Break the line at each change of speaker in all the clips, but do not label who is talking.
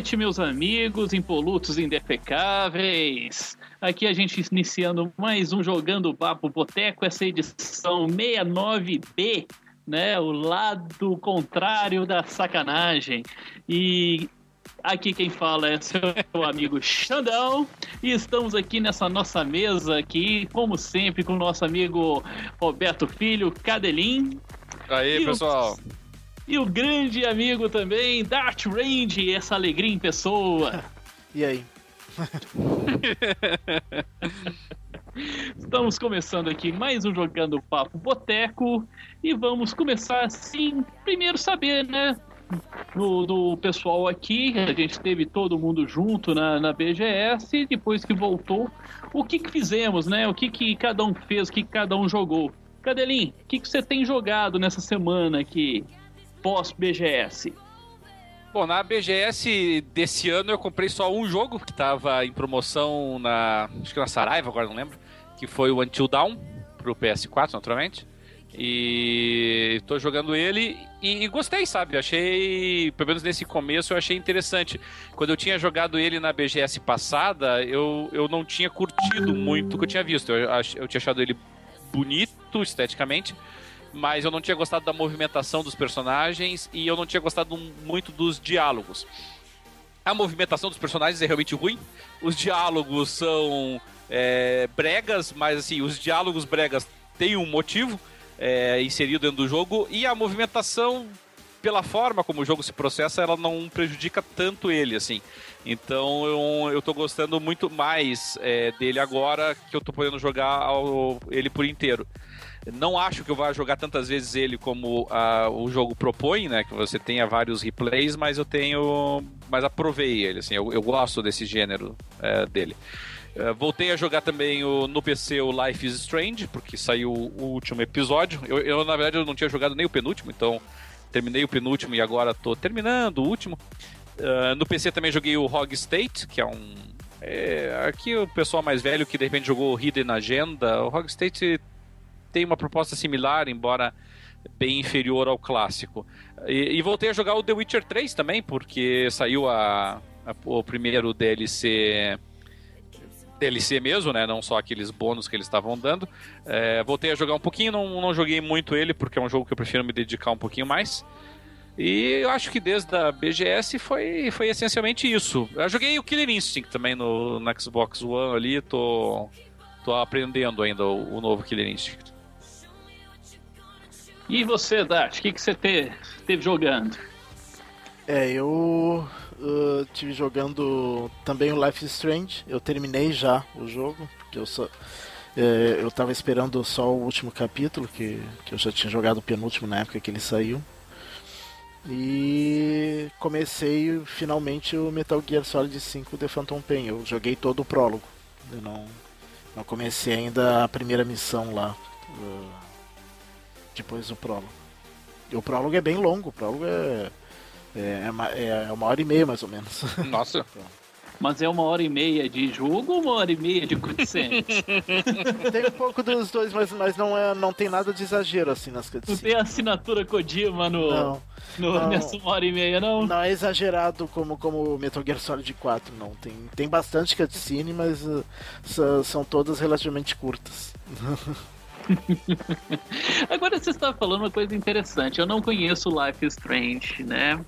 Noite, meus amigos impolutos indefecáveis. Aqui a gente iniciando mais um Jogando Papo Boteco, essa edição 69B, né? O lado contrário da sacanagem. E aqui quem fala é seu amigo Xandão. E estamos aqui nessa nossa mesa aqui, como sempre, com o nosso amigo Roberto Filho Cadelim.
Aí,
E o-
pessoal.
E o grande amigo também, Dart Range, essa alegria em pessoa.
E aí?
Estamos começando aqui mais um Jogando Papo Boteco e vamos começar assim, primeiro saber, né, do, do pessoal aqui, a gente teve todo mundo junto na, na BGS e depois que voltou, o que que fizemos, né, o que que cada um fez, o que que cada um jogou. Cadelim, o que que você tem jogado nessa semana aqui, pós-BGS?
Bom, na BGS desse ano eu comprei só um jogo que tava em promoção na. Acho que na Saraiva, agora não lembro. Que foi o Until Dawn, pro PS4, naturalmente. E tô jogando ele e, e gostei, sabe? Achei, pelo menos nesse começo, eu achei interessante. Quando eu tinha jogado ele na BGS passada, eu, eu não tinha curtido muito o que eu tinha visto. Eu, eu tinha achado ele bonito esteticamente, mas eu não tinha gostado da movimentação dos personagens e eu não tinha gostado muito dos diálogos. A movimentação dos personagens é realmente ruim. Os diálogos são é, bregas, mas assim, os diálogos bregas têm um motivo é, inserido dentro do jogo e a movimentação, pela forma como o jogo se processa, ela não prejudica tanto ele, assim. Então eu, eu tô gostando muito mais é, dele agora que eu tô podendo jogar ao- ele por inteiro. Não acho que eu vá jogar tantas vezes ele como ah, o jogo propõe, né? Que você tenha vários replays, mas eu tenho. Mas aprovei ele, assim, eu, eu gosto desse gênero é, dele. Eh, voltei a jogar também o, no PC o Life is Strange, porque saiu o último episódio. Eu, eu, na verdade, eu não tinha jogado nem o penúltimo, então terminei o penúltimo e agora tô terminando o último. Eh, no PC também joguei o Hog State, que é um. é, aqui o pessoal mais velho que de repente jogou Hidden Agenda. O Hog State tem uma proposta similar, embora bem inferior ao clássico. E, e voltei a jogar o The Witcher 3 também, porque saiu a, a- o primeiro DLC. DLC mesmo, né? Não só aqueles bônus que eles estavam dando. É, voltei a jogar um pouquinho, não, não joguei muito ele, porque é um jogo que eu prefiro me dedicar um pouquinho mais. E eu acho que desde a BGS foi, foi essencialmente isso. Eu joguei o Killer Instinct também no, no Xbox One ali, tô, tô aprendendo ainda o, o novo Killer Instinct.
E você, Dart, o que que você te- teve jogando?
É, eu uh, tive jogando também o Life is Strange. Eu terminei já o jogo, porque eu só. é, eu tava esperando só o último capítulo, que, que eu já tinha jogado o penúltimo na época que ele saiu. E comecei finalmente o Metal Gear Solid 5 The Phantom Pain. Eu joguei todo o prólogo. Eu não, não comecei ainda a primeira missão lá. uh, depois do prólogo. E o prólogo é bem longo, o prólogo é. É, é, ma- é uma hora e meia mais ou menos.
Nossa,
Mas é uma hora e meia de jogo ou uma hora e meia de cutscene?
tem um pouco dos dois, mas, mas não, é, não tem nada de exagero assim nas
Não
cutscenes.
tem assinatura Kojima no,
Não,
no-
não.
nessa uma hora e meia, não?
não é exagerado como como Metal Gear Solid 4, não. Tem, tem bastante cutscene, mas uh, são todas relativamente curtas.
Agora você está falando uma coisa interessante. Eu não conheço Life is Strange, né?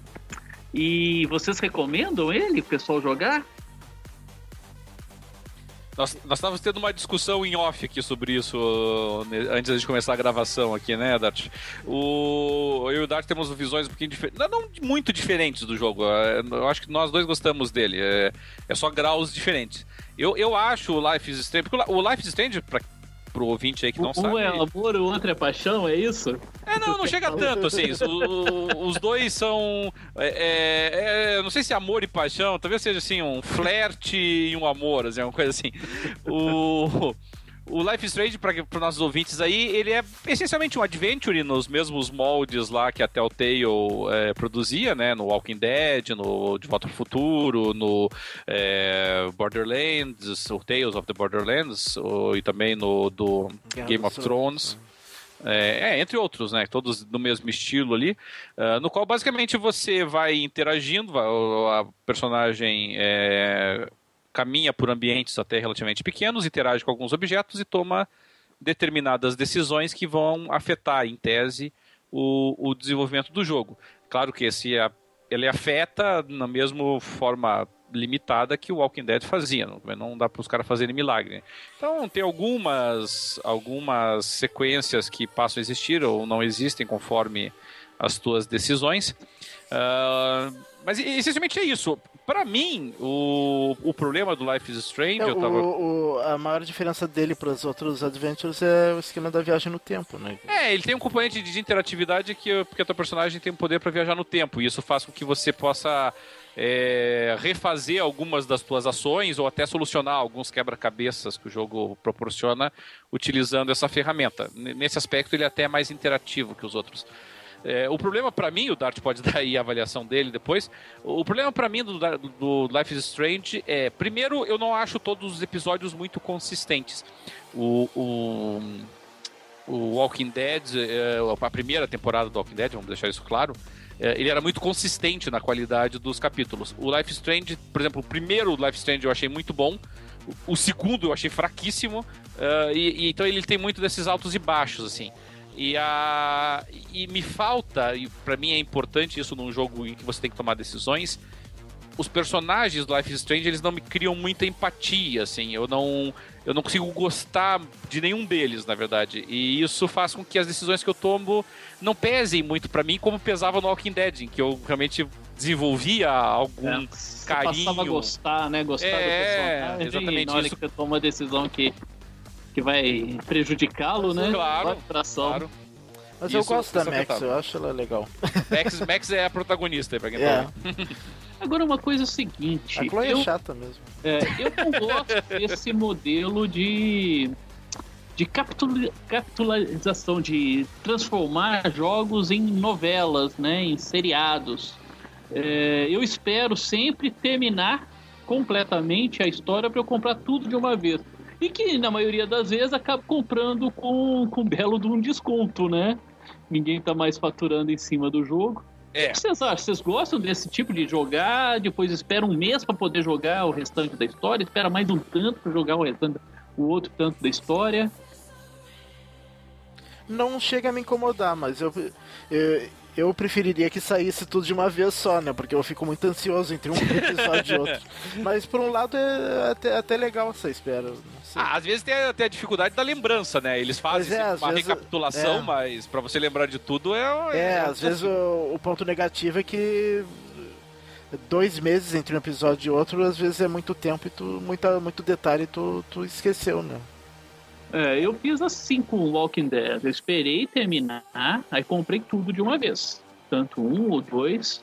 E vocês recomendam ele, o pessoal jogar?
nós, estávamos tendo uma discussão em off aqui sobre isso né, antes de começar a gravação aqui, né, Dart? O, eu e o Dart temos visões um pouquinho diferentes, não, não muito diferentes do jogo. é, Eu acho que nós dois gostamos dele. É, é só graus diferentes. Eu, eu acho o Life is Strange, porque o Li- o Life is Strange, pra pro ouvinte aí que não
um
sabe.
Um é amor, o outro é paixão, é isso?
É, não, não chega tanto, assim. Os, os dois são. É, é, não sei se amor e paixão, talvez seja assim, um flerte e um amor, assim, uma coisa assim. O. O Life is Strange, para os nossos ouvintes aí, ele é essencialmente um adventure nos mesmos moldes lá que a Telltale é, produzia, né? No Walking Dead, no De Volta ao Futuro, no é, Borderlands, o Tales of the Borderlands, o, e também no do Game of Thrones. É, é, entre outros, né? Todos do mesmo estilo ali. Uh, no qual basicamente você vai interagindo, a personagem é, caminha por ambientes até relativamente pequenos, interage com alguns objetos e toma determinadas decisões que vão afetar, em tese, o, o desenvolvimento do jogo. Claro que esse, ele afeta na mesma forma limitada que o Walking Dead fazia. Não, não dá para os caras fazerem milagre. Então tem algumas, algumas sequências que passam a existir ou não existem conforme as tuas decisões. Uh, mas essencialmente é isso. Para mim, o, o problema do Life is Strange. É, tava...
o, o, a maior diferença dele para os outros Adventures é o esquema da viagem no tempo, né?
É, ele tem um componente de interatividade que porque a tua personagem tem o poder para viajar no tempo. E isso faz com que você possa é, refazer algumas das tuas ações ou até solucionar alguns quebra-cabeças que o jogo proporciona utilizando essa ferramenta. Nesse aspecto, ele é até mais interativo que os outros. É, o problema para mim, o Dart pode dar aí a avaliação dele depois. O problema para mim do, do, Life is Strange é, primeiro, eu não acho todos os episódios muito consistentes. O, o, o Walking Dead, é, a primeira temporada do Walking Dead, vamos deixar isso claro, é, ele era muito consistente na qualidade dos capítulos. O Life Strange, por exemplo, o primeiro Life Strange eu achei muito bom. O segundo eu achei fraquíssimo. Uh, e, e, então ele tem muito desses altos e baixos, assim. E, a, e me falta, e para mim é importante isso num jogo em que você tem que tomar decisões, os personagens do Life is Strange eles não me criam muita empatia, assim, eu não eu não consigo gostar de nenhum deles, na verdade. E isso faz com que as decisões que eu tomo não pesem muito para mim como pesava no Walking Dead, em que eu realmente desenvolvia algum é, carinho.
Passava a gostar, né? Gostar é, do personagem.
Exatamente.
Na hora
isso...
que você toma uma decisão que que vai prejudicá-lo, né?
Claro, claro.
Mas Isso, eu gosto da Max, eu acho ela legal.
Max, Max é a protagonista pra quem yeah. tá
é. Agora, uma coisa é o seguinte...
A Chloe é eu, é chata mesmo.
É, eu não gosto desse modelo de... De capitalização, de transformar jogos em novelas, né? Em seriados. É, eu espero sempre terminar completamente a história para eu comprar tudo de uma vez. E que, na maioria das vezes, acaba comprando com, com belo de um desconto, né? Ninguém tá mais faturando em cima do jogo. É. O que vocês acham? Vocês gostam desse tipo de jogar? Depois espera um mês para poder jogar o restante da história? Espera mais um tanto para jogar o restante, o outro tanto da história?
Não chega a me incomodar, mas eu, eu, eu preferiria que saísse tudo de uma vez só, né? Porque eu fico muito ansioso entre um episódio e outro. Mas por um lado é até, até legal essa espera.
Ah, às vezes tem até a dificuldade da lembrança, né? Eles fazem é, uma vezes, recapitulação, é. mas para você lembrar de tudo é.
É, é às vezes o, o, ponto negativo é que dois meses entre um episódio e outro, às vezes é muito tempo e tu, muita, muito detalhe tu, tu esqueceu, né?
É, eu fiz assim com o Walking Dead. Eu esperei terminar, aí comprei tudo de uma vez. Tanto um ou dois.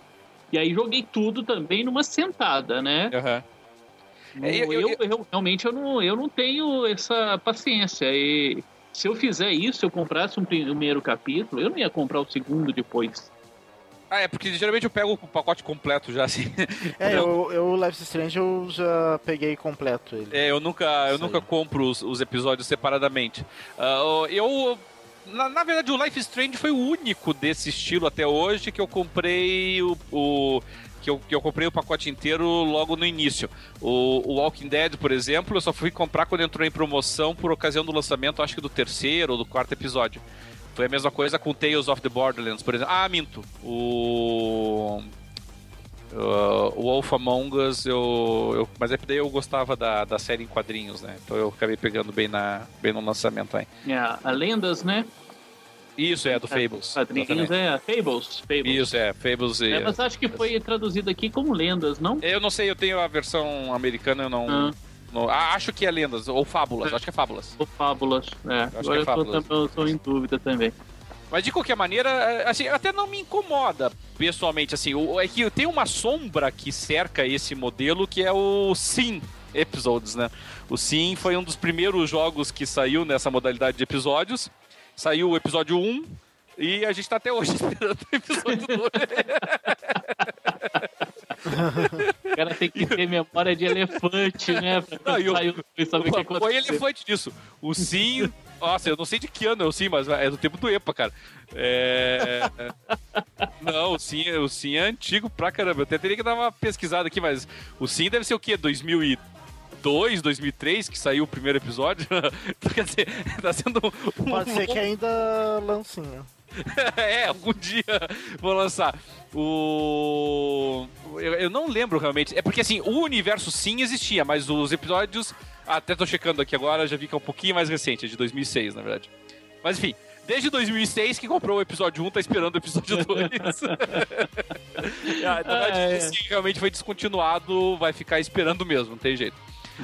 E aí joguei tudo também numa sentada, né?
Uhum.
eu, eu, eu, eu, realmente eu não, eu não tenho essa paciência. E se eu fizer isso, se eu comprasse um primeiro capítulo, eu não ia comprar o segundo depois.
Ah, é porque geralmente eu pego o pacote completo já, assim.
É, eu, eu Life Strange eu já peguei completo ele.
É, eu nunca, eu nunca compro os, os, episódios separadamente. Uh, eu. Na, na, verdade, o Life Strange foi o único desse estilo até hoje que eu comprei o, o que eu, que eu comprei o pacote inteiro logo no início. O, o, Walking Dead, por exemplo, eu só fui comprar quando entrou em promoção por ocasião do lançamento, acho que do terceiro ou do quarto episódio. Foi a mesma coisa com Tales of the Borderlands, por exemplo. Ah, minto. O. Uh, o Wolf Among Us, eu, eu, mas é daí eu gostava da, da série em quadrinhos, né? Então eu acabei pegando bem, na, bem no lançamento aí.
É, a Lendas, né?
Isso, é, do é, Fables.
Quadrinhos é Fables, Fables.
Isso, é, Fables e...
É, mas acho que foi traduzido aqui como Lendas, não?
Eu não sei, eu tenho a versão americana, eu não... Ah. No- acho que é Lendas, ou Fábulas, acho que é Fábulas.
Ou Fábulas, é.
que
Agora
é
eu,
Fábulas.
eu tô em dúvida também.
Mas de qualquer maneira, é, assim, até não me incomoda pessoalmente, assim, o- é que tem uma sombra que cerca esse modelo que é o Sim Episodes, né? O Sim foi um dos primeiros jogos que saiu nessa modalidade de episódios. Saiu o episódio 1 e a gente tá até hoje esperando o episódio 2.
O cara tem que ter memória de elefante, né? Pra
Não, e o-
sair o- e saber o que
Foi elefante disso. O Sim. Nossa, eu não sei de que ano é o Sim, mas é do tempo do EPA, cara. É... Não, o Sim, o Sim é antigo pra caramba. Eu até teria que dar uma pesquisada aqui, mas o Sim deve ser o quê? 2002, 2003 que saiu o primeiro episódio? Quer dizer, tá sendo um.
Pode ser que ainda lancinho.
é, algum dia vou lançar. O. Eu, eu não lembro realmente. É porque assim, o universo sim existia, mas os episódios. Até tô checando aqui agora, já vi que é um pouquinho mais recente, é de 2006, na verdade. Mas enfim, desde 2006 que comprou o episódio 1, tá esperando o episódio 2. ah, verdade,
Ah, é.
realmente foi descontinuado, vai ficar esperando mesmo, não tem jeito.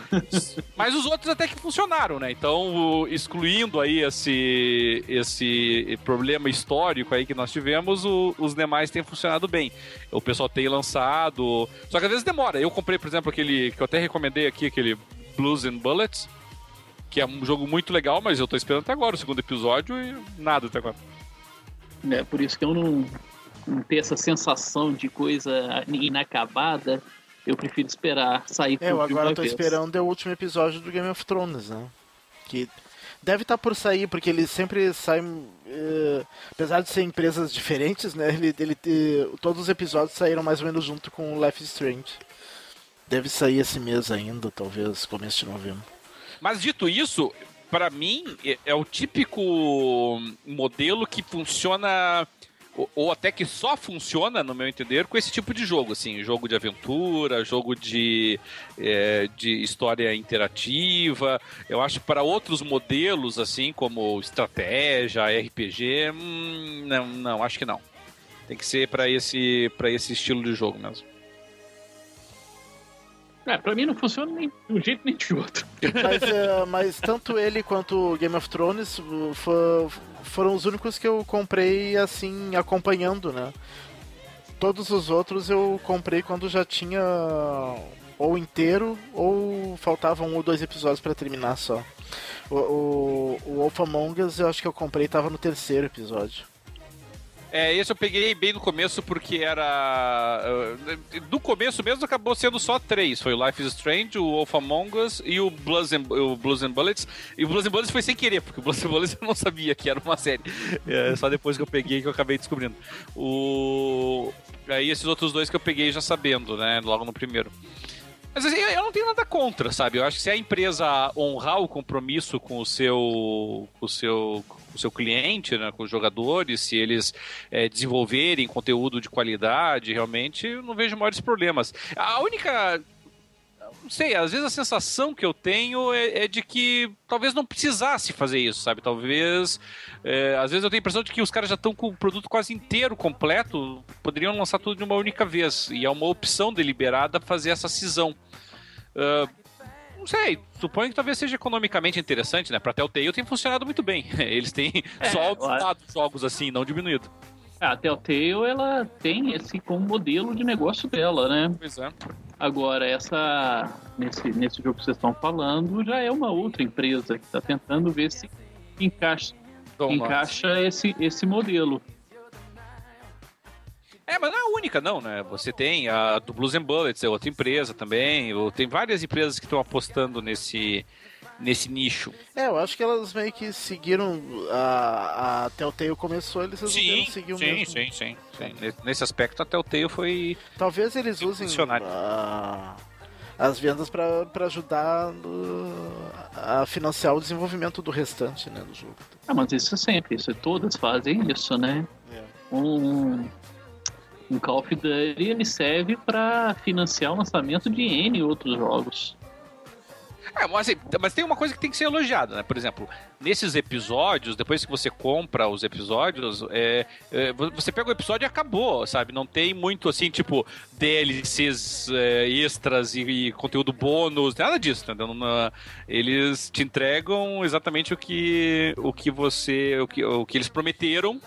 Mas os outros até que funcionaram, né? Então, excluindo aí esse, esse problema histórico aí que nós tivemos, o- os demais têm funcionado bem. O pessoal tem lançado. Só que às vezes demora. Eu comprei, por exemplo, aquele que eu até recomendei aqui, aquele Blues and Bullets, que é um jogo muito legal, mas eu tô esperando até agora o segundo episódio e nada até agora.
É, por isso que eu não, não ter essa sensação de coisa inacabada, eu prefiro esperar sair
É, eu agora tô
vez.
esperando o último episódio do Game of Thrones, né? Que deve estar por sair, porque eles sempre saem. eh, apesar de ser empresas diferentes, né? Ele, ele, eh, todos os episódios saíram mais ou menos junto com o Life is Strange. Deve sair esse mês ainda, talvez, começo de novembro.
Mas dito isso, pra mim é- é o típico modelo que funciona ou- até que só funciona, no meu entender, com esse tipo de jogo, assim, jogo de aventura, jogo de, é, de história interativa. Eu acho que para outros modelos, assim, como estratégia, RPG, hum, não, não, acho que não. Tem que ser para esse, esse estilo de jogo mesmo.
É, pra mim não funciona nem de um jeito nem de outro.
Mas, eh, mas tanto ele quanto Game of Thrones uh, fo- foram os únicos que eu comprei assim, acompanhando, né? Todos os outros eu comprei quando já tinha ou inteiro ou faltavam um ou dois episódios pra terminar só. O, o, o Wolf Among Us eu acho que eu comprei tava no terceiro episódio.
É, esse eu peguei bem no começo porque era. uh, Do começo mesmo acabou sendo só três. Foi o Life is Strange, o Wolf Among Us e o Blues and, o Blues and Bullets. E o Blues and Bullets foi sem querer, porque o Blues and Bullets eu não sabia que era uma série. É, só depois que eu peguei que eu acabei descobrindo. O. Aí esses outros dois que eu peguei já sabendo, né? Logo no primeiro. Mas assim, eu não tenho nada contra, sabe? Eu acho que se a empresa honrar o compromisso com o seu, com o seu, o seu cliente, né, com os jogadores, se eles é, desenvolverem conteúdo de qualidade, realmente, eu não vejo maiores problemas. A única. Não sei, às vezes a sensação que eu tenho é, é de que talvez não precisasse fazer isso, sabe? Talvez. é, às vezes eu tenho a impressão de que os caras já estão com o produto quase inteiro, completo, poderiam lançar tudo de uma única vez. E é uma opção deliberada fazer essa cisão. Ah, não sei, suponho que talvez seja economicamente interessante, né? Pra Telltale tem funcionado muito bem. Eles têm
É,
só aumentado jogos assim, não diminuído.
A Telltale, ela tem esse como modelo de negócio dela, né?
Pois é.
Agora, essa nesse, nesse jogo que vocês estão falando, já é uma outra empresa que está tentando ver se encaixa, encaixa esse, esse modelo.
É, mas não é a única, não, né? Você tem a do Blues and Bullets, é outra empresa também. Tem várias empresas que estão apostando nesse, nesse nicho.
É, eu acho que elas meio que seguiram a, a Telltale começou, eles resolveram seguir o
sim,
mesmo.
sim, sim, sim. Nesse aspecto, a Telltale foi.
Talvez eles usem a- as vendas para ajudar no- a financiar o desenvolvimento do restante né, do jogo.
Ah, mas isso é sempre, isso todas fazem isso, né?
É.
Um, um Call of Duty ele serve para financiar o lançamento de N outros jogos.
É, mas, assim, mas tem uma coisa que tem que ser elogiada, né? Por exemplo, nesses episódios, depois que você compra os episódios, é, é, você pega o episódio e acabou, sabe? Não tem muito assim, tipo, DLCs é, extras e, e, conteúdo bônus, nada disso, entendeu? Não, eles te entregam exatamente o que, o que você. O que, o que eles prometeram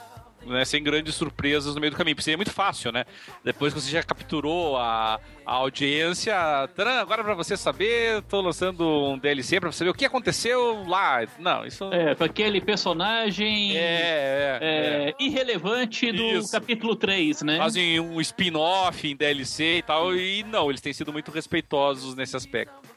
né, sem grandes surpresas no meio do caminho. Porque seria muito fácil, né? Depois que você já capturou a, a audiência, taran, agora para você saber, tô lançando um DLC para você saber o que aconteceu lá. Não, isso.
É, para aquele personagem
é, é,
é, é. irrelevante do isso. capítulo 3, né?
Fazem um spin-off em DLC e tal, e não, eles têm sido muito respeitosos nesse aspecto.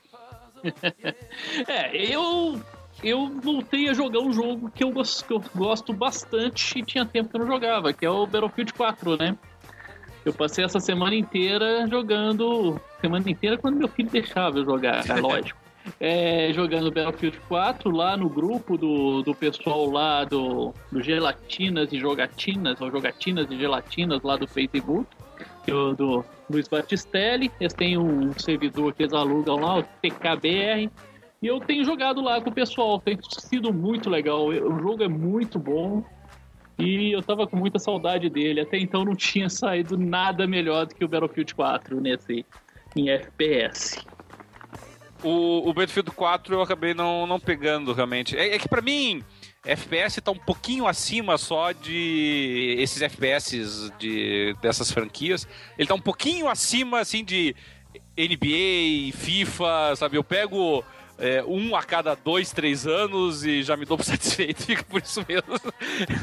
é, eu eu voltei a jogar um jogo que eu, que eu gosto bastante e tinha tempo que eu não jogava, que é o Battlefield 4, né? Eu passei essa semana inteira jogando. Semana inteira quando meu filho deixava eu jogar, é lógico. É, jogando Battlefield 4 lá no grupo do, do pessoal lá do, do Gelatinas e Jogatinas, ou Jogatinas e Gelatinas lá do Facebook, do, do Luiz Batistelli. Eles têm um servidor que eles alugam lá, o TKBR. E eu tenho jogado lá com o pessoal, tem sido muito legal. O jogo é muito bom. E eu tava com muita saudade dele. Até então não tinha saído nada melhor do que o Battlefield 4 nesse em FPS.
O, o Battlefield 4 eu acabei não, não pegando realmente. É, é que para mim, FPS tá um pouquinho acima só de esses FPS de, dessas franquias. Ele tá um pouquinho acima assim de NBA, FIFA, sabe? Eu pego é, um a cada dois, três anos e já me dou por satisfeito, fica por isso mesmo.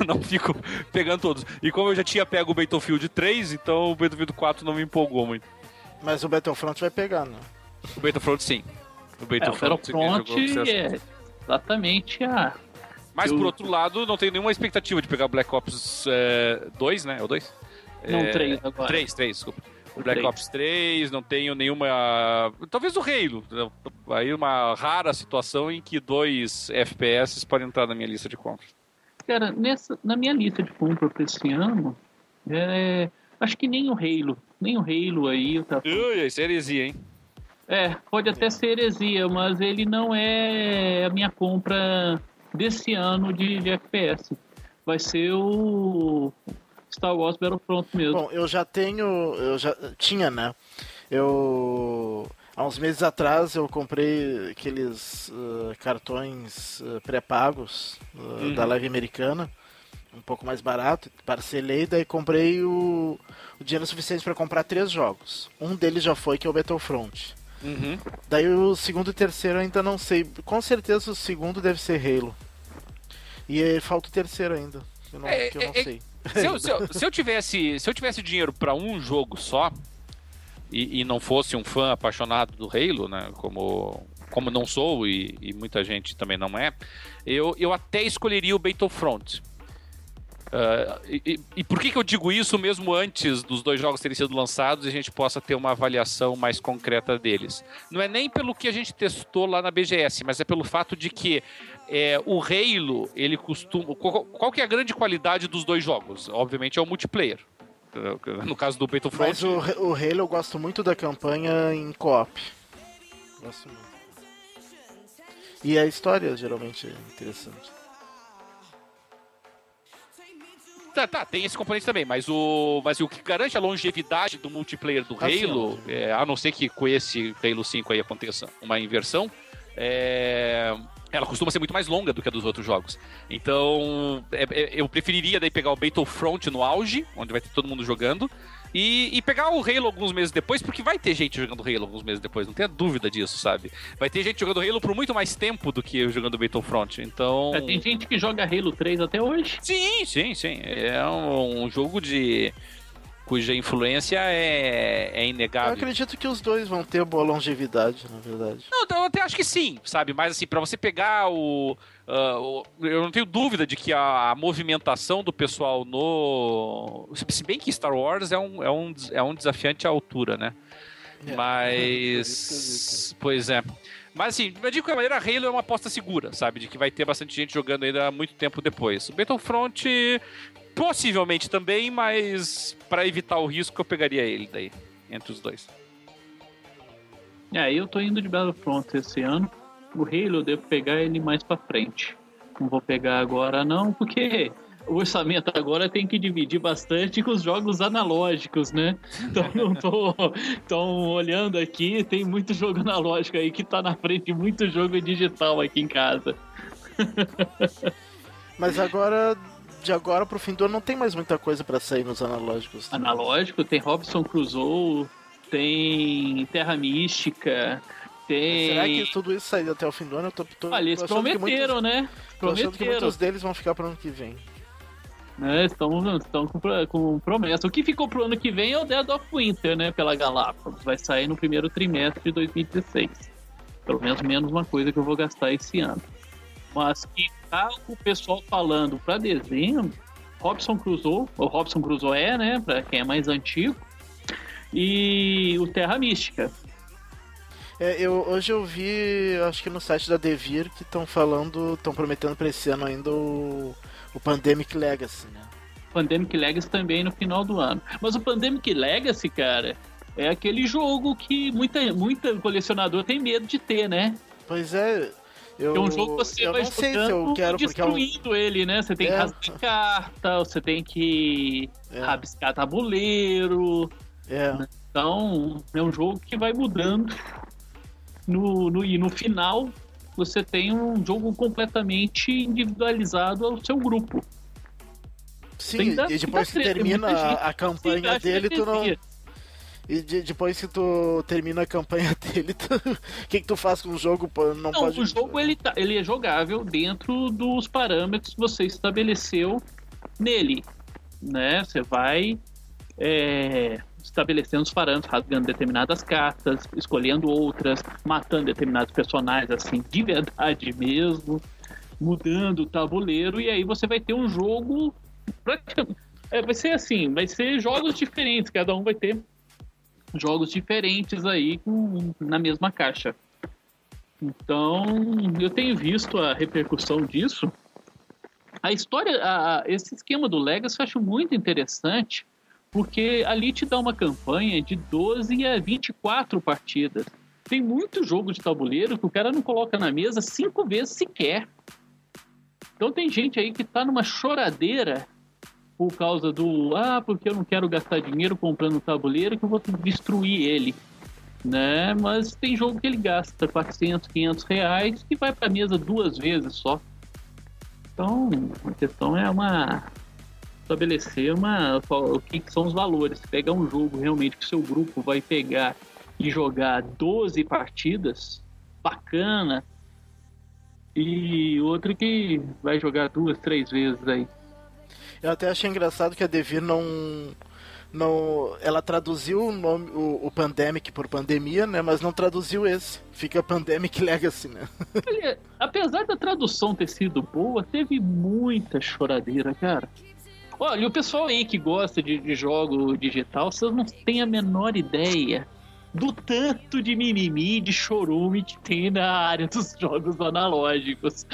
eu não fico pegando todos. E como eu já tinha pego o Battlefield 3, então o Battlefield 4 não me empolgou muito.
Mas o Battlefront vai pegar, né?
O Battlefront sim.
O Battlefront, é, o Battlefront é exatamente a.
Mas por outro lado, não tenho nenhuma expectativa de pegar Black Ops é, 2, né? É o 2?
Não, é, 3 agora.
3, 3, desculpa. O Black 3. Ops 3, não tenho nenhuma. Talvez o Halo. Aí uma rara situação em que dois FPS podem entrar na minha lista de compras.
Cara, nessa, na minha lista de compras para esse ano, é, acho que nem o Halo. Nem o Halo aí. Eu tava...
Ui, isso é heresia, hein?
É, pode até ser heresia, mas ele não é a minha compra desse ano de, de FPS. Vai ser o Star Wars Battlefront mesmo.
Bom, eu já tenho, eu já tinha, né? Eu há uns meses atrás eu comprei aqueles uh, cartões uh, pré-pagos uh, uhum. da Live Americana, um pouco mais barato, parcelei, daí comprei o, o dinheiro suficiente para comprar três jogos. Um deles já foi que é o Battlefront. Uhum. Daí o segundo e terceiro ainda não sei. Com certeza o segundo deve ser Halo. E falta o terceiro ainda. Que, não, é, que eu não é, é sei.
Se eu, se, eu, se eu, tivesse, se eu tivesse dinheiro para um jogo só e, e, não fosse um fã apaixonado do Halo, né, como, como não sou e, e muita gente também não é, eu, eu até escolheria o Battlefront. Uh, e, e, por que, que eu digo isso mesmo antes dos dois jogos terem sido lançados e a gente possa ter uma avaliação mais concreta deles? Não é nem pelo que a gente testou lá na BGS, mas é pelo fato de que é, o Halo, ele costuma. Qual, qual, que é a grande qualidade dos dois jogos? Obviamente é o multiplayer. No caso do Battlefront.
Mas o, o Halo eu gosto muito da campanha em co-op. Gosto muito. E a história geralmente é interessante.
Tá, tá, tem esse componente também, mas o, mas o que garante a longevidade do multiplayer do assim, Halo, é, a não ser que com esse Halo 5 aí aconteça uma inversão, é, ela costuma ser muito mais longa do que a dos outros jogos. Então, é, é, eu preferiria daí pegar o Battlefront no auge, onde vai ter todo mundo jogando, e, e, pegar o Halo alguns meses depois, porque vai ter gente jogando Halo alguns meses depois, não tenha dúvida disso, sabe? Vai ter gente jogando Halo por muito mais tempo do que eu jogando Battlefront, então...
É, tem gente que joga Halo 3 até hoje.
Sim, sim, sim. É um, um jogo de cuja influência é, é inegável.
Eu acredito que os dois vão ter boa longevidade, na verdade.
Não, eu até acho que sim, sabe? Mas assim, para você pegar o, uh, o, Eu não tenho dúvida de que a, a, movimentação do pessoal no. Se bem que Star Wars é um, é um, é um desafiante à altura, né? É. Mas. pois é. Mas assim, de qualquer maneira, Halo é uma aposta segura, sabe? De que vai ter bastante gente jogando ainda muito tempo depois. O Battlefront Possivelmente também, mas para evitar o risco eu pegaria ele daí, entre os dois.
É, eu tô indo de Battlefront esse ano. O Halo eu devo pegar ele mais pra frente. Não vou pegar agora não, porque o orçamento agora tem que dividir bastante com os jogos analógicos, né? Então não tô tão olhando aqui, tem muito jogo analógico aí que tá na frente de muito jogo digital aqui em casa.
Mas agora, de agora pro fim do ano, não tem mais muita coisa para sair nos analógicos.
Analógico, tem Robson Crusoe, tem Terra Mística, tem.
Será que tudo isso sair até o fim do ano? Eu tô, tô,
Olha, eles prometeram,
muitos-
né?
Achando que
Prometeram.
muitos deles vão ficar pro ano que vem.
né? Estão, estão com, com promessa. O que ficou pro ano que vem é o Dead of Winter, né? Pela Galápagos. Vai sair no primeiro trimestre de 2016. Pelo menos menos uma coisa que eu vou gastar esse ano. Mas que tá o pessoal falando pra dezembro, Robson Crusoe, o Robson Crusoe é, né? Pra quem é mais antigo. E o Terra Mística.
É, eu, hoje eu vi, acho que no site da Devir, que estão falando, estão prometendo pra esse ano ainda o, o Pandemic Legacy, né?
Pandemic Legacy também no final do ano. Mas o Pandemic Legacy, cara, é aquele jogo que muita, muita colecionador tem medo de ter, né?
Pois é, eu,
É um jogo que você
eu
vai
não sei se eu quero, porque é um,
destruindo ele, né? Você tem que
É.
rasgar carta, você tem que
é,
rabiscar tabuleiro.
é.
Então, é um jogo que vai mudando. No, no, e no final, você tem um jogo completamente individualizado ao seu grupo.
Sim, e depois que termina a,
Sim,
campanha
que
dele, tu não. E de- depois que tu termina a campanha dele, o que, que tu faz com o jogo? Não,
Não,
pode.
o jogo ele, tá, ele é jogável dentro dos parâmetros que você estabeleceu nele, né? Você vai é, estabelecendo os parâmetros, rasgando determinadas cartas, escolhendo outras, matando determinados personagens assim de verdade mesmo, mudando o tabuleiro e aí você vai ter um jogo praticamente é, vai ser assim, vai ser jogos diferentes, cada um vai ter jogos diferentes aí na mesma caixa. Então, eu tenho visto a repercussão disso. A história, a- esse esquema do Legacy eu acho muito interessante, porque ali te dá uma campanha de 12 a 24 partidas. Tem muito jogo de tabuleiro que o cara não coloca na mesa cinco vezes sequer. Então tem gente aí que tá numa choradeira por causa do ah, porque eu não quero gastar dinheiro comprando um tabuleiro que eu vou destruir ele né? Mas tem jogo que ele gasta 400, 500 reais e vai pra mesa duas vezes só. Então, a questão é uma estabelecer uma o que, que são os valores. Pegar um jogo realmente que seu grupo vai pegar e jogar 12 partidas, bacana. E outro que vai jogar duas, três vezes aí.
Eu até achei engraçado que a Devir não. não ela traduziu o, nome, o, o Pandemic por pandemia, né? Mas não traduziu esse. Fica Pandemic Legacy, né?
Olha, apesar da tradução ter sido boa, teve muita choradeira, cara. Olha, o pessoal aí que gosta de, de jogo digital, vocês não têm a menor ideia do tanto de mimimi, de chorume que tem na área dos jogos analógicos.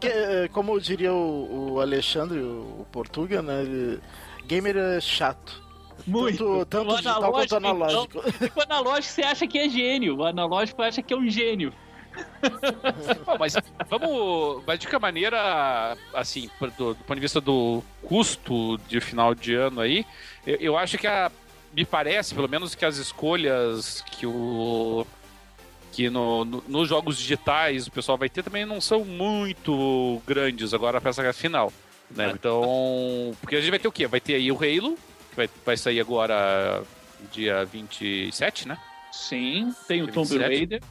Que, eh, Como diria o, Alexandre, o, o Portuga, né? ele- gamer é chato.
Muito.
Tanto, tanto digital quanto
analógico,
analógico.
O analógico você acha que é gênio, o analógico acha que é um gênio.
Bom, mas vamos. Mas de que maneira, assim, do, do ponto de vista do custo de final de ano aí, eu, eu acho que a. Me parece, pelo menos, que as escolhas que o. Que no, no- nos jogos digitais o pessoal vai ter também não são muito grandes agora para essa final. Né? Então. Porque a gente vai ter o quê? Vai ter aí o Halo, que vai, vai sair agora dia 27, né?
Sim, tem o Tomb
27.
Raider.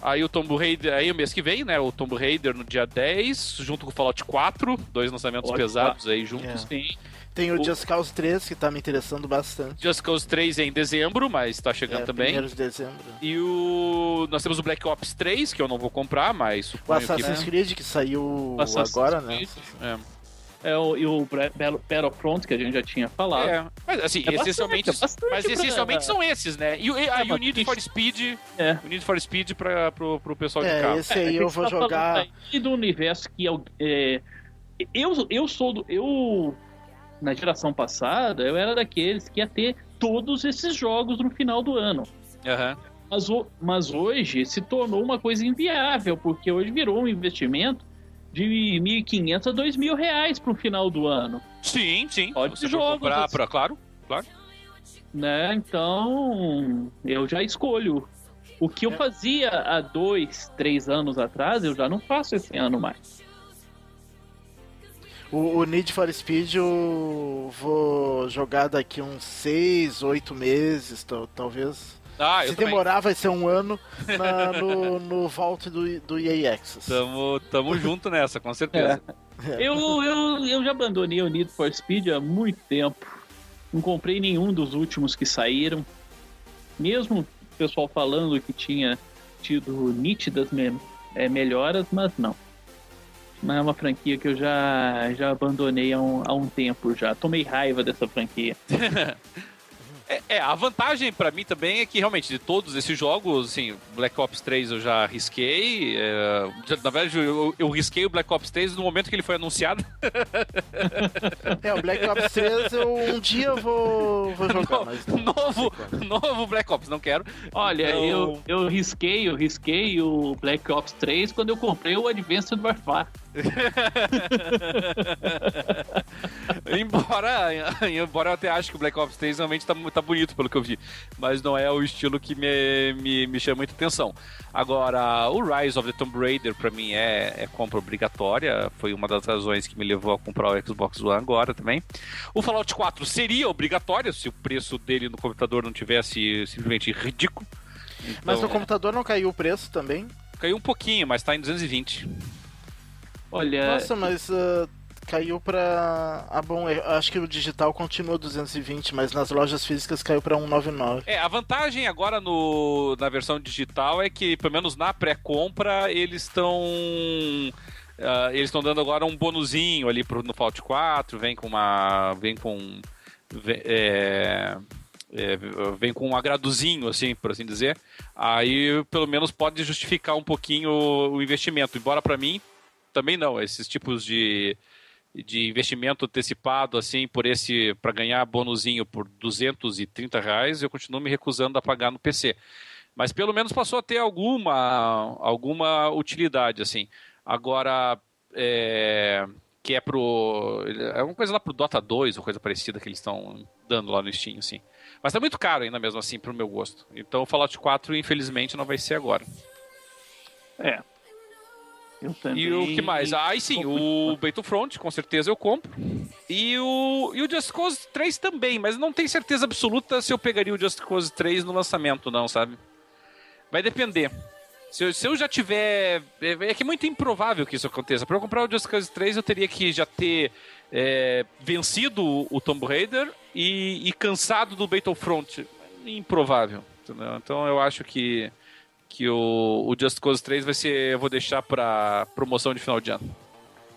Aí o Tomb Raider, aí o mês que vem, né? O Tomb Raider no dia 10, junto com o Fallout 4, dois lançamentos
Olha,
pesados aí juntos.
É.
Sim.
Tem o
O-
Just Cause 3, que tá me interessando bastante.
Just Cause 3 é em dezembro, mas tá chegando
É,
também.
primeiro de dezembro.
E o. Nós temos o Black Ops 3, que eu não vou comprar, mas
O
suponho que.
Assassin's Creed, que saiu
Assassin's
agora, né?
Creed.
É.
É o, e o Battlefront, que a gente já tinha falado.
É, mas assim,
É bastante,
essencialmente,
é bastante
mas essencialmente são esses, né? E, o- e, ah,
É,
e o
mas
Need for Speed,
É.
o Need for Speed pra, pro, pro pessoal de
É,
carro.
esse
É,
aí eu vou
tá
jogar.
aí do universo que é, é, eu eu sou do eu na geração passada eu era daqueles que ia ter todos esses jogos no final do ano.
Aham.
Mas, mas hoje se tornou uma coisa inviável, porque hoje virou um investimento de 1.500 a 2.000 reais para o final do ano.
Sim, sim.
Pode
Você
jogos,
comprar
assim.
pra, claro, claro.
né? Então, eu já escolho. O que eu
É.
fazia há dois, três anos atrás, eu já não faço esse ano mais.
O, o Need for Speed eu vou jogar daqui uns 6, 8 meses, tal- talvez.
Ah, eu
Se
também.
demorar, vai ser um ano na- no, no Vault do, do EA Access.
Tamo, tamo junto nessa, com certeza.
Eu, eu, eu já abandonei o Need for Speed há muito tempo. Não comprei nenhum dos últimos que saíram. Mesmo o pessoal falando que tinha tido nítidas me- é, melhoras, mas não. Não é uma franquia que eu já, já abandonei há um, há um tempo já. Tomei raiva dessa franquia.
É, é, a vantagem pra mim também é que realmente de todos esses jogos, assim, Black Ops 3 eu já risquei. é, já- na verdade, eu, eu risquei o Black Ops 3 no momento que ele foi anunciado.
É, o Black Ops 3 eu um dia vou, vou jogar, mas não-
novo, novo Black Ops, não quero.
Olha,
Então-
eu, eu risquei, eu risquei o Black Ops 3 quando eu comprei o Advanced Warfare.
embora, embora eu até ache que o Black Ops 3 realmente tá, tá bonito pelo que eu vi. Mas não é o estilo que me, me, me chama muita atenção. Agora, o Rise of the Tomb Raider pra mim é, é compra obrigatória. Foi uma das razões que me levou a comprar o Xbox One agora também. O Fallout 4 seria obrigatório se o preço dele no computador não tivesse simplesmente ridículo.
Mas no
Então,
computador não caiu o preço também?
caiu um pouquinho, mas tá em 220.
Olha,
Nossa, mas ah, caiu pra. Ah, bom, eu acho que o digital continua 220, mas nas lojas físicas caiu pra 199.
É, a vantagem agora no, na versão digital é que, pelo menos na pré-compra, eles estão. ah, eles estão dando agora um bonuzinho ali pro, no Fallout 4, vem com uma. Vem com. vem- é, é, vem com um agradozinho, assim, por assim dizer. Aí, pelo menos, pode justificar um pouquinho o, o investimento. Embora, pra mim, também não. Esses tipos de, de investimento antecipado, assim, por esse. para ganhar bonuzinho por 230 reais, eu continuo me recusando a pagar no PC. Mas pelo menos passou a ter alguma, alguma utilidade, assim. Agora, é, que é pro. É uma coisa lá pro Dota 2 ou coisa parecida que eles estão dando lá no Steam, assim. Mas tá muito caro ainda mesmo assim pro meu gosto. Então o Fallout 4, infelizmente, não vai ser agora.
é. Eu também.
E o que mais? Ah, aí sim, o Battlefront, com certeza eu compro. E o, e o Just Cause 3 também, mas não tenho certeza absoluta se eu pegaria o Just Cause 3 no lançamento, não, sabe? Vai depender. Se eu, se eu já tiver. É, é que é muito improvável que isso aconteça. Para eu comprar o Just Cause 3, eu teria que já ter é, vencido o, o Tomb Raider e, e cansado do Battlefront. Improvável. entendeu? Então eu acho que, que o, o Just Cause 3 vai ser. Eu vou deixar para promoção de final de ano.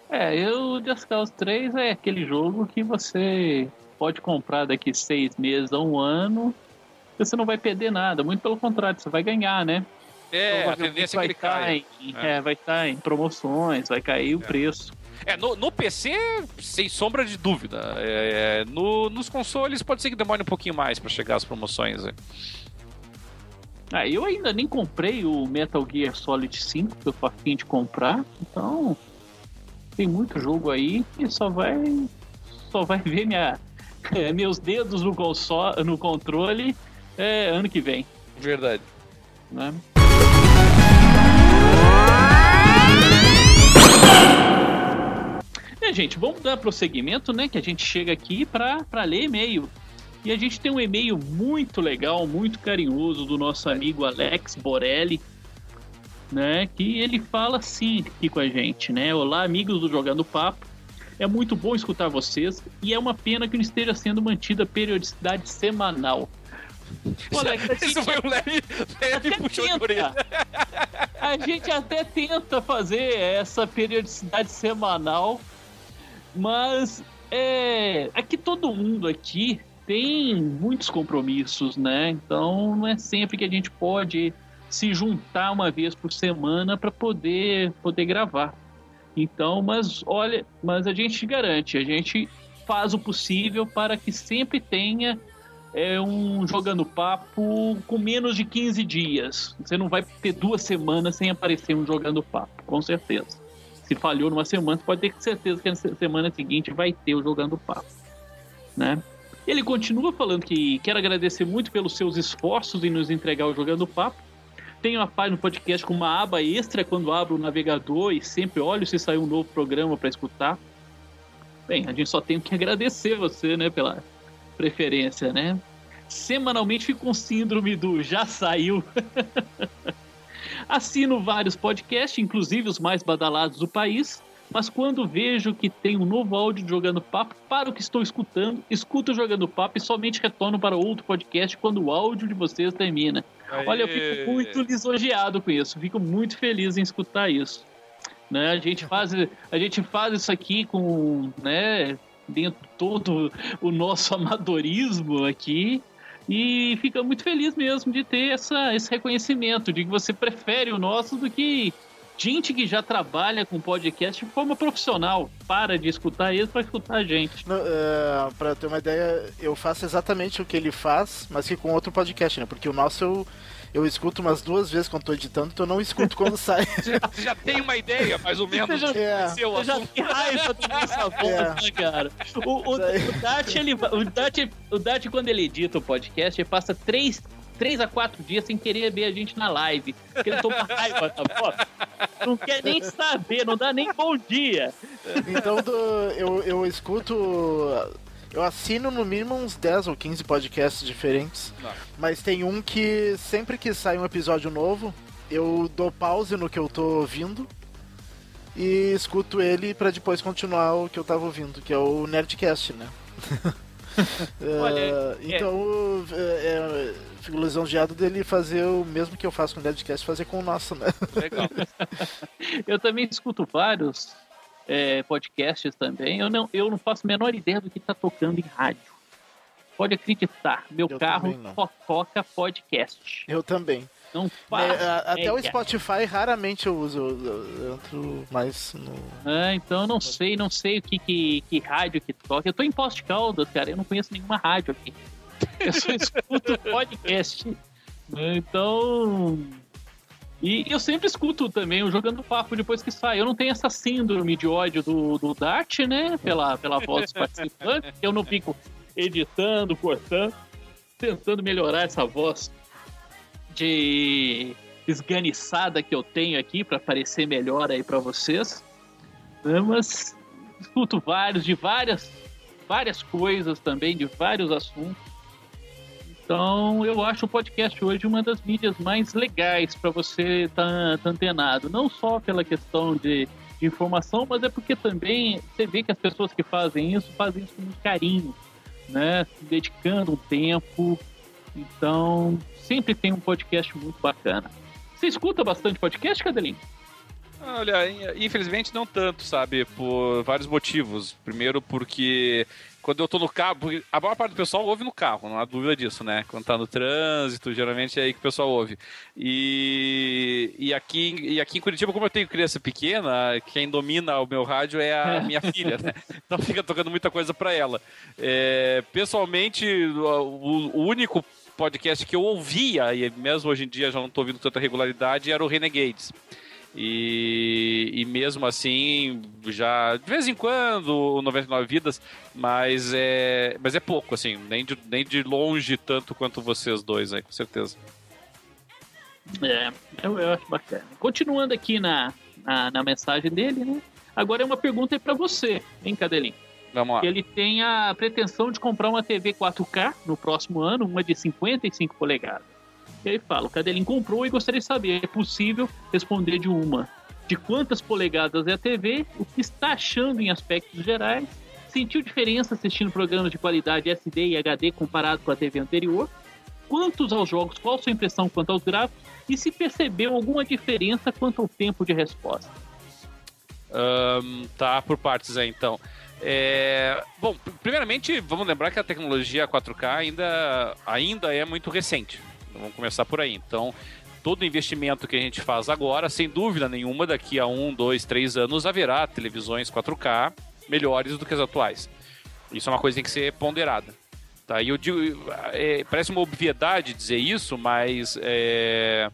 É, eu, o Just Cause 3 é aquele jogo que você pode comprar daqui seis meses a um ano e você não vai perder nada. Muito pelo contrário, você vai ganhar, né?
É, a
Provavelmente
tendência é que
vai
ele
estar
caia.
em,
É.
é, vai estar em promoções, vai cair o preço.
É, no, no PC, sem sombra de dúvida. É, no- nos consoles pode ser que demore um pouquinho mais para chegar as promoções. né?
Ah, eu ainda nem comprei o Metal Gear Solid 5, que eu tô afim de comprar, então tem muito jogo aí que só vai só vai ver minha, é, meus dedos no, console, no controle é, ano que vem,
Verdade.
né? É, gente, vamos dar prosseguimento, né? Que a gente chega aqui para ler e-mail. E a gente tem um e-mail muito legal, muito carinhoso do nosso amigo Alex Borelli, né? Que ele fala assim aqui com a gente, né? Olá, amigos do Jogando Papo. É muito bom escutar vocês e é uma pena que não esteja sendo mantida a periodicidade semanal. Ô, Alex, a
Isso
gente
foi um leve, leve puxão de orelha.
A gente até tenta fazer essa periodicidade semanal, mas é, é que todo mundo aqui tem muitos compromissos, né? Então não é sempre que a gente pode se juntar uma vez por semana para poder poder gravar. Então, mas olha, mas a gente garante, a gente faz o possível para que sempre tenha é um jogando papo com menos de 15 dias. Você não vai ter duas semanas sem aparecer um jogando papo, com certeza. Se falhou numa semana, você pode ter certeza que na semana seguinte vai ter o jogando papo, né? Ele continua falando que quer agradecer muito pelos seus esforços em nos entregar o jogando papo. Tenho a página no podcast com uma aba extra quando abro o navegador e sempre olho se saiu um novo programa para escutar. Bem, a gente só tem que agradecer você, né, pela preferência, né? Semanalmente fico com síndrome do já saiu. Assino vários podcasts, inclusive os mais badalados do país, mas quando vejo que tem um novo áudio jogando papo, para o que estou escutando, escuto jogando papo e somente retorno para outro podcast quando o áudio de vocês termina. Aê. Olha, eu fico muito lisonjeado com isso, fico muito feliz em escutar isso. Né? A gente faz, a gente faz isso aqui com, né, dentro todo o nosso amadorismo aqui. E fica muito feliz mesmo de ter essa, esse reconhecimento, de que você prefere o nosso do que gente que já trabalha com podcast de forma profissional. Para de escutar eles para escutar a gente.
Uh, é, para ter uma ideia, eu faço exatamente o que ele faz, mas que com outro podcast, né? Porque o nosso eu eu escuto umas duas vezes quando tô editando, então eu não escuto quando sai.
Você já, já, tem uma ideia, mais ou menos,
você já, é. você já tem raiva dessa voz, é. né, cara? O, o, o, Dart, ele, o, Dart, o Dart, quando ele edita o podcast, ele passa três, três a quatro dias sem querer ver a gente na live. Porque ele toma raiva da voz. Não quer nem saber, não dá nem bom dia.
Então do, eu, eu escuto eu assino no mínimo uns 10 ou 15 podcasts diferentes. Não. Mas tem um que sempre que sai um episódio novo, eu dou pause no que eu tô ouvindo e escuto ele para depois continuar o que eu tava ouvindo, que é o Nerdcast, né? Olha, uh, então, é, é, fico lisonjeado dele fazer o mesmo que eu faço com o Nerdcast, fazer com o nosso, né? Legal.
eu também escuto vários é, podcasts também. Eu não, eu não faço a menor ideia do que está tocando em rádio. Pode acreditar, meu eu carro toca podcast.
Eu também.
Não faço.
É, até o Spotify raramente eu uso. Eu, eu entro mais no.
Ah, então eu não sei, não sei o que, que, que rádio que toca. Eu tô em Post Caldas, cara. Eu não conheço nenhuma rádio aqui. Eu só escuto podcast. Então. E eu sempre escuto também o Jogando Papo depois que sai. Eu não tenho essa síndrome de ódio do, do Dart, né? Pela, pela voz dos participantes. Eu não fico editando, cortando, tentando melhorar essa voz de esganiçada que eu tenho aqui para parecer melhor aí para vocês. Né? Mas escuto vários, de várias, várias coisas também, de vários assuntos. Então, eu acho o podcast hoje uma das mídias mais legais para você estar tá, tá antenado. Não só pela questão de, de, informação, mas é porque também você vê que as pessoas que fazem isso fazem isso com carinho, né? Se dedicando um tempo. Então, sempre tem um podcast muito bacana. Você escuta bastante podcast, Cadelinho?
Olha, infelizmente não tanto, sabe? Por vários motivos. Primeiro, porque quando eu tô no carro, a maior parte do pessoal ouve no carro, não há dúvida disso, né? Quando tá no trânsito, geralmente é aí que o pessoal ouve. E, e, aqui, e aqui em Curitiba, como eu tenho criança pequena, quem domina o meu rádio é a minha filha, né? Então fica tocando muita coisa para ela. É, pessoalmente, o, o único podcast que eu ouvia, e mesmo hoje em dia já não tô ouvindo tanta regularidade, era o Renegades. E, e mesmo assim, já de vez em quando, 99 vidas, mas é, mas é pouco, assim, nem de, nem de longe tanto quanto vocês dois aí, com certeza.
É, eu, eu acho bacana. Continuando aqui na, na, na mensagem dele, né? Agora é uma pergunta para você, hein, Cadelinho?
Vamos lá.
Ele tem a pretensão de comprar uma TV 4K no próximo ano, uma de 55 polegadas. E aí fala, o Cadelinho comprou e gostaria de saber, é possível responder de uma. De quantas polegadas é a TV, o que está achando em aspectos gerais, sentiu diferença assistindo programas de qualidade SD e HD comparado com a TV anterior, quantos aos jogos, qual a sua impressão quanto aos gráficos e se percebeu alguma diferença quanto ao tempo de resposta.
Um, tá, por partes aí então. É, bom, primeiramente, vamos lembrar que a tecnologia 4K ainda, ainda é muito recente. Vamos começar por aí. Então, todo investimento que a gente faz agora, sem dúvida nenhuma, daqui a um, dois, três anos haverá televisões 4K melhores do que as atuais. Isso é uma coisa que tem que ser ponderada. Tá? E eu digo, é, parece uma obviedade dizer isso, mas é,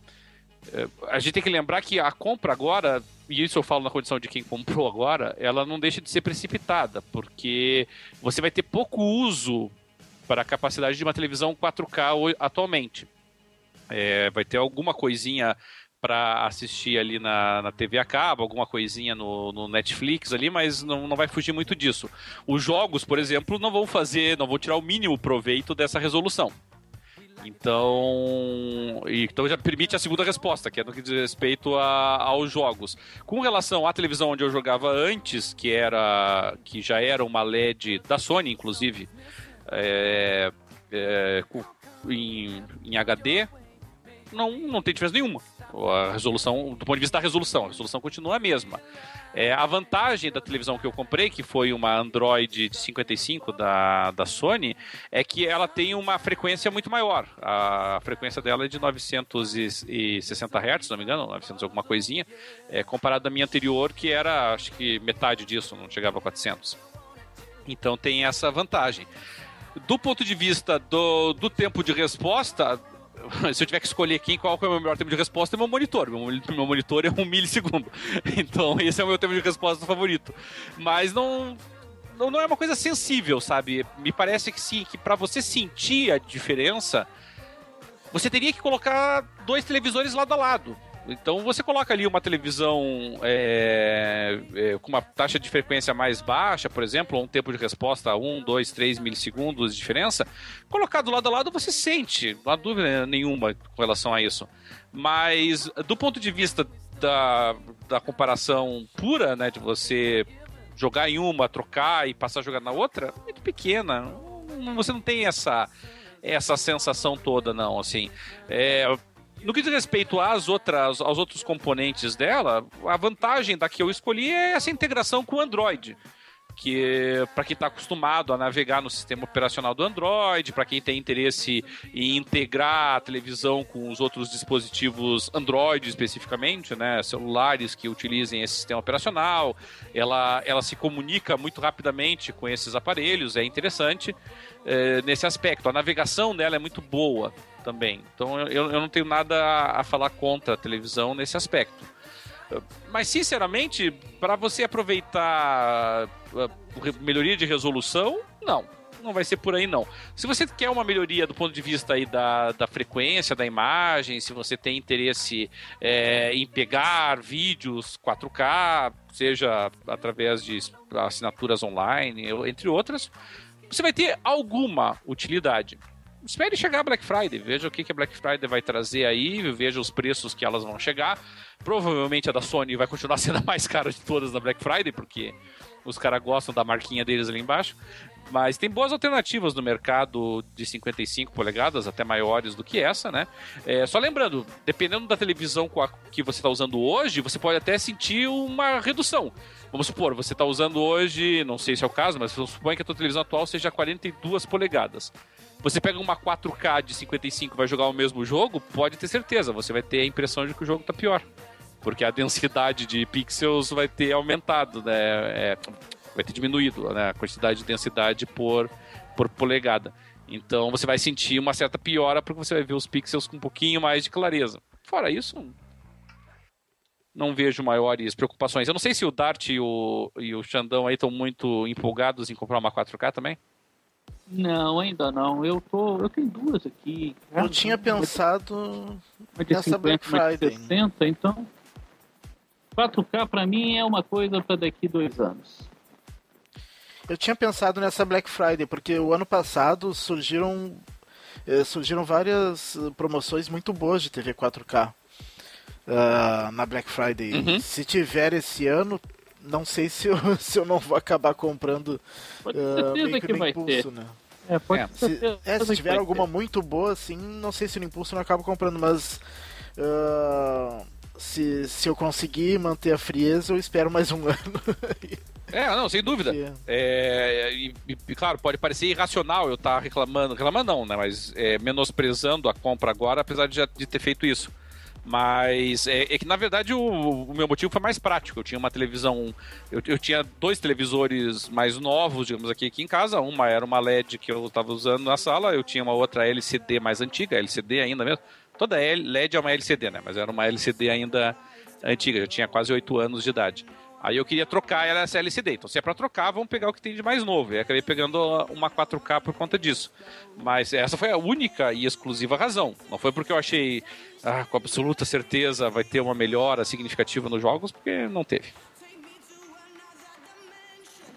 a gente tem que lembrar que a compra agora, e isso eu falo na condição de quem comprou agora, ela não deixa de ser precipitada, porque você vai ter pouco uso para a capacidade de uma televisão 4K atualmente. É, vai ter alguma coisinha para assistir ali na, na TV a cabo, alguma coisinha no, no, Netflix ali, mas não, não vai fugir muito disso. Os jogos, por exemplo, não vão fazer, não vão tirar o mínimo proveito dessa resolução. Então, então já permite a segunda resposta, que é no que diz respeito a, aos jogos. Com relação à televisão onde eu jogava antes, que era que já era uma LED da Sony, inclusive, é, é, em, em HD, não, não tem diferença nenhuma. A resolução, do ponto de vista da resolução, a resolução continua a mesma. É, a vantagem da televisão que eu comprei, que foi uma Android de 55 da, da Sony, é que ela tem uma frequência muito maior. A frequência dela é de 960 Hz, se não me engano, 900 alguma coisinha, é, comparado à minha anterior, que era acho que metade disso, não chegava a 400. Então tem essa vantagem. Do ponto de vista do, do tempo de resposta, se eu tiver que escolher aqui qual é o meu melhor tempo de resposta, é meu monitor. Meu, meu monitor é um milissegundo. Então, esse é o meu tempo de resposta favorito. Mas não, não, é uma coisa sensível, sabe? Me parece que sim, que para você sentir a diferença, você teria que colocar dois televisores lado a lado. Então você coloca ali uma televisão é, é, com uma taxa de frequência mais baixa, por exemplo, um tempo de resposta a 1, 2, 3 milissegundos de diferença, colocado lado a lado você sente, não há dúvida nenhuma com relação a isso. Mas do ponto de vista da, da comparação pura, né, de você jogar em uma, trocar e passar a jogar na outra, é muito pequena. Você não tem essa essa sensação toda, não. Assim, é, no que diz respeito às outras, aos outros componentes dela, a vantagem da que eu escolhi é essa integração com o Android que para quem está acostumado a navegar no sistema operacional do Android, para quem tem interesse em integrar a televisão com os outros dispositivos Android especificamente, né, celulares que utilizem esse sistema operacional, ela, ela se comunica muito rapidamente com esses aparelhos, é interessante é, nesse aspecto. A navegação dela é muito boa também. Então eu, eu não tenho nada a, falar contra a televisão nesse aspecto. Mas, sinceramente, para você aproveitar melhoria de resolução, não. Não vai ser por aí, não. Se você quer uma melhoria do ponto de vista aí da, da frequência da imagem, se você tem interesse é, em pegar vídeos 4K, seja através de assinaturas online, entre outras, você vai ter alguma utilidade espere chegar a Black Friday, veja o que, que a Black Friday vai trazer aí, veja os preços que elas vão chegar. Provavelmente a da Sony vai continuar sendo a mais cara de todas na Black Friday, porque os caras gostam da marquinha deles ali embaixo. Mas tem boas alternativas no mercado de 55 polegadas, até maiores do que essa, né? É, só lembrando, dependendo da televisão que você está usando hoje, você pode até sentir uma redução. Vamos supor, você está usando hoje, não sei se é o caso, mas supõe que a tua televisão atual seja 42 polegadas. Você pega uma 4K de 55 e vai jogar o mesmo jogo, pode ter certeza, você vai ter a impressão de que o jogo está pior. Porque a densidade de pixels vai ter aumentado, né? É, vai ter diminuído né? a quantidade de densidade por, por polegada. Então você vai sentir uma certa piora porque você vai ver os pixels com um pouquinho mais de clareza. Fora isso, não vejo maiores preocupações. Eu não sei se o Dart e o, e o Xandão aí estão muito empolgados em comprar uma 4K também.
Não, ainda não. Eu tô. Eu tenho duas aqui.
Eu tinha pensado nessa Black Friday.
60, então. 4K para mim é uma coisa para daqui dois anos.
Eu tinha pensado nessa Black Friday, porque o ano passado surgiram, eh, surgiram várias promoções muito boas de TV 4K uh, na Black Friday. Uhum. Se tiver esse ano, não sei se eu, se eu não vou acabar comprando
uh, meio que, que no impulso,
ter. né?
É, pode
é. Se, é, se tiver alguma ter. muito boa, assim, não sei se no impulso eu não acabo comprando, mas uh, se, se eu conseguir manter a frieza, eu espero mais um ano.
É, não, sem dúvida. É, e, e, claro, pode parecer irracional eu estar tá reclamando, reclamando não, né? Mas é, menosprezando a compra agora, apesar de já de ter feito isso. Mas é, é que, na verdade, o, o, meu motivo foi mais prático. Eu tinha uma televisão. Eu, eu, tinha dois televisores mais novos, digamos, aqui, aqui em casa. Uma era uma LED que eu estava usando na sala, eu tinha uma outra LCD mais antiga, LCD ainda mesmo. Toda LED é uma LCD, né? Mas era uma LCD ainda antiga, já tinha quase 8 anos de idade. Aí eu queria trocar essa LCD. Então, se é para trocar, vamos pegar o que tem de mais novo. E acabei pegando uma 4K por conta disso. Mas essa foi a única e exclusiva razão. Não foi porque eu achei ah, com absoluta certeza vai ter uma melhora significativa nos jogos, porque não teve.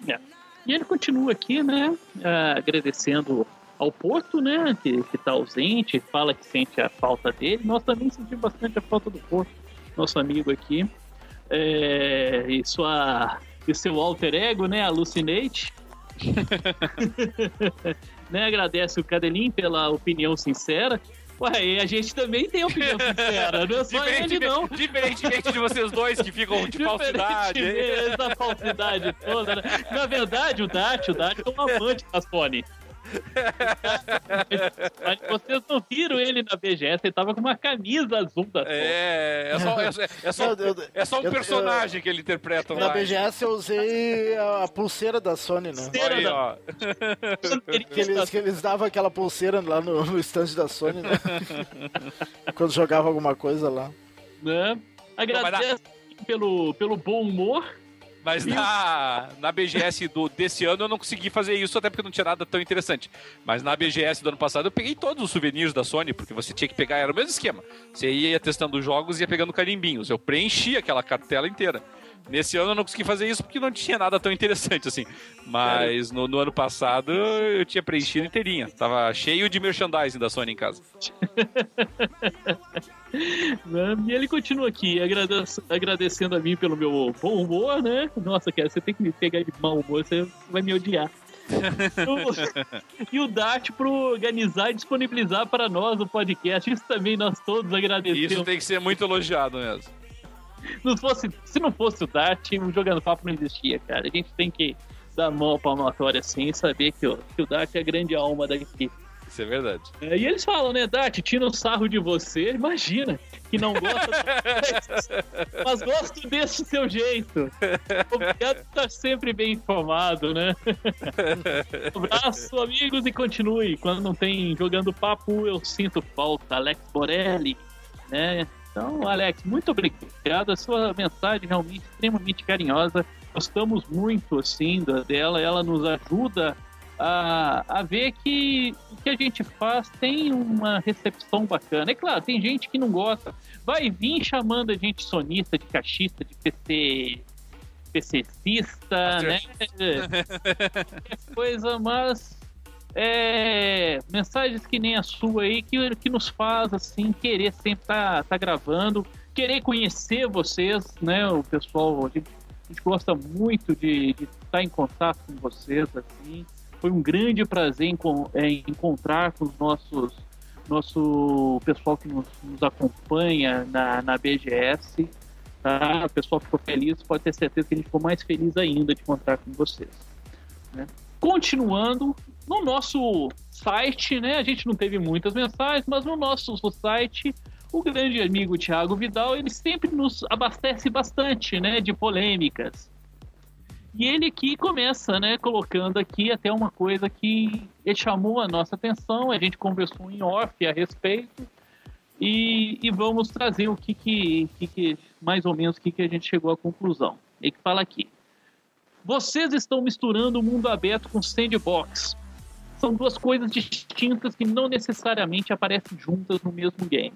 É. E ele continua aqui, né? Ah, agradecendo ao Porto, né? Que, que tá ausente, fala que sente a falta dele. Nós também sentimos bastante a falta do Porto, nosso amigo aqui é, e sua e seu alter ego, né, Alucinate. né, agradece o Cadelim pela opinião sincera. Ué, a gente também tem opinião sincera, não é só ele, não.
Diferentemente de vocês dois que ficam de falsidade.
Essa falsidade toda. Né? Na verdade, o Dart, o Dart é um amante da Sony. Vocês não viram ele na BGS, ele tava com uma camisa azul da
É, é só, é, é só, é só um personagem que ele interpreta
lá. Na BGS eu usei a pulseira da Sony, né?
Aí, ó.
que, eles, que eles davam aquela pulseira lá no, no stand da Sony, né? Quando jogava alguma coisa lá.
Né? Agradeço pelo, pelo bom humor
mas na, na BGS do, desse ano eu não consegui fazer isso, até porque não tinha nada tão interessante. Mas na BGS do ano passado eu peguei todos os souvenirs da Sony, porque você tinha que pegar, era o mesmo esquema. Você ia testando os jogos e ia pegando carimbinhos. Eu preenchi aquela cartela inteira. Nesse ano eu não consegui fazer isso porque não tinha nada tão interessante assim. Mas no, no, ano passado eu tinha preenchido inteirinha. Tava cheio de merchandising da Sony em casa.
e ele continua aqui, agradecendo a mim pelo meu bom humor, né? Nossa, cara, você tem que me pegar de mau humor, você vai me odiar. e o Dart para organizar e disponibilizar para nós o podcast. Isso também nós todos agradecemos.
Isso tem que ser muito elogiado mesmo.
Não fosse, se não fosse o Dart, o Jogando Papo não existia, cara. A gente tem que dar mão palmatória assim e saber que, ó, que o Dart é a grande alma daqui.
Isso é verdade.
É, e eles falam, né, Dart, tira o sarro de você, imagina, que não gosta, mas gosto desse seu jeito. Obrigado por estar sempre bem informado, né? Um abraço, amigos, e continue. Quando não tem jogando papo, eu sinto falta. Alex Borelli, né? Então, Alex, muito obrigado. A sua mensagem realmente extremamente carinhosa. Gostamos muito, assim, dela. Ela nos ajuda a, a ver que o que a gente faz tem uma recepção bacana. É claro, tem gente que não gosta, vai vir chamando a gente sonista, de cachista, de PC, PCcista, né? coisa, mas é, mensagens que nem a sua aí, que, que nos faz assim querer sempre estar tá, tá gravando, querer conhecer vocês, né? O pessoal, a gente, a gente gosta muito de, de estar tá em contato com vocês, assim. Foi um grande prazer é, encontrar com os nossos nosso pessoal que nos, nos acompanha na, na BGS. Tá? O pessoal ficou feliz, pode ter certeza que a gente ficou mais feliz ainda de encontrar com vocês. Né? Continuando, no nosso site, né, a gente não teve muitas mensagens, mas no nosso site, o grande amigo Thiago Vidal, ele sempre nos abastece bastante, né, de polêmicas. E ele aqui começa, né, colocando aqui até uma coisa que chamou a nossa atenção, a gente conversou em off a respeito, e, e vamos trazer o que que, que, que mais ou menos, o que, que a gente chegou à conclusão. Ele fala aqui, vocês estão misturando o mundo aberto com sandbox. São duas coisas distintas que não necessariamente aparecem juntas no mesmo game.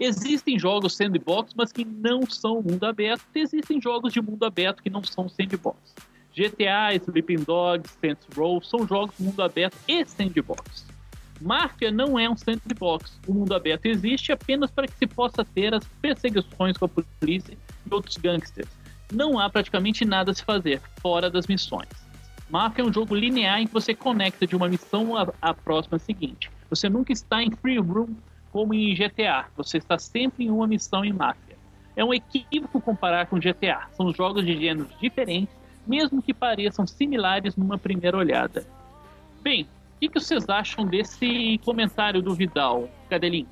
Existem jogos sandbox, mas que não são mundo aberto. Existem jogos de mundo aberto que não são sandbox. GTA, Sleeping Dogs, Saints Row são jogos mundo aberto e sandbox. Mafia não é um sandbox. O mundo aberto existe apenas para que se possa ter as perseguições com a polícia e outros gangsters. Não há praticamente nada a se fazer fora das missões. Mafia é um jogo linear em que você conecta de uma missão à próxima seguinte. Você nunca está em free room como em GTA. Você está sempre em uma missão em máfia. É um equívoco comparar com GTA. São jogos de gêneros diferentes, mesmo que pareçam similares numa primeira olhada. Bem, o que, que vocês acham desse comentário do Vidal, Cadelinho?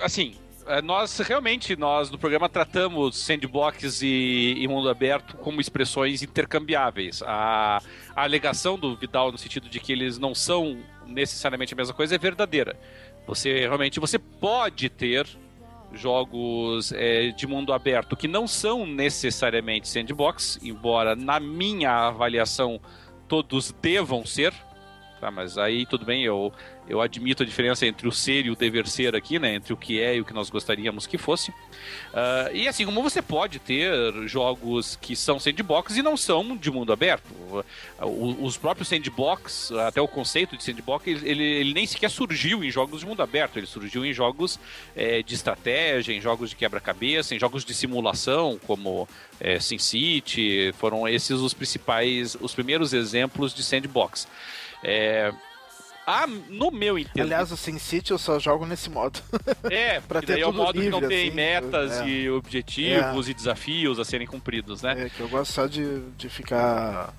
assim, nós realmente, nós no programa tratamos sandbox e, e, mundo aberto como expressões intercambiáveis. A, a alegação do Vidal no sentido de que eles não são necessariamente a mesma coisa é verdadeira. Você realmente você pode ter jogos é, de mundo aberto que não são necessariamente sandbox, embora na minha avaliação todos devam ser. Tá, mas aí tudo bem, eu eu admito a diferença entre o ser e o dever ser aqui, né? Entre o que é e o que nós gostaríamos que fosse. Uh, e assim como você pode ter jogos que são sandbox e não são de mundo aberto. Os próprios sandbox, até o conceito de sandbox, ele, ele, nem sequer surgiu em jogos de mundo aberto. Ele surgiu em jogos é, de estratégia, em jogos de quebra-cabeça, em jogos de simulação, como é, SimCity. Foram esses os principais, os primeiros exemplos de sandbox. É, ah, no meu entendimento.
Aliás, o SimCity eu só jogo nesse modo.
É, pra ter daí é o modo livre, que não tem assim, metas é. e objetivos é. e desafios a serem cumpridos, né?
É, que eu gosto só de, de ficar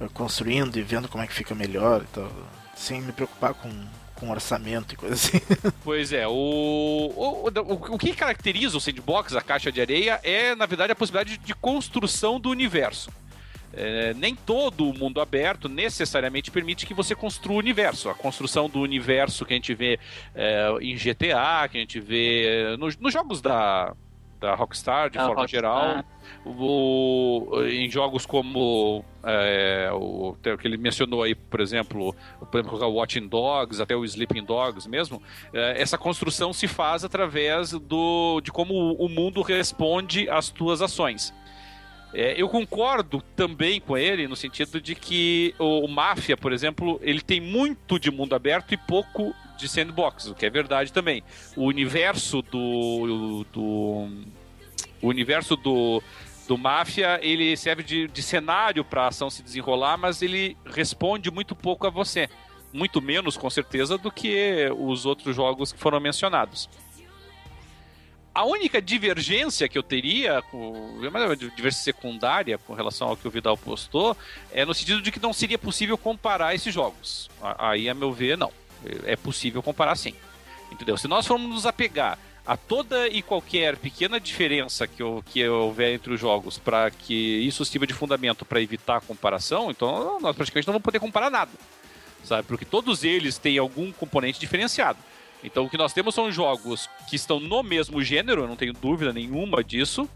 eh, construindo e vendo como é que fica melhor e tal. Sem me preocupar com, com orçamento e coisa assim.
Pois é, o, o, o, o que caracteriza o sandbox, a caixa de areia, é, na verdade, a possibilidade de construção do universo. É, nem todo o mundo aberto necessariamente permite que você construa o universo. A construção do universo que a gente vê é, em GTA, que a gente vê nos, nos jogos da, da Rockstar, de forma Rockstar. geral. O, em jogos como é, o que ele mencionou aí, por exemplo, por exemplo, o Watching Dogs, até o Sleeping Dogs mesmo, é, essa construção se faz através do, de como o mundo responde às tuas ações. É, eu concordo também com ele no sentido de que o, o Máfia, por exemplo, ele tem muito de mundo aberto e pouco de sandbox, o que é verdade também. O universo do, do o universo do do Máfia, ele serve de, de cenário para a ação se desenrolar, mas ele responde muito pouco a você. Muito menos, com certeza, do que os outros jogos que foram mencionados. A única divergência que eu teria, uma divergência secundária com relação ao que o Vidal postou, é no sentido de que não seria possível comparar esses jogos. Aí, a meu ver, não. É possível comparar sim. Entendeu? Se nós formos nos apegar a toda e qualquer pequena diferença que, que houver entre os jogos para que isso sirva de fundamento para evitar a comparação, então nós praticamente não vamos poder comparar nada. Sabe? Porque todos eles têm algum componente diferenciado. Então o que nós temos são jogos que estão no mesmo gênero, eu não tenho dúvida nenhuma disso.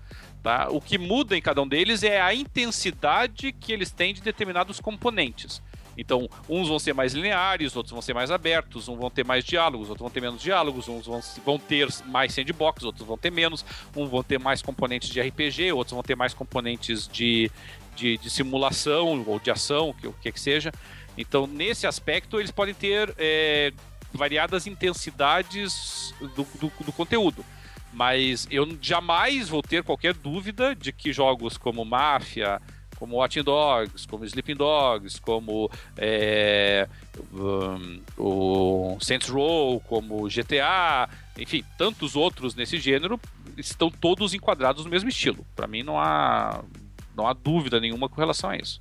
Tá? O que muda em cada um deles é a intensidade que eles têm de determinados componentes. Então, uns vão ser mais lineares, outros vão ser mais abertos, uns vão ter mais diálogos, outros vão ter menos diálogos, uns vão, vão ter mais sandbox, outros vão ter menos, uns vão ter mais componentes de RPG, outros vão ter mais componentes de, de, de simulação ou de ação, o que, que seja. Então, nesse aspecto, eles podem ter é, variadas intensidades do, do, do conteúdo. Mas eu jamais vou ter qualquer dúvida de que jogos como Máfia, como Watching Dogs, como Sleeping Dogs, como é, um, o Saints Row, como GTA, enfim, tantos outros nesse gênero estão todos enquadrados no mesmo estilo. Para mim não há não há dúvida nenhuma com relação a isso.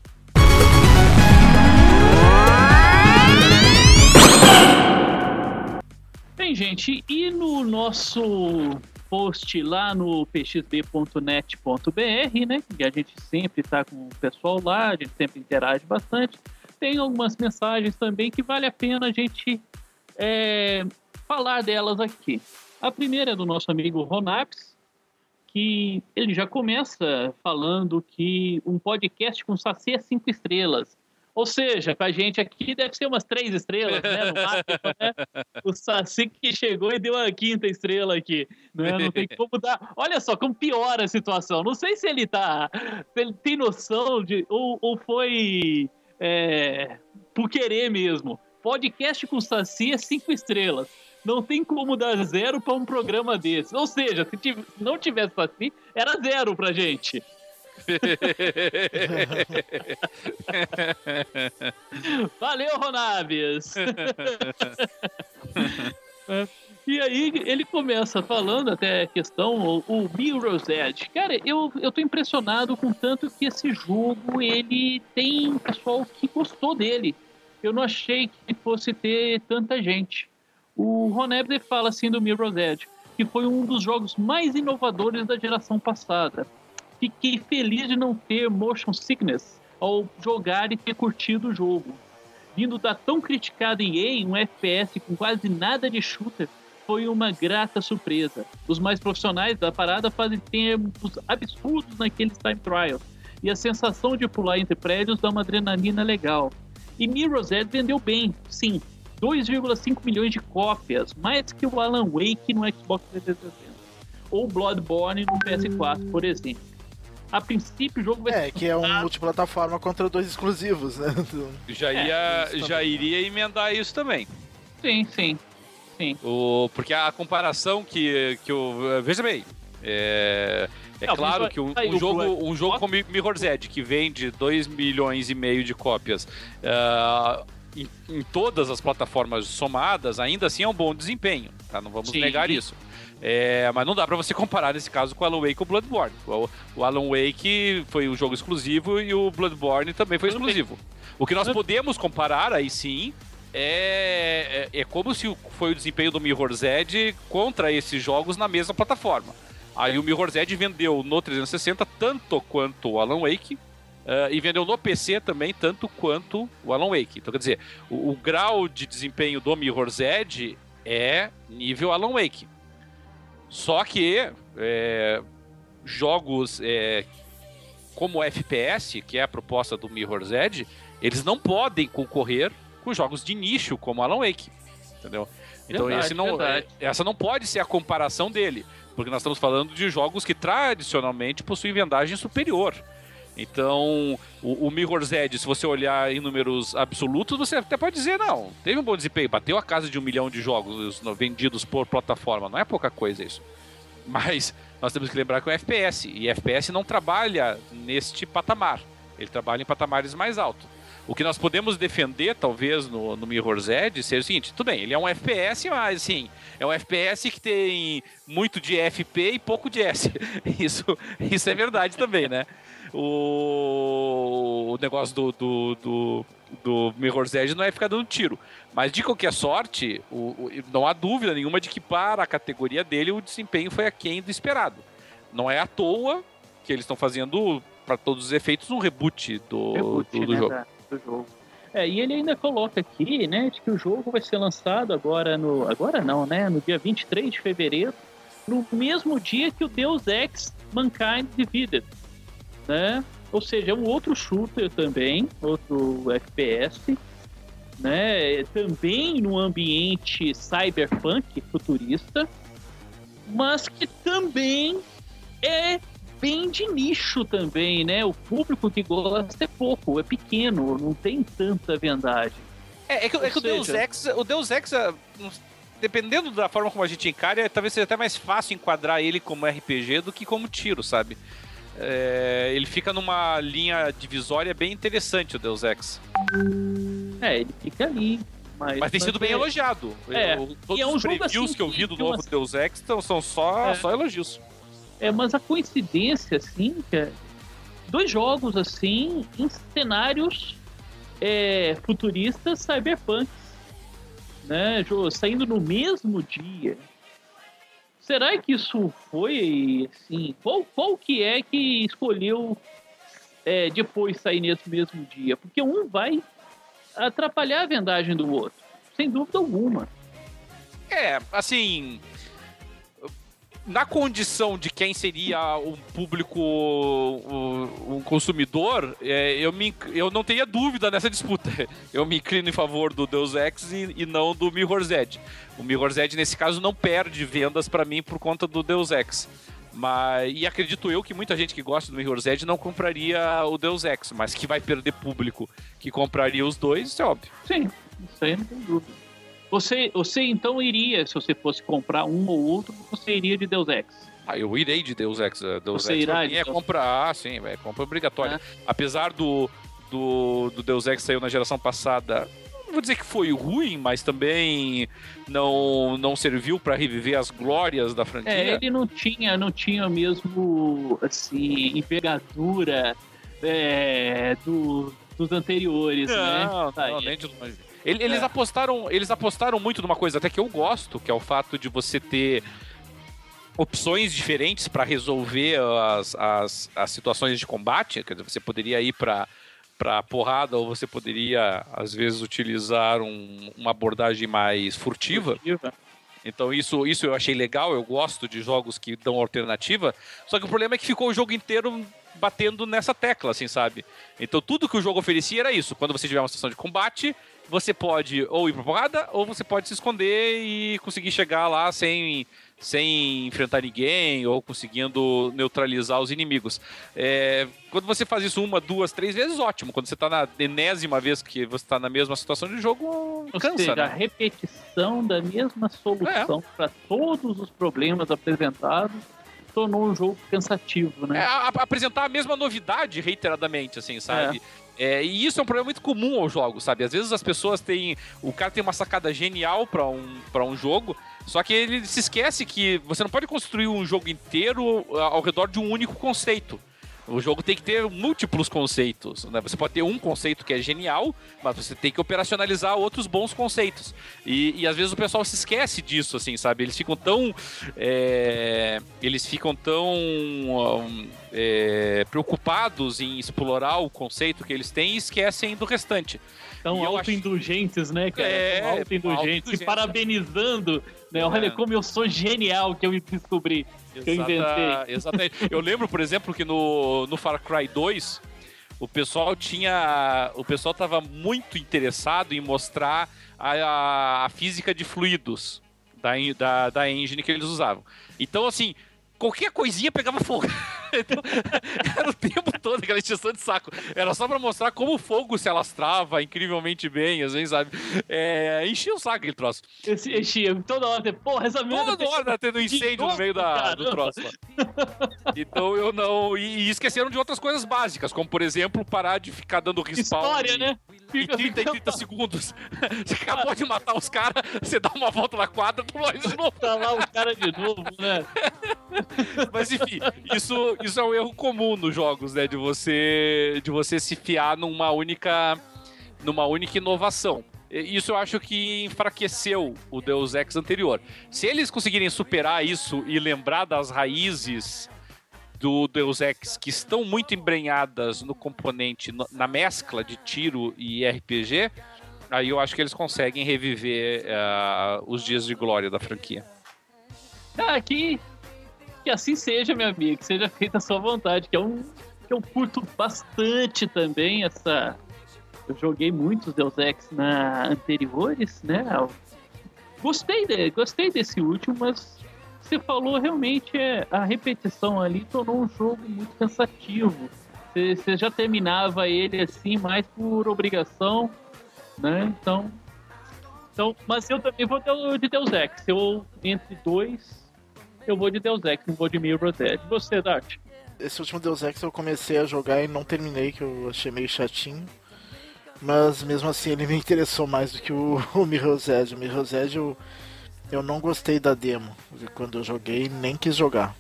Bem, gente, e no nosso post lá no pxb.net.br, né? Que a gente sempre está com o pessoal lá, a gente sempre interage bastante. Tem algumas mensagens também que vale a pena a gente é, falar delas aqui. A primeira é do nosso amigo Ronaps, que ele já começa falando que um podcast com saci é cinco estrelas. Ou seja, pra gente aqui deve ser umas três estrelas, né? No né? O Saci que chegou e deu a quinta estrela aqui. Né? Não tem como dar. Olha só como piora a situação. Não sei se ele tá. Se ele tem noção de. Ou, ou foi. É, por querer mesmo. Podcast com Saci é cinco estrelas. Não tem como dar zero para um programa desse. Ou seja, se não tivesse Saci, era zero pra gente. Valeu, Ronaves! E aí ele começa falando até a questão, o, Mirror's Edge. Cara, eu, eu tô impressionado com tanto que esse jogo, ele tem pessoal que gostou dele. Eu não achei que fosse ter tanta gente. O Ron Ebner fala assim do Mirror's Edge. que foi um dos jogos mais inovadores da geração passada. Fiquei feliz de não ter motion sickness ao jogar e ter curtido o jogo. Vindo da tão criticada EA, um FPS com quase nada de shooter, foi uma grata surpresa. Os mais profissionais da parada fazem tempos absurdos naqueles time trials, e a sensação de pular entre prédios dá uma adrenalina legal. E Mirror's Edge vendeu bem, sim, 2,5 milhões de cópias, mais que o Alan Wake no Xbox 360 ou Bloodborne no PS4, por exemplo. A princípio o jogo vai
É, que é um multiplataforma contra dois exclusivos, né?
Já,
É,
ia, já iria emendar isso também.
Sim, sim. Sim.
O, porque a comparação que, que eu. Veja bem. É, é
Não,
claro que um, um jogo,
o-
um jogo como Mirror's Edge, que vende 2 milhões e meio de cópias ah, em, em todas as plataformas somadas, ainda assim é um bom desempenho. Tá? Não vamos
Sim.
negar isso. É, mas não dá pra você comparar nesse caso com o Alan Wake ou o Bloodborne. O, o Alan Wake foi um jogo exclusivo e o Bloodborne também foi exclusivo. O que nós podemos comparar aí sim é, é, é como se foi o desempenho do Mirror's Edge contra esses jogos na mesma plataforma. Aí o Mirror's Edge vendeu no 360 tanto quanto o Alan Wake eh, e vendeu no PC também tanto quanto o Alan Wake. Então quer dizer, o, o grau de desempenho do Mirror's Edge é nível Alan Wake. Só que é, jogos é, como FPS, que é a proposta do Mirror's Edge, eles não podem concorrer com jogos de nicho como Alan Wake. Entendeu? Então
Verdade,
não, é- essa não pode ser a comparação dele, porque nós estamos falando de jogos que tradicionalmente possuem vendagem superior. Então, o, o Mirror's Edge, se você olhar em números absolutos, você até pode dizer, não, teve um bom desempenho, bateu a casa de um milhão de jogos vendidos por plataforma, não é pouca coisa isso. Mas nós temos que lembrar que é um FPS, e FPS não trabalha neste patamar, ele trabalha em patamares mais altos. O que nós podemos defender, talvez, no, no Mirror's Edge, seja o seguinte: tudo bem, ele é um FPS, mas assim, é um FPS que tem muito de FP e pouco de S. Isso, isso é verdade também, né? O, o negócio do, do, do, do Mirror's Edge não é ficar dando tiro. Mas de qualquer sorte, o, o- não há dúvida nenhuma de que para a categoria dele o desempenho foi aquém do esperado. Não é à toa que eles estão fazendo, para todos os efeitos, um reboot do,
Reboot,
do, do
né,
jogo.
da- do jogo. É, e ele ainda coloca aqui, né, de que o jogo vai ser lançado agora no. Agora não, né? No dia 23 de fevereiro, no mesmo dia que o Deus Ex Mankind Divided. Né? Ou seja, é um outro shooter também, outro FPS, né? Também no ambiente cyberpunk futurista, mas que também é bem de nicho também, né? O público que gosta é pouco, é pequeno, não tem tanta vendagem.
É, é que, é que o Deus
seja-
Ex, o Deus Ex, ah, dependendo da forma como a gente encara, talvez seja até mais fácil enquadrar ele como RPG do que como tiro, sabe? É, ele fica numa linha divisória bem interessante, o Deus Ex.
É, ele fica ali. Mas,
Mas tem sido bem
é-
elogiado.
É,
Eu- todos
e é um
os
jogo
previews
assim
que eu vi do novo Deus Ex tão- são só,
É.
só elogios.
É, mas a coincidência, assim, que é dois jogos, assim, em cenários é, futuristas cyberpunk, né, saindo no mesmo dia. Será que isso foi, assim, qual, qual que é que escolheu é, depois sair nesse mesmo dia? Porque um vai atrapalhar a vendagem do outro, sem dúvida alguma.
É, assim. Na condição de quem seria um público, um, um consumidor, é, eu, me, eu não teria dúvida nessa disputa. Eu me inclino em favor do Deus Ex e, e não do Mirror's Edge. O Mirror's Edge, nesse caso, não perde vendas pra mim por conta do Deus Ex. Mas, e acredito eu que muita gente que gosta do Mirror's Edge não compraria o Deus Ex, mas que vai perder público que compraria os dois, isso é óbvio.
Sim, isso aí não tem dúvida. Você, você então iria, se você fosse comprar um ou outro, você iria de Deus Ex.
Ah, eu irei de Deus Ex. eh, Deus
Você
Ex
irá de
é
Deus-
compra, ah, sim, é compra obrigatória.
É.
Apesar do, do, do Deus Ex que saiu na geração passada, não vou dizer que foi ruim, mas também não, não serviu pra reviver as glórias da franquia.
É, ele não tinha, não tinha mesmo assim, envergadura é, do, dos anteriores, né?
Não,
Tá,
não,
e-
nem de longe. Ele- Eles,
É.
apostaram, eles apostaram muito numa coisa até que eu gosto, que é o fato de você ter opções diferentes para resolver as, as, as situações de combate. Quer dizer, você poderia ir para para porrada ou você poderia às vezes utilizar um, uma abordagem mais furtiva. furtiva. Então isso, isso eu achei legal, eu gosto de jogos que dão alternativa. Só que o problema é que ficou o jogo inteiro batendo nessa tecla, assim, sabe? Então tudo que o jogo oferecia era isso. Quando você tiver uma situação de combate, você pode ou ir pra porrada, ou você pode se esconder e conseguir chegar lá sem sem enfrentar ninguém ou conseguindo neutralizar os inimigos. É, quando você faz isso uma, duas, três vezes, ótimo. Quando você está na enésima vez que você está na mesma situação de jogo, Ou cansa. Seja,
né? a repetição da mesma solução é. para todos os problemas apresentados tornou um jogo cansativo, né? É,
a, apresentar a mesma novidade reiteradamente, assim, sabe? É. é. e isso é um problema muito comum aos jogos, sabe? Às vezes as pessoas têm. O cara tem uma sacada genial para um, pra um jogo, só que ele se esquece que você não pode construir um jogo inteiro ao redor de um único conceito. O jogo tem que ter múltiplos conceitos. Né? Você pode ter um conceito que é genial, mas você tem que operacionalizar outros bons conceitos. E, e às vezes o pessoal se esquece disso, assim, sabe? Eles ficam tão. É, eles ficam tão. Um, é, preocupados em explorar o conceito que eles têm e esquecem do restante.
Tão autoindulgentes, acho... né, cara? É, autoindulgentes, se parabenizando, né? Olha é. como eu sou genial que eu descobri que eu inventei.
Exatamente. eu lembro, por exemplo, que no, no Far Cry 2, o pessoal tinha. O pessoal estava muito interessado em mostrar a, a, física de fluidos da, da, da engine que eles usavam. Então, assim, qualquer coisinha pegava fogo. então, era o tempo todo aquela extensão de saco. Era só pra mostrar como o fogo se alastrava incrivelmente bem, assim, sabe? É, enchia o saco aquele troço.
Enchia, toda hora, porra, essa
merda. Toda hora tá tendo incêndio no meio da, do troço lá. Então eu não. E, e, esqueceram de outras coisas básicas, como por exemplo, parar de ficar dando respawn.
História, né?
Fica, em 30 fica... 30 segundos. Você acabou de matar os caras, você dá uma volta na quadra, morre de novo.
Tá lá o cara de novo, né?
Mas enfim, isso, isso é um erro comum nos jogos, né? De você, de você se fiar numa única, numa única inovação. Isso eu acho que enfraqueceu o Deus Ex anterior. Se eles conseguirem superar isso e lembrar das raízes do Deus Ex que estão muito embrenhadas no componente, na mescla de tiro e RPG, aí eu acho que eles conseguem reviver uh, os dias de glória da franquia.
Aqui que assim seja, meu amigo, que seja feita a sua vontade, que é um que eu curto bastante também essa eu joguei muitos Deus Ex na anteriores, né? Gostei de, gostei desse último, mas você falou realmente é a repetição ali tornou um jogo muito cansativo. Você, já terminava ele assim mais por obrigação, né? Então, então, mas eu também vou de Deus Ex. Eu entre dois eu vou de Deus Ex, não vou de Mirror's Edge. Você, Dart?
Esse último Deus Ex eu comecei a jogar e não terminei, que eu achei meio chatinho. Mas mesmo assim ele me interessou mais do que o, o Mirror's Edge. O Mirror's Edge eu, eu não gostei da demo. Quando eu joguei, nem quis jogar.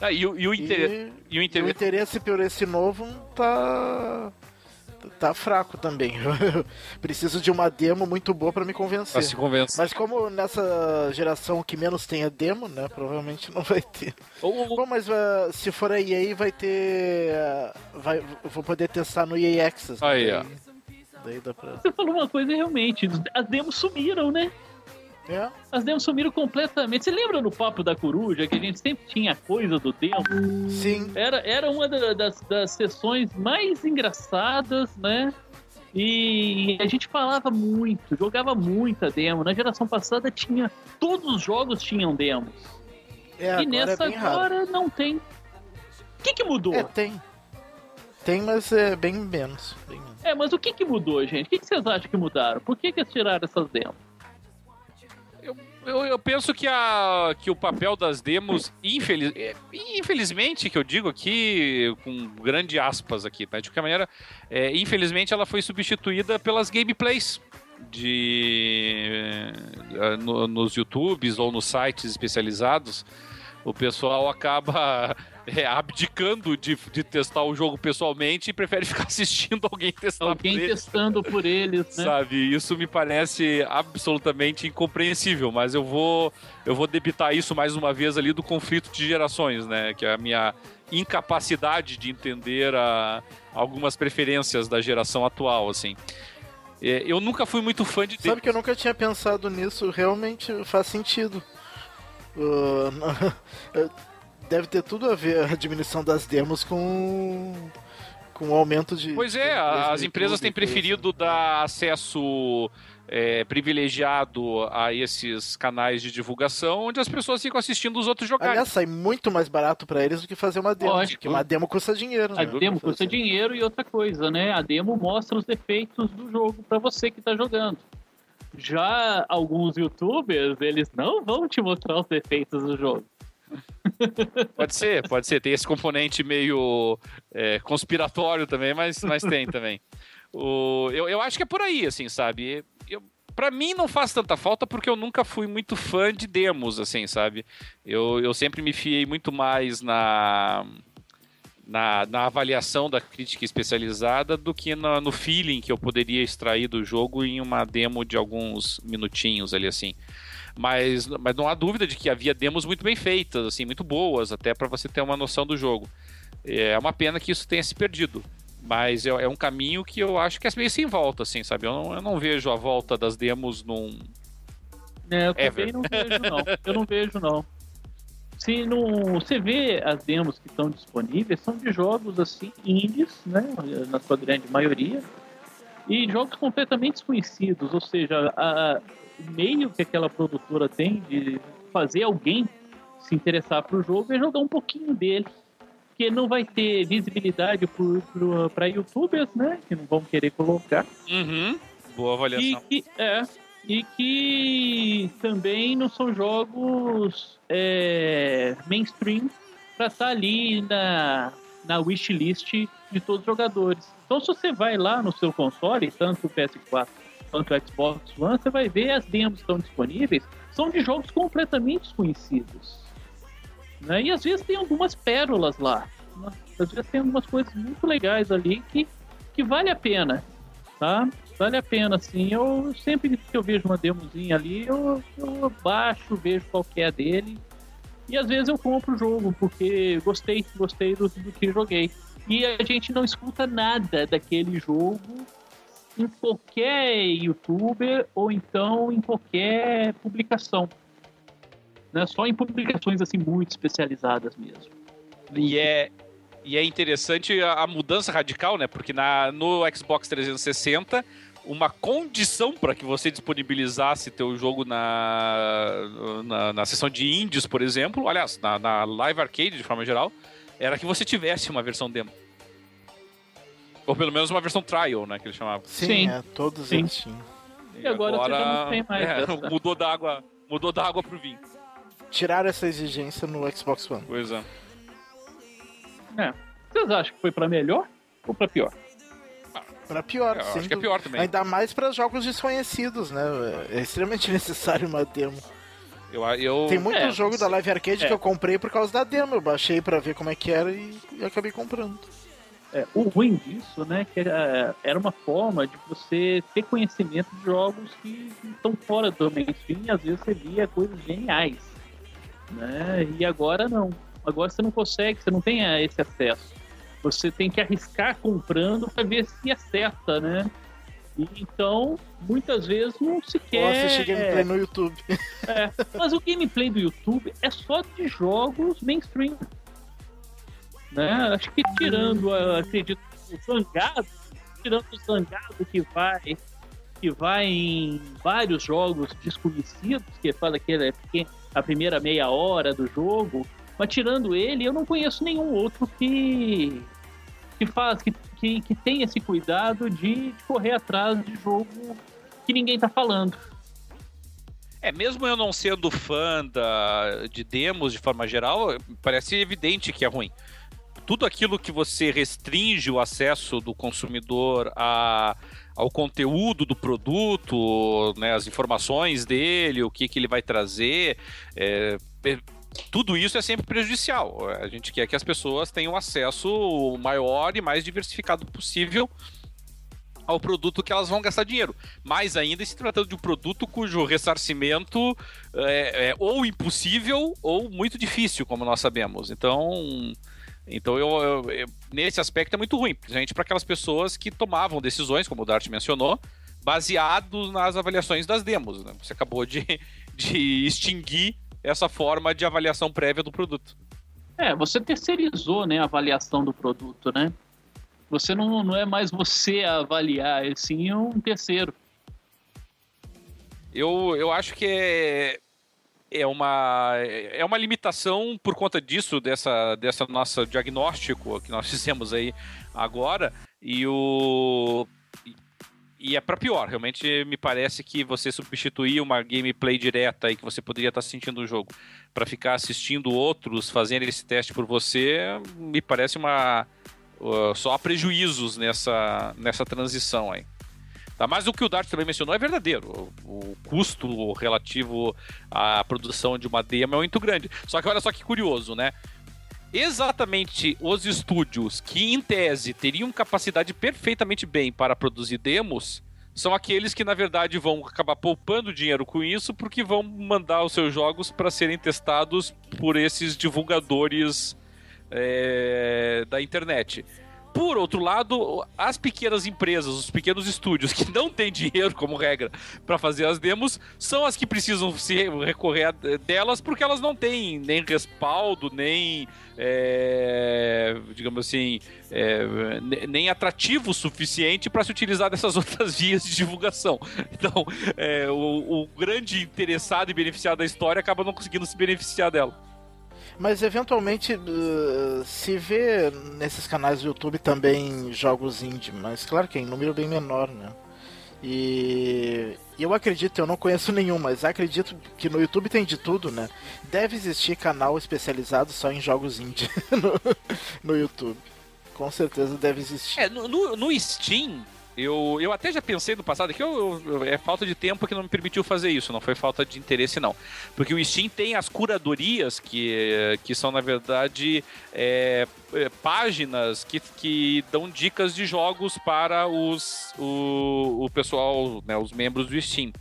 Ah, e, e, o, inter...
e, e o, inter... o interesse por esse novo tá tá fraco também. Preciso de uma demo muito boa para me convencer. Pra
se convence.
Mas como nessa geração que menos tem a demo, né? Provavelmente não vai ter. Ou... Bom, mas uh, se for a EA, vai ter. Uh, vai, vou poder testar no EA Access.
Aí, ó.
Daí dá pra... Você falou uma coisa realmente, as demos sumiram, né? É. As demos sumiram completamente. Você lembra no Papo da Coruja que a gente sempre tinha coisa do demo?
Sim.
Era, era uma das, das sessões mais engraçadas, né? E a gente falava muito, jogava muita demo. Na geração passada tinha. Todos os jogos tinham demos. É, e nessa é agora raro. não tem. O que, que mudou?
É, tem. Tem, mas é bem menos. Bem menos.
É, mas o que, que mudou, gente? O que, que vocês acham que mudaram? Por que, que eles tiraram essas demos?
Eu, eu, penso que, a, que o papel das demos, infeliz, é, infelizmente, que eu digo aqui, com grande aspas aqui, né? de qualquer maneira, é, infelizmente ela foi substituída pelas gameplays de, é, no, nos YouTubes ou nos sites especializados. O pessoal acaba é, abdicando de, de testar o jogo pessoalmente e prefere ficar assistindo alguém testar
Alguém
por eles.
testando por eles, né?
Sabe, isso me parece absolutamente incompreensível, mas eu vou eu vou debitar isso mais uma vez ali do conflito de gerações, né, que é a minha incapacidade de entender a, algumas preferências da geração atual, assim. É, eu nunca fui muito fã de
Sabe que eu nunca tinha pensado nisso, realmente faz sentido. Uh, deve ter tudo a ver a diminuição das demos com com o aumento de.
Pois é,
de
as empresas têm preferido dar acesso é, privilegiado a esses canais de divulgação, onde as pessoas ficam assistindo os outros jogarem.
Aliás, sai muito mais barato para eles do que fazer uma demo.
Lógico.
Porque uma demo custa dinheiro.
A
né?
demo custa dinheiro e outra coisa, né? A demo mostra os defeitos do jogo para você que tá jogando. Já alguns youtubers, eles não vão te mostrar os defeitos do jogo.
Pode ser, pode ser. Tem esse componente meio é, conspiratório também, mas, mas tem também. O, eu, eu acho que é por aí, assim, sabe? Eu, pra mim não faz tanta falta porque eu nunca fui muito fã de demos, assim, sabe? Eu, eu sempre me fiei muito mais na, na, na avaliação da crítica especializada do que na, no feeling que eu poderia extrair do jogo em uma demo de alguns minutinhos ali, assim. Mas, mas não há dúvida de que havia demos muito bem feitas, assim, muito boas, até para você ter uma noção do jogo. É uma pena que isso tenha se perdido. Mas é, é um caminho que eu acho que é meio sem volta, assim, sabe? Eu não, eu não vejo a volta das demos num.
É, eu
Ever.
também não vejo, não. Eu não vejo, não. Se não, você vê as demos que estão disponíveis, são de jogos assim, indies, né? Na sua grande maioria. E jogos completamente desconhecidos, ou seja, a, o meio que aquela produtora tem de fazer alguém se interessar pro jogo é jogar um pouquinho dele. Porque não vai ter visibilidade para youtubers, né? Que não vão querer colocar.
Uhum. Boa
E
avaliação.
que, é, e que também não são jogos é, mainstream para estar ali na, na wishlist de todos os jogadores. Então, se você vai lá no seu console, tanto o PS4 quanto o Xbox One, você vai ver as demos que estão disponíveis, são de jogos completamente desconhecidos. Né? E às vezes tem algumas pérolas lá. né? Às vezes tem algumas coisas muito legais ali que, que vale a pena. Tá? Vale a pena, assim. Eu sempre que eu vejo uma demozinha ali, eu, eu baixo, vejo qual que é dele. E às vezes eu compro o jogo, porque gostei, gostei do, do que joguei. E a gente não escuta nada daquele jogo em qualquer youtuber ou então em qualquer publicação. Né? Só em publicações assim muito especializadas mesmo.
E é, e é interessante a, a mudança radical, né? Porque na, no Xbox 360, uma condição para que você disponibilizasse teu jogo na, na, na seção de indies, por exemplo, aliás, na, na Live Arcade de forma geral, era que você tivesse uma versão demo. Ou pelo menos uma versão trial, né? Que eles chamavam.
Sim,
Sim.
é, todos
Sim.
eles tinham.
E agora já não tem mais
é,
essa.
mudou da água, mudou da água pro vinho.
Tiraram essa exigência no Xbox One.
Pois é.
É. Vocês acham que foi pra melhor ou pra pior?
Pra pior,
Eu acho que é pior também.
Ainda mais para jogos desconhecidos, né? É extremamente necessário uma demo.
Eu, eu,
Tem muito
É,
jogo da Live Arcade
é.
que eu comprei por causa da demo. Eu baixei pra ver como é que era e, e acabei comprando.
É, o ruim disso, né, que era, era uma forma de você ter conhecimento de jogos que estão fora do mainstream e às vezes você via coisas geniais, né, e agora não. Agora você não consegue, você não tem esse acesso. Você tem que arriscar comprando para ver se acerta, né? E, então, muitas vezes não se quer.
assistir gameplay no YouTube.
É, mas o gameplay do YouTube é só de jogos mainstream. Né? Acho que tirando, ah, acredito, o Zangado, tirando o Zangado que vai que vai em vários jogos desconhecidos, que fala que ele é pequeno, a primeira meia hora do jogo, mas tirando ele, eu não conheço nenhum outro que que faz, que, que, que tem esse cuidado de correr atrás de jogo que ninguém tá falando.
É, mesmo eu não sendo fã da, de demos de forma geral, parece evidente que é ruim. Tudo aquilo que você restringe o acesso do consumidor a, ao conteúdo do produto, né, as informações dele, o que, que ele vai trazer, é, tudo isso é sempre prejudicial. A gente quer que as pessoas tenham acesso maior e mais diversificado possível ao produto que elas vão gastar dinheiro. Mais ainda se tratando de um produto cujo ressarcimento é, é ou impossível ou muito difícil, como nós sabemos. Então, então eu, eu, eu, nesse aspecto é muito ruim, principalmente para aquelas pessoas que tomavam decisões, como o Dart mencionou, baseados nas avaliações das demos. Né? Você acabou de, de extinguir essa forma de avaliação prévia do produto.
É, você terceirizou né, a avaliação do produto, né? Você não, não é mais você a avaliar, é sim um terceiro.
Eu, eu acho que é, é, uma, é uma limitação por conta disso, dessa, dessa nossa diagnóstico que nós fizemos aí agora. E o. E é para pior, realmente me parece que você substituir uma gameplay direta e que você poderia estar sentindo o jogo para ficar assistindo outros fazendo esse teste por você, me parece uma, Uh, só há prejuízos nessa, nessa transição aí. Tá? Mas o que o Dart também mencionou é verdadeiro. O, o, custo relativo à produção de uma demo é muito grande. Só que olha só que curioso, né? Exatamente os estúdios que, em tese, teriam capacidade perfeitamente bem para produzir demos são aqueles que, na verdade, vão acabar poupando dinheiro com isso porque vão mandar os seus jogos para serem testados por esses divulgadores é, da internet. Por outro lado, as pequenas empresas, os pequenos estúdios que não têm dinheiro como regra para fazer as demos, são as que precisam se recorrer delas porque elas não têm nem respaldo, nem, é, digamos assim, é, nem atrativo suficiente para se utilizar dessas outras vias de divulgação. Então, é, o, o grande interessado e beneficiado da história acaba não conseguindo se beneficiar dela.
Mas eventualmente uh, se vê nesses canais do YouTube também jogos indie, mas claro que é em número bem menor, né? E eu acredito, eu não conheço nenhum, mas acredito que no YouTube tem de tudo, né? Deve existir canal especializado só em jogos indie no, no YouTube. Com certeza deve existir.
É, no, no, Steam eu, eu até já pensei no passado que eu, eu, é falta de tempo que não me permitiu fazer isso, não foi falta de interesse, não. Porque o Steam tem as curadorias, que, que são, na verdade, é, é, páginas que, que dão dicas de jogos para os, o, o pessoal, né, os membros do Steam.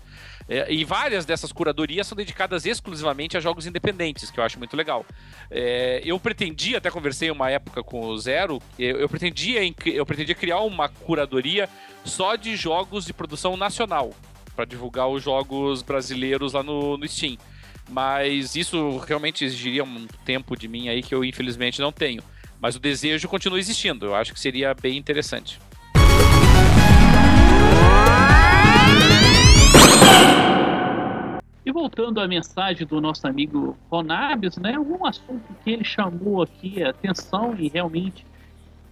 É, e várias dessas curadorias são dedicadas exclusivamente a jogos independentes, que eu acho muito legal. É, eu pretendia, até conversei uma época com o Zero, eu, eu, pretendia, eu pretendia criar uma curadoria só de jogos de produção nacional, para divulgar os jogos brasileiros lá no, no Steam. Mas isso realmente exigiria um tempo de mim aí que eu infelizmente não tenho. Mas o desejo continua existindo, eu acho que seria bem interessante.
E voltando à mensagem do nosso amigo Ronabes, né, um assunto que ele chamou aqui a atenção e realmente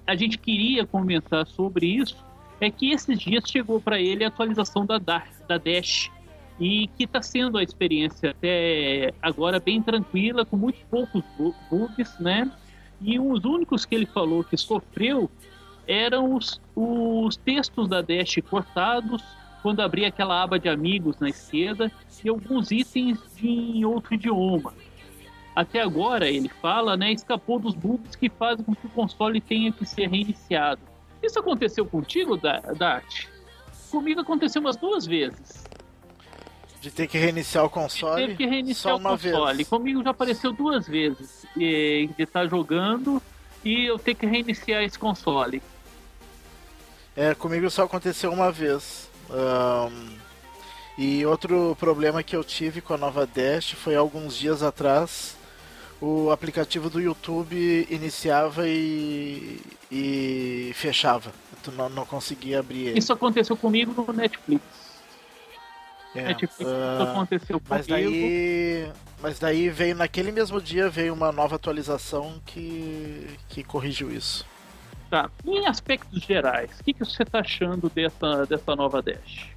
a gente queria comentar sobre isso é que esses dias chegou para ele a atualização da, da Dash e que está sendo a experiência até agora bem tranquila, com muito poucos bugs, né? E os únicos que ele falou que sofreu eram os, os textos da Dash cortados, quando abrir aquela aba de amigos na esquerda e alguns itens em outro idioma. Até agora, ele fala, né, escapou dos bugs que fazem com que o console tenha que ser reiniciado. Isso aconteceu contigo, Dart? Comigo aconteceu umas duas vezes.
De ter que reiniciar o console?
De ter que reiniciar o console. Vez. Comigo já apareceu duas vezes. De estar tá jogando e eu ter que reiniciar esse console.
É, comigo só aconteceu uma vez. Um, e outro problema que eu tive com a nova Dash foi alguns dias atrás o aplicativo do YouTube iniciava e, e fechava. Tu não, não conseguia abrir ele.
Isso aconteceu comigo no Netflix.
É, Netflix uh, aconteceu comigo. Mas daí, mas daí veio naquele mesmo dia veio uma nova atualização que, que corrigiu isso.
Tá. Em aspectos gerais, o que, que você está achando dessa, dessa nova Dash?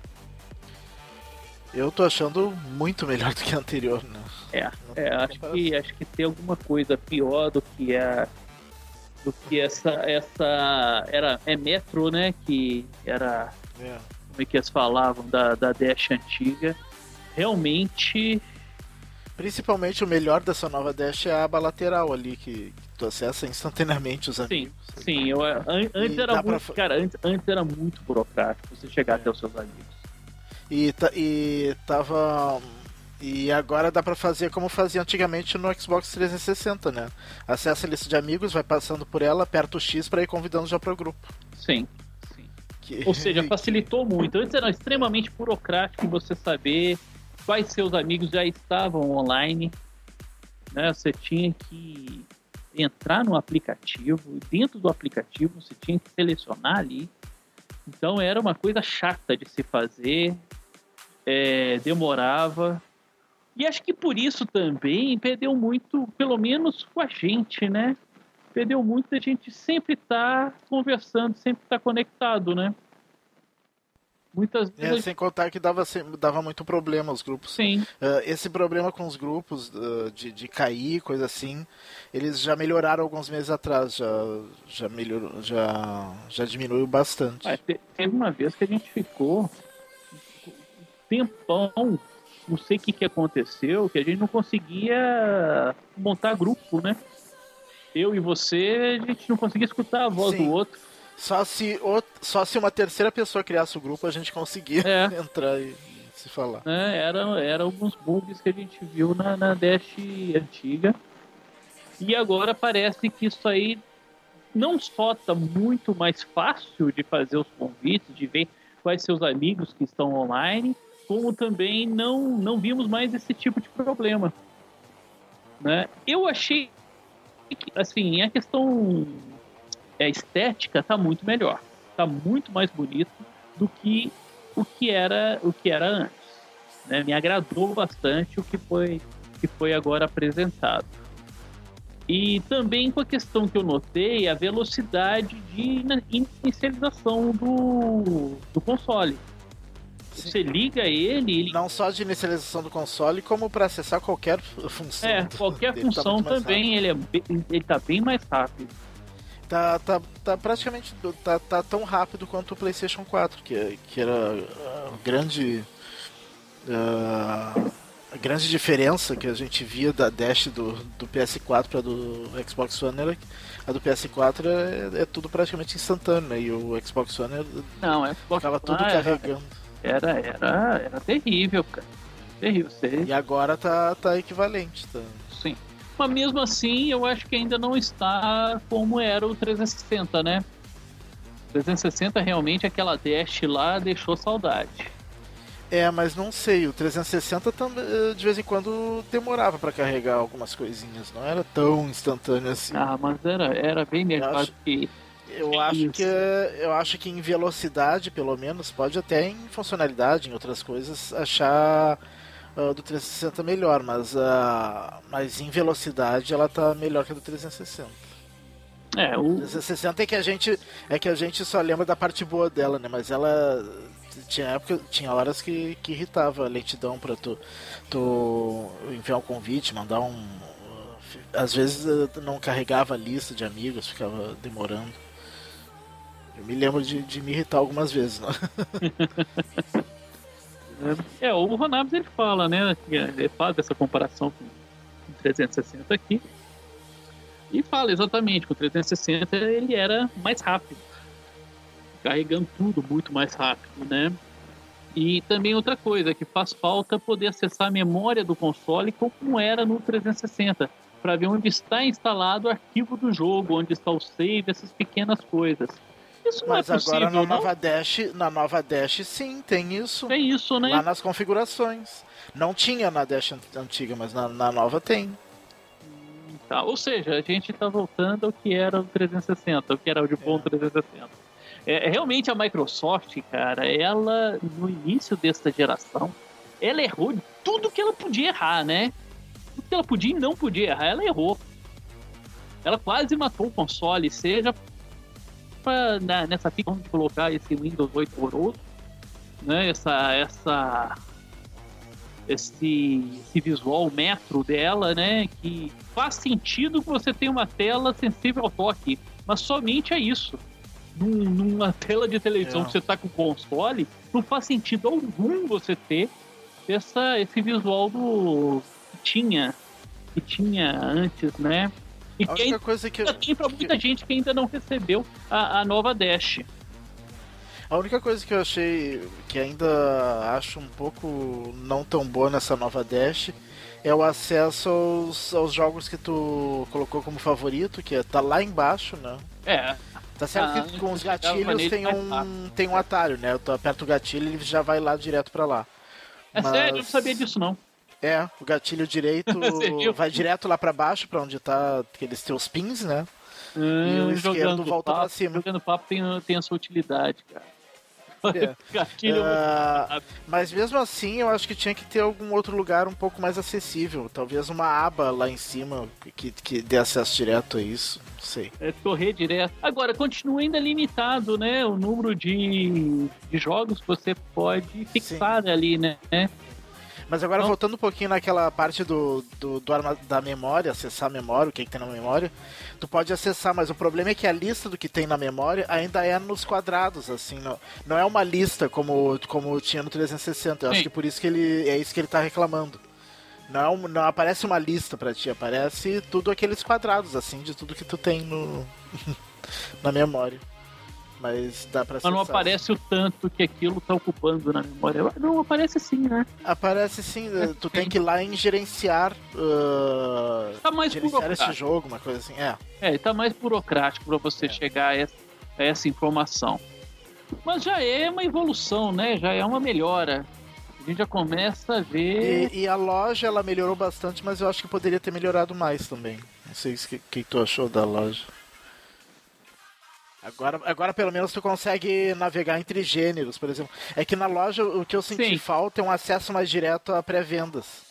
Eu tô achando muito melhor do que a anterior, né?
É, é acho, que, acho que tem alguma coisa pior do que a. do que essa. essa era, é Metro, né? Que era. É. Como é que eles falavam da, da Dash antiga. Realmente
Principalmente o melhor dessa nova Dash é a aba lateral ali, que, que tu acessa instantaneamente os amigos.
Sim, sim. Eu, an, antes era muito, pra... cara, antes, antes era muito burocrático você chegar é. até os seus amigos.
E, e tava e agora dá para fazer como fazia antigamente no Xbox 360, né? Acessa a lista de amigos, vai passando por ela, aperta o X para ir convidando já para o grupo.
Sim. sim. Que... Ou seja, facilitou muito. Antes era extremamente burocrático você saber quais seus amigos já estavam online. Né? Você tinha que entrar no aplicativo, dentro do aplicativo você tinha que selecionar ali. Então era uma coisa chata de se fazer, é, demorava e acho que por isso também perdeu muito, pelo menos com a gente, né? Perdeu muito a gente sempre estar tá conversando, sempre estar tá conectado, né?
Muitas é, vezes. É, sem contar que dava, dava muito problema os grupos.
Sim.
Uh, esse problema com os grupos uh, de, de cair, coisa assim, eles já melhoraram alguns meses atrás, já, já, melhorou, já, já diminuiu bastante.
Ah, teve uma vez que a gente ficou um tempão não sei o que, que aconteceu, que a gente não conseguia montar grupo, né? Eu e você, a gente não conseguia escutar a voz Sim. do outro.
Só se, só se uma terceira pessoa criasse o grupo, a gente conseguia é. entrar e se falar.
É, era, era alguns bugs que a gente viu na, na Dash antiga. E agora parece que isso aí não só está muito mais fácil de fazer os convites, de ver quais seus amigos que estão online, como também não, não vimos mais esse tipo de problema. Né? Eu achei que, assim, a questão é, estética está muito melhor, está muito mais bonito do que o que era o que era antes. Né? Me agradou bastante o que foi que foi agora apresentado. E também com a questão que eu notei, a velocidade de inicialização do, do console. Você liga ele, ele.
Não só de inicialização do console, como para acessar qualquer função.
É, qualquer tá função tá também, ele, é bem, ele tá bem mais rápido.
Tá, tá, tá praticamente tá, tá tão rápido quanto o PlayStation 4, que, que era a grande. Uh, a grande diferença que a gente via da Dash do, do PS4 para do Xbox One era a do PS4 é, é tudo praticamente instantâneo, né? E o Xbox One é,
não, é ficava
tudo ah, carregando.
Era, era, era terrível, cara. Terrível. Você...
E agora tá, tá equivalente, tá?
Mas mesmo assim, eu acho que ainda não está como era o 360, né? 360 realmente aquela dash lá deixou saudade.
É, mas não sei, o 360 também eh, de vez em quando demorava para carregar algumas coisinhas, não era tão instantâneo assim.
Ah, mas era, era bem melhor acho... que
eu acho que eu acho que em velocidade, pelo menos, pode até em funcionalidade, em outras coisas, achar uh, do 360 melhor, mas uh, mas em velocidade ela tá melhor que a do 360.
É, o
360 é que a gente é que a gente só lembra da parte boa dela, né? Mas ela tinha época, tinha horas que, que irritava a lentidão para tu tu enviar um convite, mandar um às vezes não carregava a lista de amigos, ficava demorando. Eu me lembro de, de me irritar algumas vezes, né?
é, o Ronabs ele fala, né? Ele faz essa comparação com o 360 aqui. E fala exatamente, com o 360 ele era mais rápido. Carregando tudo muito mais rápido, né? E também outra coisa que faz falta poder acessar a memória do console como era no 360, para ver onde está instalado o arquivo do jogo, onde está o save, essas pequenas coisas. Isso não
Mas
é possível,
agora
na
não? nova Dash, na nova Dash sim, tem isso.
Tem isso, né?
Lá nas configurações. Não tinha na Dash antiga, mas na, na nova tem.
Tá, ou seja, a gente está voltando ao que era o 360, o que era o de bom é. 360. É, realmente a Microsoft, cara, ela no início desta geração, ela errou tudo que ela podia errar, né? Tudo que ela podia e não podia errar, ela errou. Ela quase matou o console, seja né, nessa fica de colocar esse Windows 8 horroroso, né? Essa, essa, esse, esse visual metro dela, né? Que faz sentido que você tenha uma tela sensível ao toque, mas somente é isso. Num, numa tela de televisão é. que você tá com o console, não faz sentido algum você ter essa, esse visual do tinha, que tinha antes, né? E
A
que
única
ainda
coisa que eu,
tem pra muita gente que ainda não recebeu a, a nova Dash.
A única coisa que eu achei que ainda acho um pouco não tão boa nessa nova Dash é o acesso aos, aos jogos que tu colocou como favorito, que é, tá lá embaixo, né?
É,
Tá certo
Ah,
que com os gatilhos tem
mais
um, tem um atalho, né? Tu aperta o gatilho e ele já vai lá direto pra lá.
é
Mas-
sério, eu não sabia disso não.
É, o gatilho direito vai direto lá pra baixo, pra onde tá aqueles teus pins, né?
Ah,
o esquerdo
jogando
volta pra cima.
Jogando papo tem, tem a sua utilidade, cara.
É.
Gatilho
Ah,
rápido.
mas mesmo assim, eu acho que tinha que ter algum outro lugar um pouco mais acessível. Talvez uma aba lá em cima que, que dê acesso direto a isso. Não sei.
é correr direto. Agora, continua ainda limitado, né? O número de, de jogos que você pode fixar ali, né?
Mas agora,
Não.
voltando um pouquinho naquela parte do, do, do arma- da memória, acessar a memória, o que, que tem na memória, tu pode acessar, mas o problema é que a lista do que tem na memória ainda é nos quadrados, assim, não, não é uma lista como, como tinha no 360. Eu acho
Sim.
que por isso que ele é isso que ele tá reclamando. Não, é não aparece uma lista pra ti, aparece tudo aqueles quadrados, assim, de tudo que tu tem no na memória. Mas dá pra
Mas não
acessar.
aparece o tanto que aquilo tá ocupando na memória. Não, aparece sim, né?
Aparece sim, eh, tu tem que ir lá em gerenciar. ah,
Tá mais
gerenciar esse jogo, uma coisa assim. É.
É, tá mais burocrático para você
É.
chegar a essa, a essa informação. Mas já é uma evolução, né? Já é uma melhora. A gente já começa a ver.
E, e a loja ela melhorou bastante, mas eu acho que poderia ter melhorado mais também. Não sei o que, que tu achou da loja. Agora, agora pelo menos tu consegue navegar entre gêneros, por exemplo. É que na loja o que eu senti
Sim.
falta é um acesso mais direto a pré-vendas.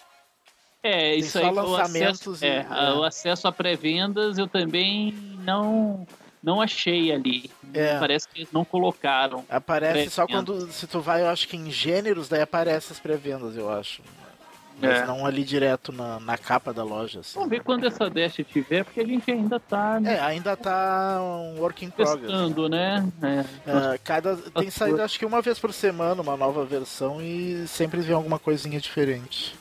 É, isso
só
aí. O
lançamentos
acesso, é,
e-
a-
é.
o acesso a pré-vendas eu também não, não achei ali.
É.
Parece que eles não colocaram.
Aparece só quando. Se tu vai, eu acho que em gêneros, daí aparece as pré-vendas, eu acho. Mas
É.
não ali direto na, na capa da loja. Assim.
Vamos ver quando essa Dash tiver, porque a gente ainda tá
É, ainda tá um work in progress.
testando, né? É.
É, cada, tem saído acho que uma vez por semana uma nova versão e sempre vem alguma coisinha diferente.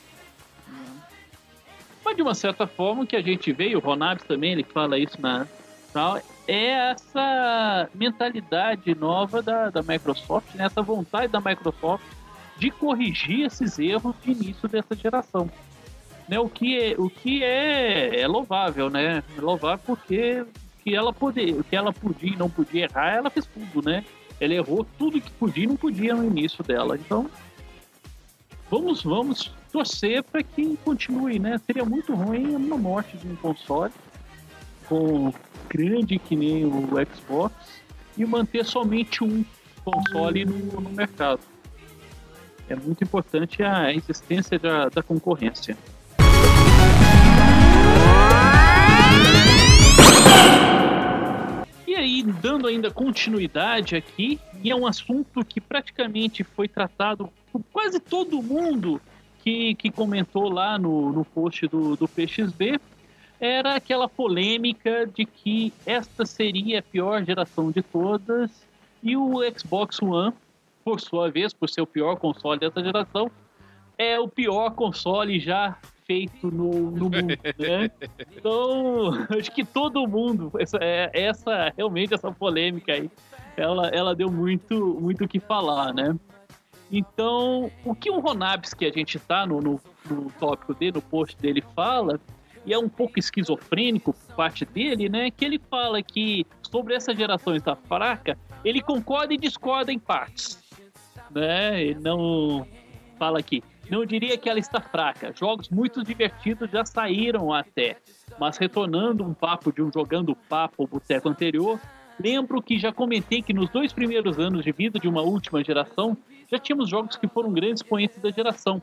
Mas de uma certa forma o que a gente vê, e o Ronabs também, ele fala isso na tal, é essa mentalidade nova da, da Microsoft, né? essa vontade da Microsoft de corrigir esses erros de início dessa geração. Né? O que, é, o que é, é louvável, né? É louvável porque que ela poder, que ela podia e não podia errar, ela fez tudo, né? Ela errou tudo que podia e não podia no início dela. Então, vamos, vamos torcer para que continue, né? Seria muito ruim uma morte de um console com grande que nem o Xbox e manter somente um console no, no mercado. É muito importante a existência da, da concorrência. E aí, dando ainda continuidade aqui, e é um assunto que praticamente foi tratado por quase todo mundo que, que comentou lá no, no post do, do PXB, era aquela polêmica de que esta seria a pior geração de todas e o Xbox One, por sua vez, por ser o pior console dessa geração, é o pior console já feito no, no mundo, né? Então, acho que todo mundo, essa, é- essa realmente essa polêmica aí, ela, ela deu muito muito o que falar, né? Então, o que o Ronabs, que a gente tá no, no, no tópico dele, no post dele, fala, e é um pouco esquizofrênico por parte dele, né? Que ele fala que sobre essa geração estar fraca, ele concorda e discorda em partes, né? Ele não fala aqui. Não diria que ela está fraca. Jogos muito divertidos já saíram até. Mas retornando um papo de um jogando papo boteco anterior, lembro que já comentei que nos dois primeiros anos de vida de uma última geração, já tínhamos jogos que foram grandes expoentes da geração.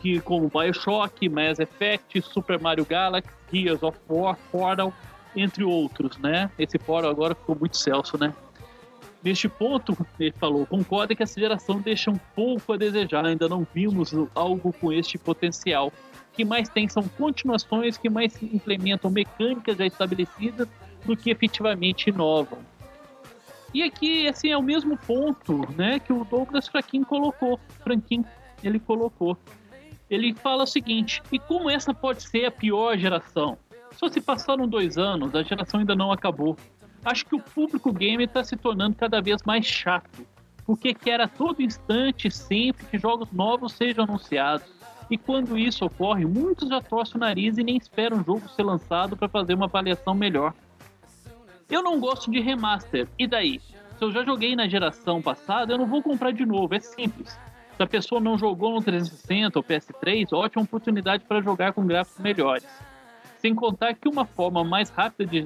Que como Bioshock, Mass Effect, Super Mario Galaxy, Gears of War, Portal, entre outros, né? Esse Portal agora ficou muito celso, né? Neste ponto, ele falou, concorda que essa geração deixa um pouco a desejar, ainda não vimos algo com este potencial. O que mais tem são continuações que mais implementam mecânicas já estabelecidas do que efetivamente inovam. E aqui, assim, é o mesmo ponto, né, que o Douglas Franquin colocou. Franquin, ele colocou. ele fala o seguinte: e como essa pode ser a pior geração? Só se passaram dois anos, a geração ainda não acabou. Acho que o público game está se tornando cada vez mais chato, porque quer a todo instante, sempre, que jogos novos sejam anunciados. E quando isso ocorre, muitos já torcem o nariz e nem esperam o jogo ser lançado para fazer uma avaliação melhor. Eu não gosto de remaster, e daí? Se eu já joguei na geração passada, eu não vou comprar de novo, é simples. Se a pessoa não jogou no 360 ou PS3, ótima oportunidade para jogar com gráficos melhores. Sem contar que uma forma mais rápida de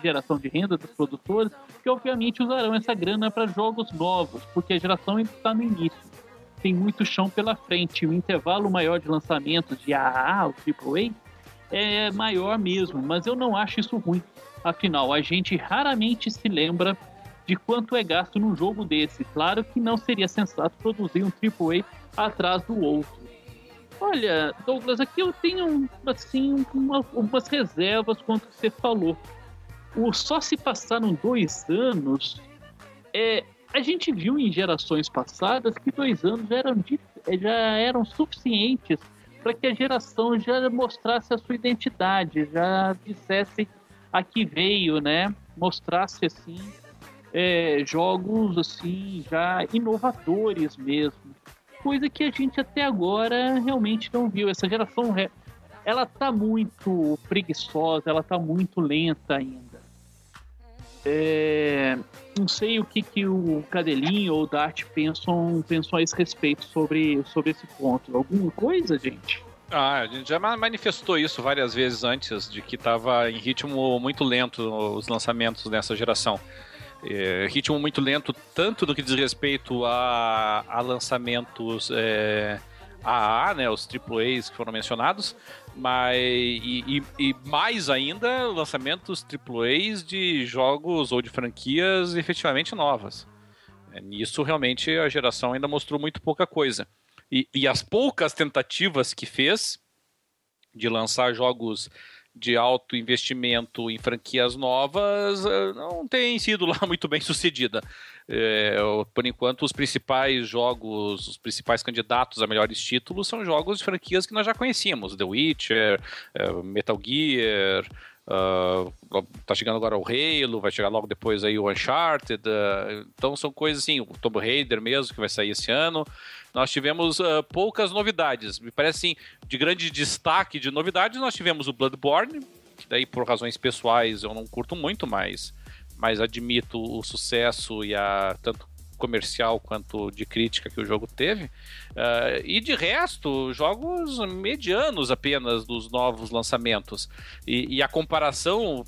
geração de renda dos produtores, que obviamente usarão essa grana para jogos novos, porque a geração ainda está no início. Tem muito chão pela frente, o intervalo maior de lançamentos de AAA ou AAA é maior mesmo, mas eu não acho isso ruim. Afinal, a gente raramente se lembra de quanto é gasto num jogo desse. Claro que não seria sensato produzir um AAA atrás do outro. Olha, Douglas, aqui eu tenho assim uma, umas reservas quanto que você falou. O só se passaram dois anos. É, a gente viu em gerações passadas que dois anos eram, já eram suficientes para que a geração já mostrasse a sua identidade, já dissesse a que veio, né? Mostrasse assim é, jogos assim já inovadores mesmo coisa que a gente até agora realmente não viu. Essa geração, ela tá muito preguiçosa, ela tá muito lenta ainda. É, não sei o que, que o Cadelinho ou o Dart pensam, pensam a esse respeito sobre, sobre esse ponto. Alguma coisa, gente?
Ah, a gente já manifestou isso várias vezes antes, de que estava em ritmo muito lento os lançamentos nessa geração. É, ritmo muito lento, tanto do que diz respeito a, a lançamentos é, AA, né, os AAAs que foram mencionados, mas e, e, e, mais ainda lançamentos AAAs de jogos ou de franquias efetivamente novas. É, nisso realmente a geração ainda mostrou muito pouca coisa. E, e as poucas tentativas que fez de lançar jogos de alto investimento em franquias novas eh, não tem sido lá muito bem sucedida. É, por enquanto, os principais jogos, os principais candidatos a melhores títulos são jogos de franquias que nós já conhecíamos: The Witcher, eh, Metal Gear. Uh, tá chegando agora o Halo, vai chegar logo depois aí o Uncharted. Uh, então são coisas assim, o Tomb Raider mesmo, que vai sair esse ano nós tivemos uh, poucas novidades. Me parece assim, de grande destaque de novidades, nós tivemos o Bloodborne, que daí por razões pessoais eu não curto muito, mas, mas admito o sucesso e a tanto comercial quanto de crítica que o jogo teve. Uh, e de resto, jogos medianos apenas dos novos lançamentos. E, e a comparação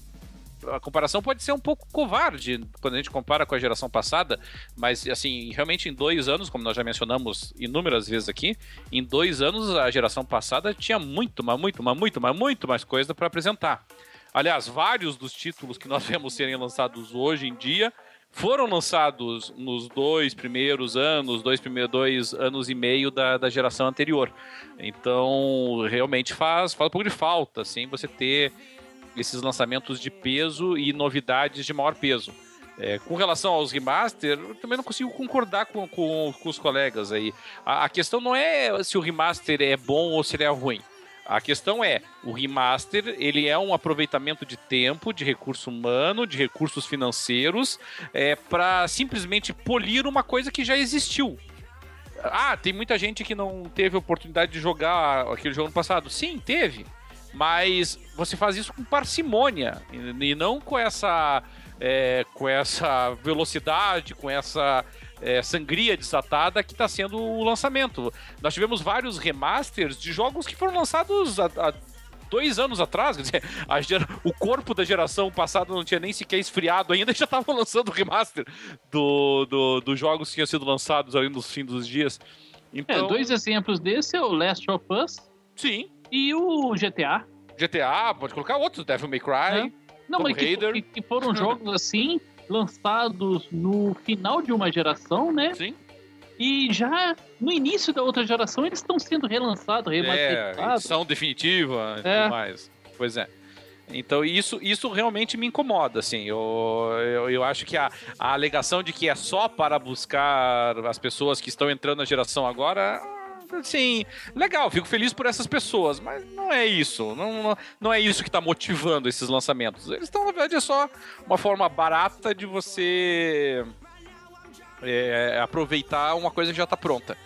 a comparação pode ser um pouco covarde quando a gente compara com a geração passada, mas assim, realmente em dois anos, como nós já mencionamos inúmeras vezes aqui, em dois anos a geração passada tinha muito, mas muito, mas muito, mas muito mais coisa para apresentar. Aliás, vários dos títulos que nós vemos serem lançados hoje em dia foram lançados nos dois primeiros anos, dois primeiros dois anos e meio da, da geração anterior. Então, realmente faz, faz um pouco de falta, assim, você ter esses lançamentos de peso e novidades de maior peso. É, com relação aos remaster, eu também não consigo concordar com, com, com os colegas aí. A, a, questão não é se o remaster é bom ou se ele é ruim. A questão é, o remaster, ele é um aproveitamento de tempo, de recurso humano, de recursos financeiros, é, para simplesmente polir uma coisa que já existiu. Ah, tem muita gente que não teve oportunidade de jogar aquele jogo no passado. Sim, teve. Mas você faz isso com parcimônia e não com essa, é, com essa velocidade, com essa é, sangria desatada que está sendo o lançamento. Nós tivemos vários remasters de jogos que foram lançados há, dois anos atrás, quer dizer, gera... o corpo da geração passada não tinha nem sequer esfriado ainda e já estavam lançando o remaster dos do, do jogos que tinham sido lançados ali nos fins dos dias.
Então... É, dois exemplos desse é o Last of Us.
Sim.
E o GTA.
GTA, pode colocar outros, Devil May Cry.
É. Não, mas que, que, que, foram jogos assim, lançados no final de uma geração, né?
Sim.
E já no início da outra geração eles estão sendo relançados,
remasterizados. É, edição definitiva e é. tudo mais. Pois é. Então isso, isso realmente me incomoda, assim. Eu, eu, eu acho que a, a alegação de que é só para buscar as pessoas que estão entrando na geração agora assim, legal, fico feliz por essas pessoas, mas não é isso. Não, não, é isso que está motivando esses lançamentos. Eles estão, na verdade, é só uma forma barata de você é, aproveitar uma coisa que já está pronta.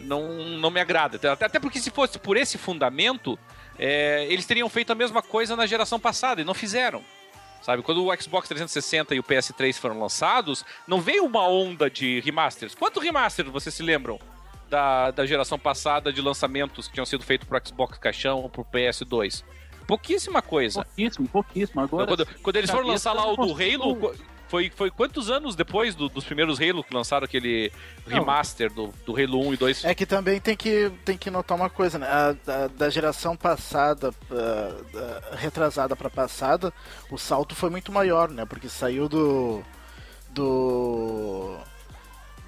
Não, não me agrada. Até, porque se fosse por esse fundamento, é, eles teriam feito a mesma coisa na geração passada e não fizeram. Sabe, quando o Xbox 360 e o PS3 foram lançados, não veio uma onda de remasters. Quanto remaster vocês se lembram da, da geração passada de lançamentos que tinham sido feitos pro Xbox caixão ou pro PS2? Pouquíssima coisa.
Pouquíssimo, pouquíssimo. Agora,
quando, quando eles foram lançar lá o do Halo, foi, foi quantos anos depois do, dos primeiros Halo que lançaram aquele remaster do, do Halo 1 e 2?
É que também tem que, tem que notar uma coisa, né? A, da, da geração passada, uh, retrasada para passada, o salto foi muito maior, né? Porque saiu do. do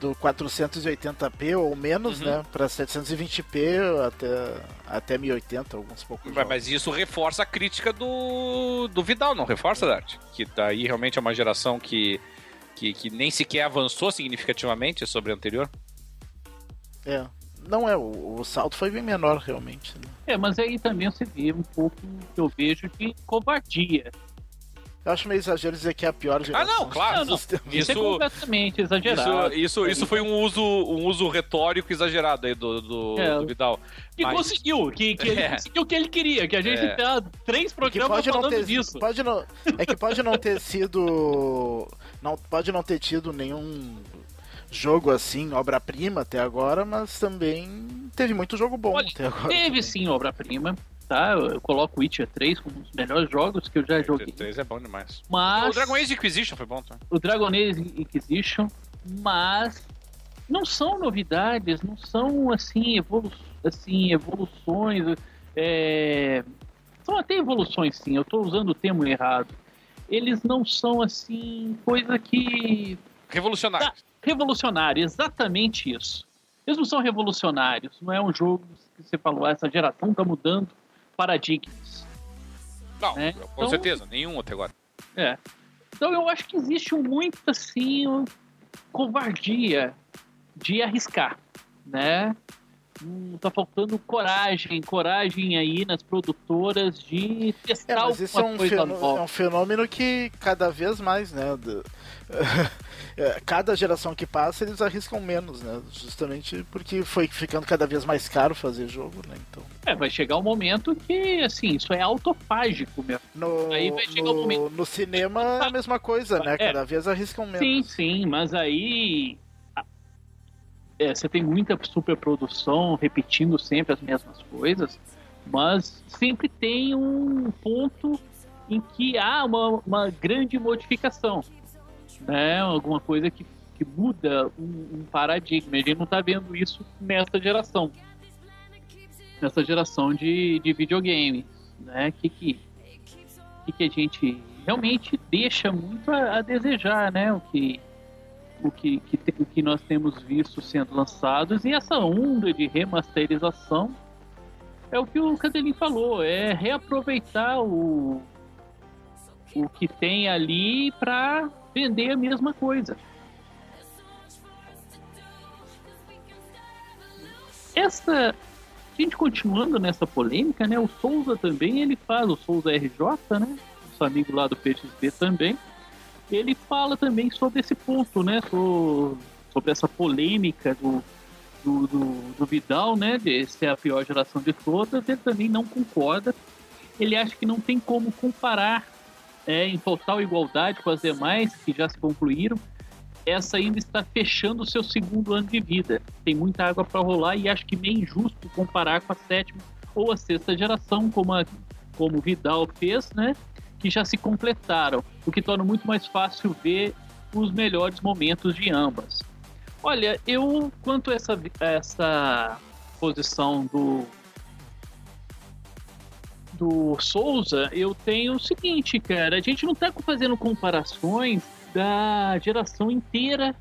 do 480p ou menos, uhum. né, para 720p até até 1080, alguns poucos.
Mas, mas, isso reforça a crítica do, do Vidal, não reforça, Dart? Que daí realmente é uma geração que, que, que nem sequer avançou significativamente sobre a anterior.
É. Não é, o, o salto foi bem menor realmente. Né?
É, mas aí também você vê um pouco que eu vejo de covardia
eu acho meio exagero dizer que é a pior geração.
Ah, não, claro. Não, não.
Isso, é completamente exagerado.
Isso, isso, isso, foi um uso, um uso retórico exagerado aí do, do, é. do Vidal.
Que Mas... conseguiu, que, que ele é. conseguiu o que ele queria, que a gente é. tá três programas falando
ter,
disso.
Pode não, é que pode não ter sido. Não, pode não ter tido nenhum jogo assim, obra-prima até agora, mas também teve muito jogo bom Olha, até agora.
Teve também. sim obra-prima tá? Eu coloco Witcher 3 como um dos melhores jogos que eu já joguei. Witcher
3 é bom demais.
Mas...
O Dragon Age Inquisition foi bom, tá?
O Dragon Age Inquisition, mas não são novidades, não são assim, evolu assim evoluções. É... São até evoluções, sim. Eu estou usando o termo errado. Eles não são assim coisa que
revolucionários. Tá,
revolucionário, exatamente isso. Eles não são revolucionários. Não é um jogo que você falou, ah, essa geração está mudando paradigmas.
Não, né? com então, certeza, nenhum até agora.
É. Então eu acho que existe muito assim covardia de arriscar, né? Hum, tá faltando coragem, coragem aí nas produtoras de testar é, mas
isso é um, fenômeno, é um fenômeno que cada vez mais, né? Do... É, cada geração que passa eles arriscam menos, né? Justamente porque foi ficando cada vez mais caro fazer jogo, né? Então.
É, vai chegar um momento que, assim, isso é autofágico mesmo.
No, aí vai chegar no, um momento... no cinema é a mesma coisa, né? É. Cada vez arriscam menos.
Sim, sim, mas aí é, você tem muita superprodução repetindo sempre as mesmas coisas, mas sempre tem um ponto em que há uma, uma grande modificação, né? Alguma coisa que, que muda um, um paradigma. A gente não está vendo isso nessa geração, nessa geração de, de videogames, né? Que que, que que a gente realmente deixa muito a, a desejar, né? O que o que, que, o que nós temos visto sendo lançados e essa onda de remasterização é o que o Cadelin falou, é reaproveitar o, o que tem ali para vender a mesma coisa. Essa gente continuando nessa polêmica, né? O Souza também ele faz o Souza RJ, né? Nosso amigo lá do PXB também ele fala também sobre esse ponto, né? Sobre essa polêmica do, do, do, do Vidal, né? De ser a pior geração de todas. Ele também não concorda. Ele acha que não tem como comparar é, em total igualdade com as demais que já se concluíram. Essa ainda está fechando o seu segundo ano de vida. Tem muita água para rolar e acho que meio injusto comparar com a sétima ou a sexta geração, como, a, como Vidal fez, né? Que já se completaram, o que torna muito mais fácil ver os melhores momentos de ambas. Olha, eu quanto a essa, essa posição do do Souza, eu tenho o seguinte, cara, a gente não está fazendo comparações da geração inteira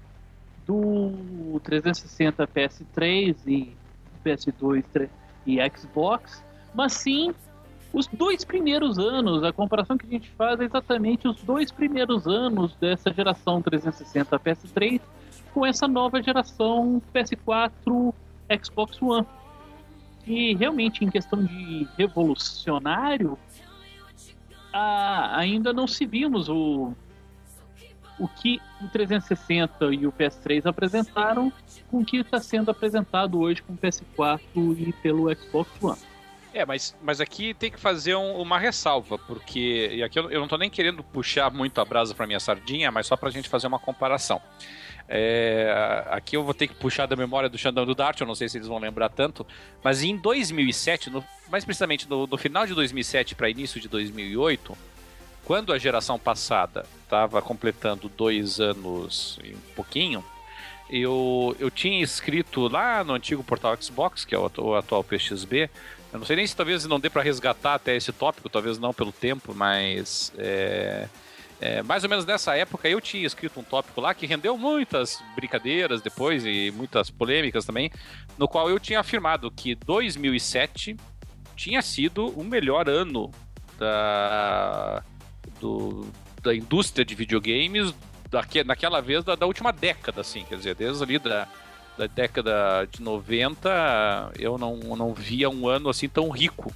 do 360 PS3 e PS2 e Xbox, mas sim os dois primeiros anos, a comparação que a gente faz é exatamente os dois primeiros anos dessa geração 360 PS3 com essa nova geração PS4 Xbox One. E realmente, em questão de revolucionário, a, ainda não se vimos o, o que o 360 e o PS3 apresentaram com o que está sendo apresentado hoje com o PS4 e pelo Xbox One.
É, mas, mas aqui tem que fazer um, uma ressalva, porque. E aqui eu, eu não estou nem querendo puxar muito a brasa para minha sardinha, mas só para a gente fazer uma comparação. É, aqui eu vou ter que puxar da memória do Xandão do Dart, eu não sei se eles vão lembrar tanto, mas em 2007, no, mais precisamente no, no final de 2007 para início de 2008, quando a geração passada estava completando dois anos e um pouquinho, eu, eu tinha escrito lá no antigo portal Xbox, que é o, o atual PXB, eu não sei nem se talvez não dê para resgatar até esse tópico, talvez não pelo tempo, mas é, é, mais ou menos nessa época eu tinha escrito um tópico lá que rendeu muitas brincadeiras depois e muitas polêmicas também, no qual eu tinha afirmado que 2007 tinha sido o melhor ano da, do, da indústria de videogames daque, naquela vez da, da, última década, assim, quer dizer, desde ali da, da década de 90 eu não, não via um ano assim tão rico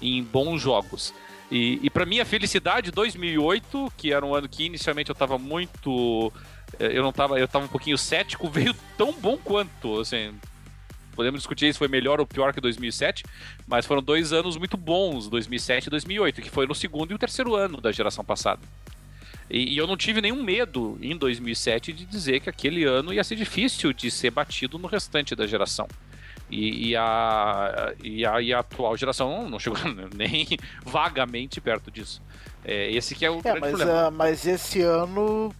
em bons jogos. E, e para minha felicidade, 2008, que era um ano que inicialmente eu estava muito. Eh, eu não tava. Eu estava um pouquinho cético, veio tão bom quanto. Assim, podemos discutir se foi melhor ou pior que 2007, mas foram dois anos muito bons, 2007 e 2008, que foi no segundo e o terceiro ano da geração passada. E, e, eu não tive nenhum medo em 2007 de dizer que aquele ano ia ser difícil de ser batido no restante da geração. E, e, a, e, a, e a atual geração não chegou nem vagamente perto disso. É, esse que é o é, grande
mas,
problema.
Uh, mas esse ano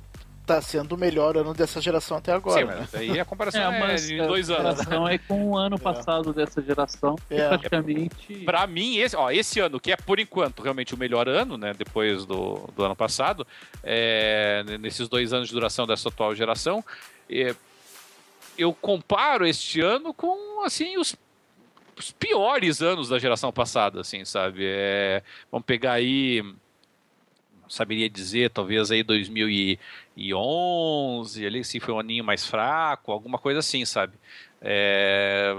tá sendo o melhor ano dessa geração até agora. Sim,
né? aí a comparação é, é de dois anos.
A é com o ano é. passado é. dessa geração, é. praticamente...
Pra mim, esse, ó, esse ano, que é por enquanto realmente o melhor ano, né, depois do, do ano passado, é, nesses dois anos de duração dessa atual geração, é, eu comparo este ano com, assim, os, os piores anos da geração passada, assim, sabe? É, vamos pegar aí saberia dizer, talvez aí 2011, ali se foi um aninho mais fraco, alguma coisa assim, sabe? É,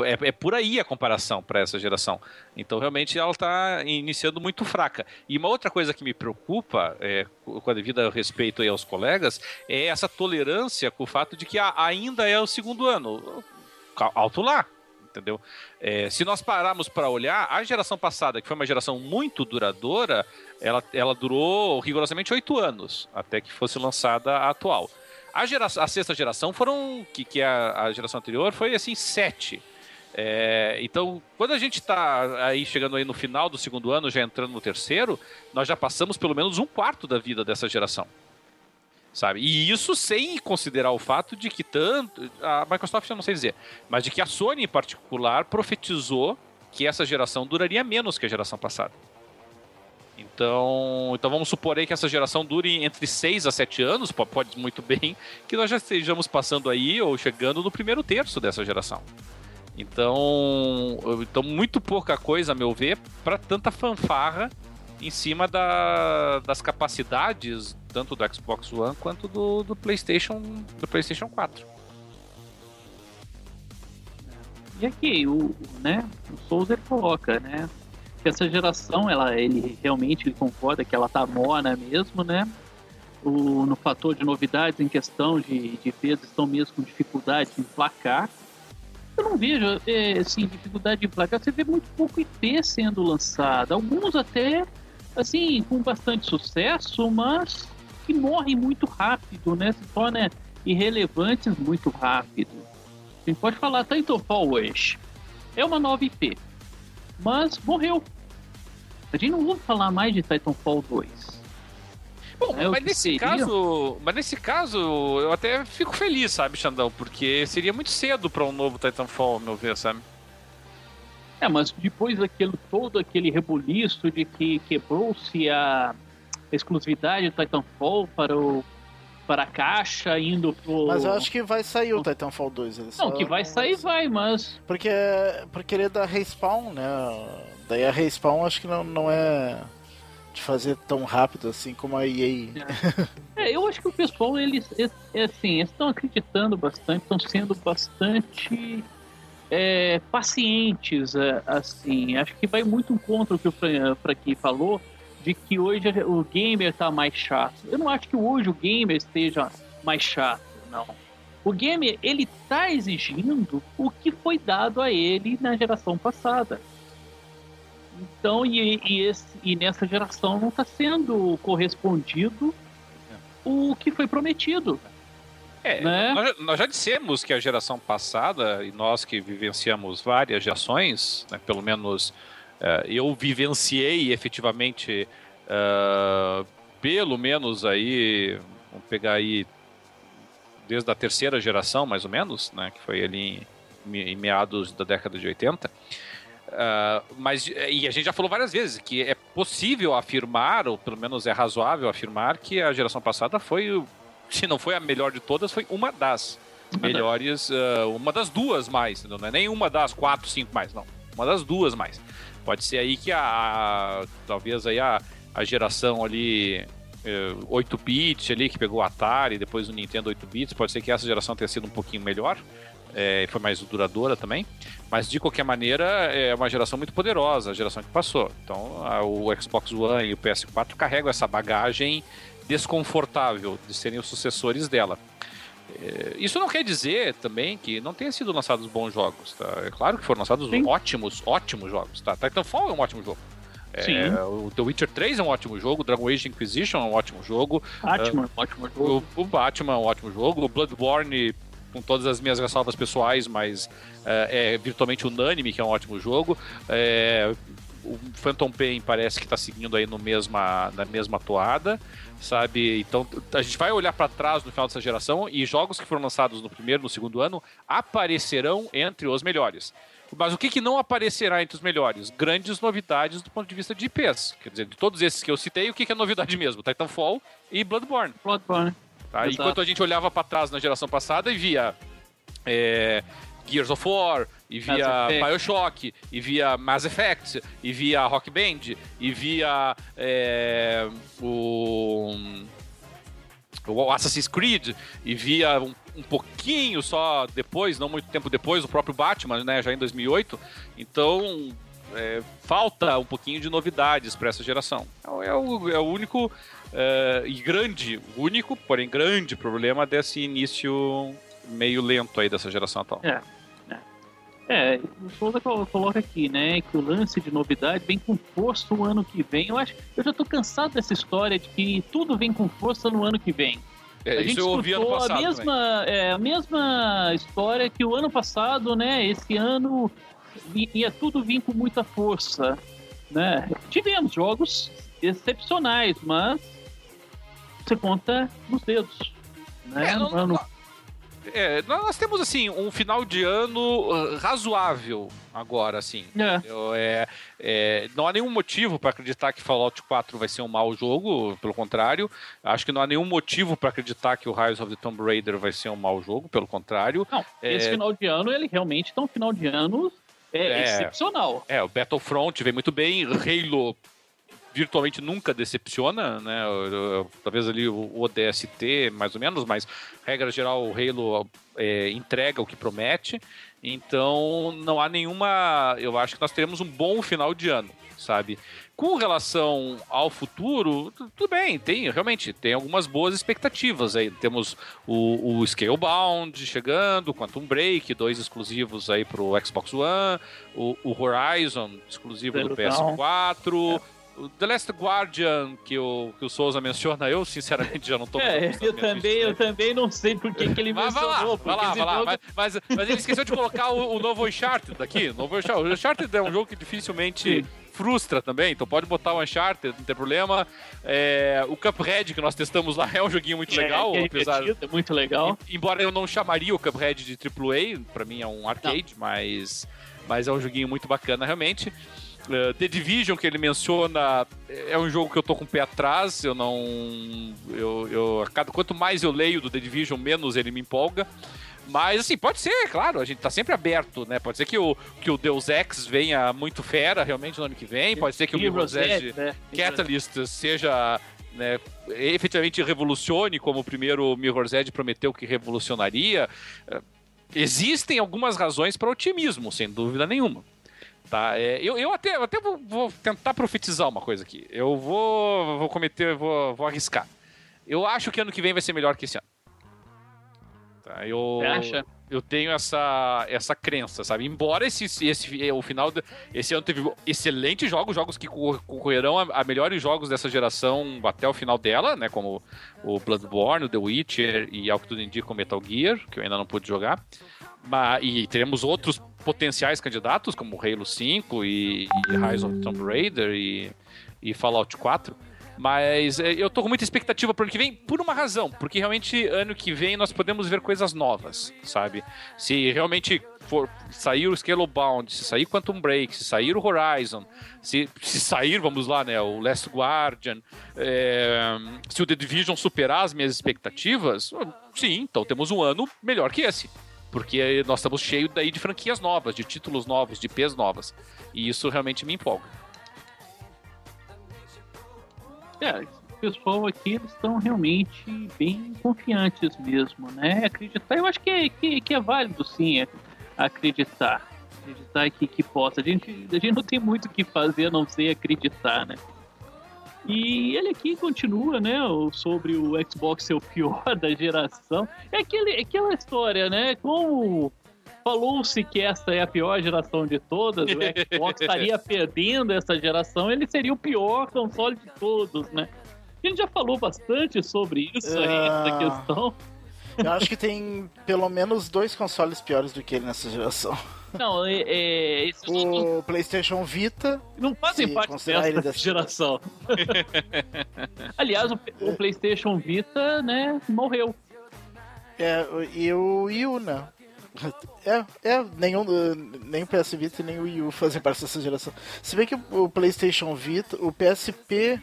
é, é por aí a comparação para essa geração. Então, realmente, ela está iniciando muito fraca. E uma outra coisa que me preocupa, é, com a devida respeito aos colegas, é essa tolerância com o fato de que ainda é o segundo ano. Alto lá, entendeu? É, se nós pararmos para olhar, a geração passada, que foi uma geração muito duradoura, ela, ela durou rigorosamente oito anos, até que fosse lançada a atual. A, geração, a sexta geração foram, que, que a, a geração anterior foi assim, sete. É, então, quando a gente está aí chegando aí no final do segundo ano, já entrando no terceiro, nós já passamos pelo menos um quarto da vida dessa geração. Sabe? E isso sem considerar o fato de que tanto. A Microsoft eu não sei dizer, mas de que a Sony em particular profetizou que essa geração duraria menos que a geração passada. Então, então vamos supor aí que essa geração dure entre 6 a 7 anos, pode muito bem que nós já estejamos passando aí ou chegando no primeiro terço dessa geração. Então, então muito pouca coisa, a meu ver, para tanta fanfarra em cima da, das capacidades tanto do Xbox One quanto do, do PlayStation do PlayStation 4.
E aqui o, né, o Souza coloca, né, que essa geração, ela, ele realmente concorda que ela tá morna mesmo, né? O, no fator de novidades em questão de, de vezes estão mesmo com dificuldade em placar eu não vejo é, assim, dificuldade de placar. Você vê muito pouco IP sendo lançado. Alguns até, assim, com bastante sucesso, mas que morrem muito rápido, né? Se tornam irrelevantes muito rápido. A gente pode falar Titanfall hoje. É uma nova IP. Mas morreu. A gente não ouve falar mais de Titanfall 2.
Bom, é mas nesse seria? caso, mas nesse caso eu até fico feliz, sabe, Xandão, porque seria muito cedo para um novo Titanfall, ao meu ver, sabe?
É, mas depois daquele todo aquele rebuliço de que quebrou-se a exclusividade do Titanfall para o para a caixa indo pro.
Mas eu acho que vai sair o Titanfall 2.
Não, que vai sair, vai, mas.
Porque, porque ele é da Respawn, né? Daí a Respawn acho que não, não é de fazer tão rápido assim como a EA.
É, eu acho que o pessoal, eles, é, assim, estão acreditando bastante, estão sendo bastante é, pacientes, é, assim. Acho que vai muito contra o que o Franqui falou, de que hoje o gamer tá mais chato. Eu não acho que hoje o gamer esteja mais chato, não. O gamer, ele tá exigindo o que foi dado a ele na geração passada. Então, e, e, esse, e nessa geração não está sendo correspondido o que foi prometido.
É, né? nós, nós, já dissemos que a geração passada, e nós que vivenciamos várias gerações, né, pelo menos eu vivenciei efetivamente, uh, pelo menos aí, vamos pegar aí, desde a terceira geração, mais ou menos, né, que foi ali em, em meados da década de 80. Uh, mas e a gente já falou várias vezes que é possível afirmar, ou pelo menos é razoável afirmar, que a geração passada foi, se não foi a melhor de todas, foi uma das melhores, uh, uma das duas mais, não é nem uma das quatro, cinco mais, não, uma das duas mais. Pode ser aí que a, a talvez aí a, a geração ali 8-bit eh, ali que pegou o Atari, depois o Nintendo 8 bits, pode ser que essa geração tenha sido um pouquinho melhor é, foi mais duradoura também. Mas de qualquer maneira, é uma geração muito poderosa, a geração que passou. Então, a, o Xbox One e o PS4 carregam essa bagagem desconfortável de serem os sucessores dela. É, isso não quer dizer também que não tenha sido lançados bons jogos, tá? É claro que foram lançados Sim. ótimos, ótimos jogos, tá? Titanfall é um ótimo jogo. É, o The Witcher 3 é um ótimo jogo, Dragon Age Inquisition é um ótimo jogo.
Batman, uh, um ótimo jogo.
O, o Batman é um ótimo jogo. O Bloodborne com todas as minhas ressalvas pessoais, mas é, é virtualmente unânime que é um ótimo jogo. É, o Phantom Pain parece que está seguindo aí no mesma, na mesma toada, sabe? Então a gente vai olhar para trás no final dessa geração e jogos que foram lançados no primeiro, no segundo ano aparecerão entre os melhores. Mas o que, que não aparecerá entre os melhores? Grandes novidades do ponto de vista de IPs. Quer dizer, de todos esses que eu citei, o que, que é novidade mesmo? Titanfall e Bloodborne.
Bloodborne.
Tá? Enquanto a gente olhava para trás na geração passada e via é, Gears of War, e via Bioshock, e via Mass Effect, e via Rock Band, e via é, o, o Assassin's Creed, e via um, um, pouquinho só depois, não muito tempo depois, o próprio Batman, né, já em 2008. Então, é, falta um pouquinho de novidades para essa geração. É o, é o único uh, e grande, único, porém grande problema desse início meio lento aí dessa geração atual.
É. É, é o Souza coloca aqui, né, que o lance de novidade vem com força o ano que vem. Eu acho, eu já tô cansado dessa história de que tudo vem com força no ano que vem.
É, a gente passado.
A mesma, é, a mesma história que o ano passado, né? Esse ano ia tudo vir com muita força, né? Tivemos jogos excepcionais, mas você conta nos dedos. Né? É, não,
ano... é, nós temos assim um final de ano uh, razoável agora, assim. É. é, é não há nenhum motivo para acreditar que Fallout 4 vai ser um mau jogo, pelo contrário. Acho que não há nenhum motivo para acreditar que o Rise of the Tomb Raider vai ser um mau jogo, pelo contrário.
Não, é, esse final de ano, ele realmente está um final de ano é, é, excepcional.
É, o Battlefront vem muito bem, Halo virtualmente nunca decepciona, né? Talvez ali o ODST, mais ou menos, mas regra geral o Halo é, entrega o que promete. Então não há nenhuma. Eu acho que nós teremos um bom final de ano, sabe? Com relação ao futuro, tudo bem, tem realmente tem algumas boas expectativas aí. Temos o, o Scalebound chegando, Quantum Break, dois exclusivos aí pro Xbox One, o, o Horizon exclusivo do PS4. É o The Last Guardian, que o, que o Souza menciona, eu sinceramente já não tô
É, eu também, eu também não sei por que, que ele mas mencionou.
Vai lá, vai lá, vai lá. Mas, mas, mas, ele esqueceu de colocar o, o novo Uncharted aqui. O novo Uncharted, o Uncharted é um jogo que dificilmente. Sim frustra também, então pode botar o Uncharted, não tem problema. É, o Cuphead que nós testamos lá é um joguinho muito é, legal,
é
apesar
é muito legal.
Embora eu não chamaria o Cuphead de AAA, para mim é um arcade, mas mas é um joguinho muito bacana realmente. Uh, The Division que ele menciona é um jogo que eu tô com o pé atrás. Eu não. Eu, eu, cada, quanto mais eu leio do The Division, menos ele me empolga. Mas, assim, pode ser, claro, a gente tá sempre aberto, né? Pode ser que o, que o Deus Ex venha muito fera realmente no ano que vem. Pode ser que o Mirror's Edge né? Catalyst seja né, efetivamente revolucione, como o primeiro Mirror's Edge prometeu que revolucionaria. existem algumas razões para otimismo, sem dúvida nenhuma. Tá, é, eu, eu até, eu até vou, vou, tentar profetizar uma coisa aqui. Eu vou, vou cometer, vou, vou arriscar. Eu acho que ano que vem vai ser melhor que esse ano. Tá, eu,
acha?
eu tenho essa, essa crença, sabe? Embora esse, esse o final de, esse ano teve excelentes jogos, jogos que concorrerão a, a, melhores jogos dessa geração até o final dela, né? Como o Bloodborne, o The Witcher e ao que tudo indica o Metal Gear, que eu ainda não pude jogar. Mas, e teremos outros potenciais candidatos, como Halo 5 e, e Rise of Tomb Raider e, e Fallout 4. Mas é, eu tô com muita expectativa pro ano que vem, por uma razão. Porque realmente, ano que vem, nós podemos ver coisas novas, sabe? Se realmente for sair o Scalebound, se sair Quantum Break, se sair o Horizon, se, se sair, vamos lá, né, o Last Guardian, é, se o The Division superar as minhas expectativas, sim, então temos um ano melhor que esse. Porque nós estamos cheios daí de franquias novas, de títulos novos, de P's novas. E isso realmente me empolga.
É, o pessoal aqui eles estão realmente bem confiantes mesmo, né? Acreditar, eu acho que é, que, que é válido sim acreditar. Acreditar que, que possa. A gente, a gente não tem muito o que fazer a não ser acreditar, né? E ele aqui continua, né, sobre o Xbox ser o pior da geração. É aquele, é aquela história, né? Como falou-se que essa é a pior geração de todas, o Xbox estaria perdendo essa geração, ele seria o pior console de todos, né? A gente já falou bastante sobre isso aí, essa
Ah.
questão.
Eu acho que tem pelo menos dois consoles piores do que ele nessa geração.
Não, é, é, esses
O PlayStation Vita,
não fazem parte dessa
dessa
geração. Aliás, o, o PlayStation Vita, né, morreu.
é, e o Wii U, né? É, é nenhum, nem o PS Vita e nem o Wii U fazem parte dessa geração. Se bem que o PlayStation Vita, o PSP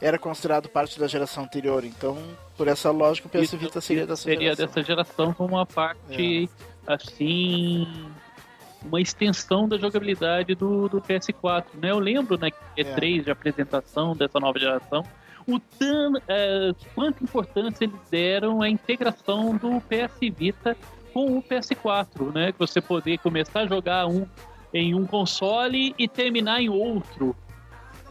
era considerado parte da geração anterior, então por essa lógica o PS Vita seria dessa
seria
geração.
dessa geração como uma parte, assim, uma extensão da jogabilidade do, do PS4, né? Eu lembro, né, que E3 de apresentação dessa nova geração, o tan, é, quanto importância eles deram à integração do PS Vita com o PS4, né? Que você poder começar a jogar um em um console e terminar em outro.